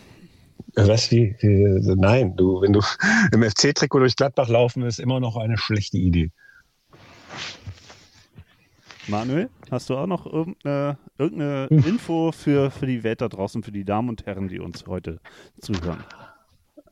Äh, was wie, nein, du, wenn du im FC-Trikot durch Gladbach laufen, ist immer noch eine schlechte Idee. Manuel, hast du auch noch irgendeine, irgendeine hm. Info für, für die Welt da draußen, für die Damen und Herren, die uns heute zuhören?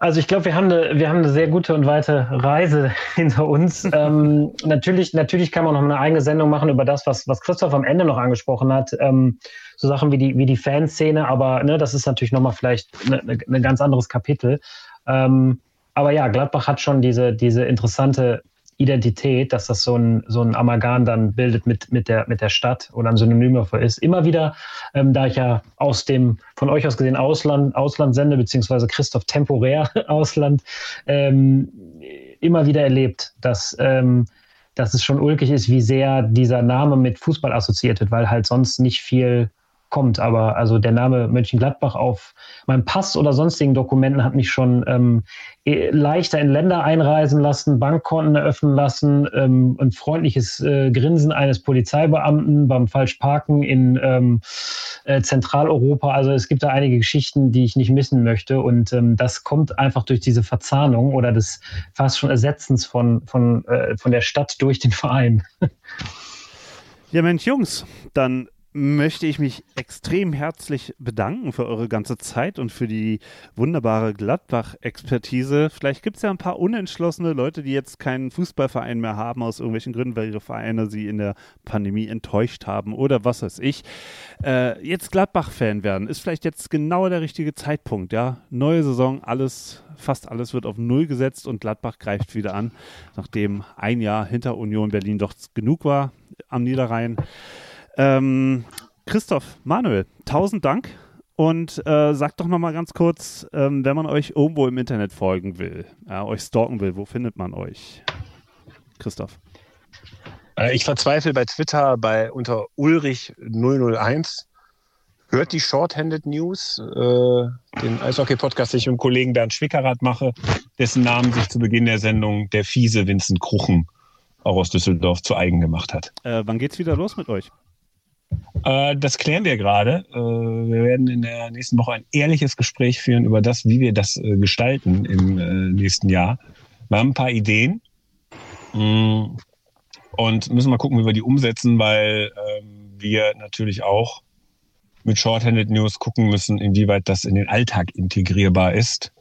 Also ich glaube, wir haben eine, wir haben eine sehr gute und weite Reise hinter uns. ähm, natürlich, natürlich kann man noch eine eigene Sendung machen über das, was, was Christoph am Ende noch angesprochen hat. Ähm, so Sachen wie die, wie die Fanszene, aber ne, das ist natürlich nochmal vielleicht ein ganz anderes Kapitel. Ähm, aber ja, Gladbach hat schon diese, diese interessante Identität, dass das so ein, so ein Amalgam dann bildet mit, mit, der, mit der Stadt oder ein Synonym dafür ist. Immer wieder, ähm, da ich ja aus dem von euch aus gesehen Ausland, Ausland sende, beziehungsweise Christoph temporär Ausland, ähm, immer wieder erlebt, dass, ähm, dass es schon ulkig ist, wie sehr dieser Name mit Fußball assoziiert wird, weil halt sonst nicht viel kommt. Aber also der Name Mönchengladbach auf meinem Pass oder sonstigen Dokumenten hat mich schon ähm, e, leichter in Länder einreisen lassen, Bankkonten eröffnen lassen, ähm, ein freundliches äh, Grinsen eines Polizeibeamten beim Falschparken in ähm, äh, Zentraleuropa. Also es gibt da einige Geschichten, die ich nicht missen möchte. Und ähm, das kommt einfach durch diese Verzahnung oder des fast schon Ersetzens von, von, äh, von der Stadt durch den Verein. Ja, Mensch, Jungs, dann möchte ich mich extrem herzlich bedanken für eure ganze Zeit und für die wunderbare Gladbach-Expertise. Vielleicht gibt es ja ein paar unentschlossene Leute, die jetzt keinen Fußballverein mehr haben, aus irgendwelchen Gründen, weil ihre Vereine sie in der Pandemie enttäuscht haben oder was weiß ich. Äh, jetzt Gladbach-Fan werden, ist vielleicht jetzt genau der richtige Zeitpunkt, ja. Neue Saison, alles, fast alles wird auf Null gesetzt und Gladbach greift wieder an, nachdem ein Jahr hinter Union Berlin doch genug war am Niederrhein. Ähm, Christoph, Manuel, tausend Dank. Und äh, sagt doch nochmal ganz kurz, ähm, wenn man euch irgendwo im Internet folgen will, äh, euch stalken will, wo findet man euch? Christoph. Äh, ich verzweifle bei Twitter bei unter Ulrich001. Hört die Shorthanded News, äh, den Eishockey-Podcast, den ich mit dem Kollegen Bernd Schwickerath mache, dessen Namen sich zu Beginn der Sendung der fiese Vincent Kruchen auch aus Düsseldorf zu eigen gemacht hat. Äh, wann geht's wieder los mit euch? Äh, das klären wir gerade. Äh, wir werden in der nächsten Woche ein ehrliches Gespräch führen über das, wie wir das äh, gestalten im nächsten Jahr. Wir haben ein paar Ideen mm, und müssen mal gucken, wie wir die umsetzen, weil ähm, wir natürlich auch mit Shorthanded News gucken müssen, inwieweit das in den Alltag integrierbar ist.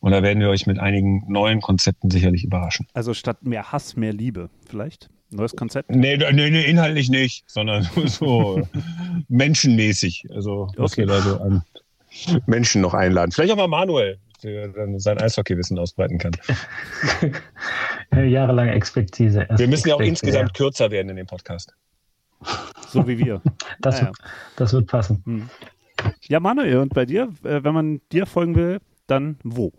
Und da werden wir euch mit einigen neuen Konzepten sicherlich überraschen. Also statt mehr Hass, mehr Liebe vielleicht? Neues Konzept? Nee, nee, nee inhaltlich nicht, sondern so menschenmäßig. Also okay. was wir da so an Menschen noch einladen. Vielleicht auch mal Manuel, der dann sein Eishockeywissen ausbreiten kann. Jahrelange Expertise. Wir müssen ja auch insgesamt ja. kürzer werden in dem Podcast. So wie wir. Das, naja. wird, das wird passen. Hm. Ja, Manuel, und bei dir, äh, wenn man dir folgen will, dann wo?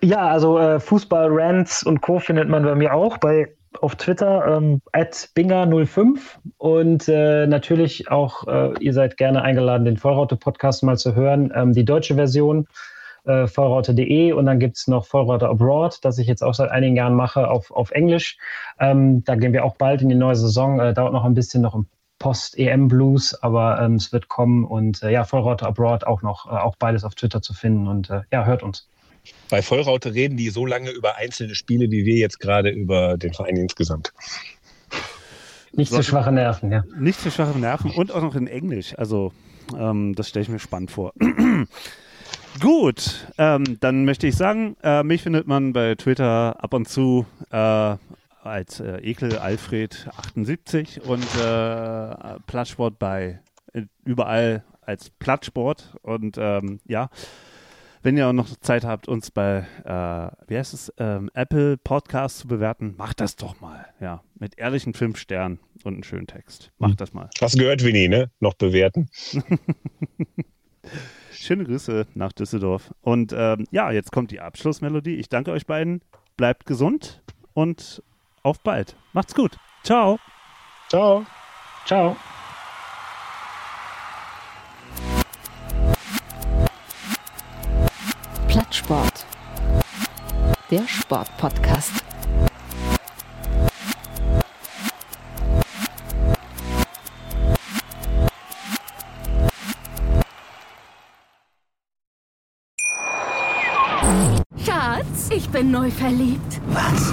Ja, also äh, Fußball, Rants und Co. findet man bei mir auch bei auf Twitter ähm, binger05. Und äh, natürlich auch, äh, ihr seid gerne eingeladen, den Vollraute-Podcast mal zu hören, ähm, die deutsche Version äh, vollraute.de und dann gibt es noch Vollraute Abroad, das ich jetzt auch seit einigen Jahren mache auf, auf Englisch. Ähm, da gehen wir auch bald in die neue Saison, äh, dauert noch ein bisschen noch im Post-EM-Blues, aber ähm, es wird kommen. Und äh, ja, Vollraute Abroad auch noch, äh, auch beides auf Twitter zu finden. Und äh, ja, hört uns. Bei Vollraute reden die so lange über einzelne Spiele, wie wir jetzt gerade über den Verein insgesamt. Nicht zu schwache Nerven, ja. Nicht zu schwache Nerven und auch noch in Englisch. Also, ähm, das stelle ich mir spannend vor. Gut, ähm, dann möchte ich sagen, äh, mich findet man bei Twitter ab und zu äh, als äh, Ekel Alfred 78 und äh, Plattsport bei äh, überall als Plattsport und ähm, ja, Wenn ihr auch noch Zeit habt, uns bei, äh, wie heißt es, ähm, Apple Podcasts zu bewerten, macht das doch mal. Ja, mit ehrlichen fünf Sternen und einem schönen Text. Macht das mal. Hast gehört, Winnie, ne? Noch bewerten. Schöne Grüße nach Düsseldorf. Und ähm, ja, jetzt kommt die Abschlussmelodie. Ich danke euch beiden. Bleibt gesund und auf bald. Macht's gut. Ciao. Ciao. Ciao. Plattsport. Der Sportpodcast. Schatz, ich bin neu verliebt. Was?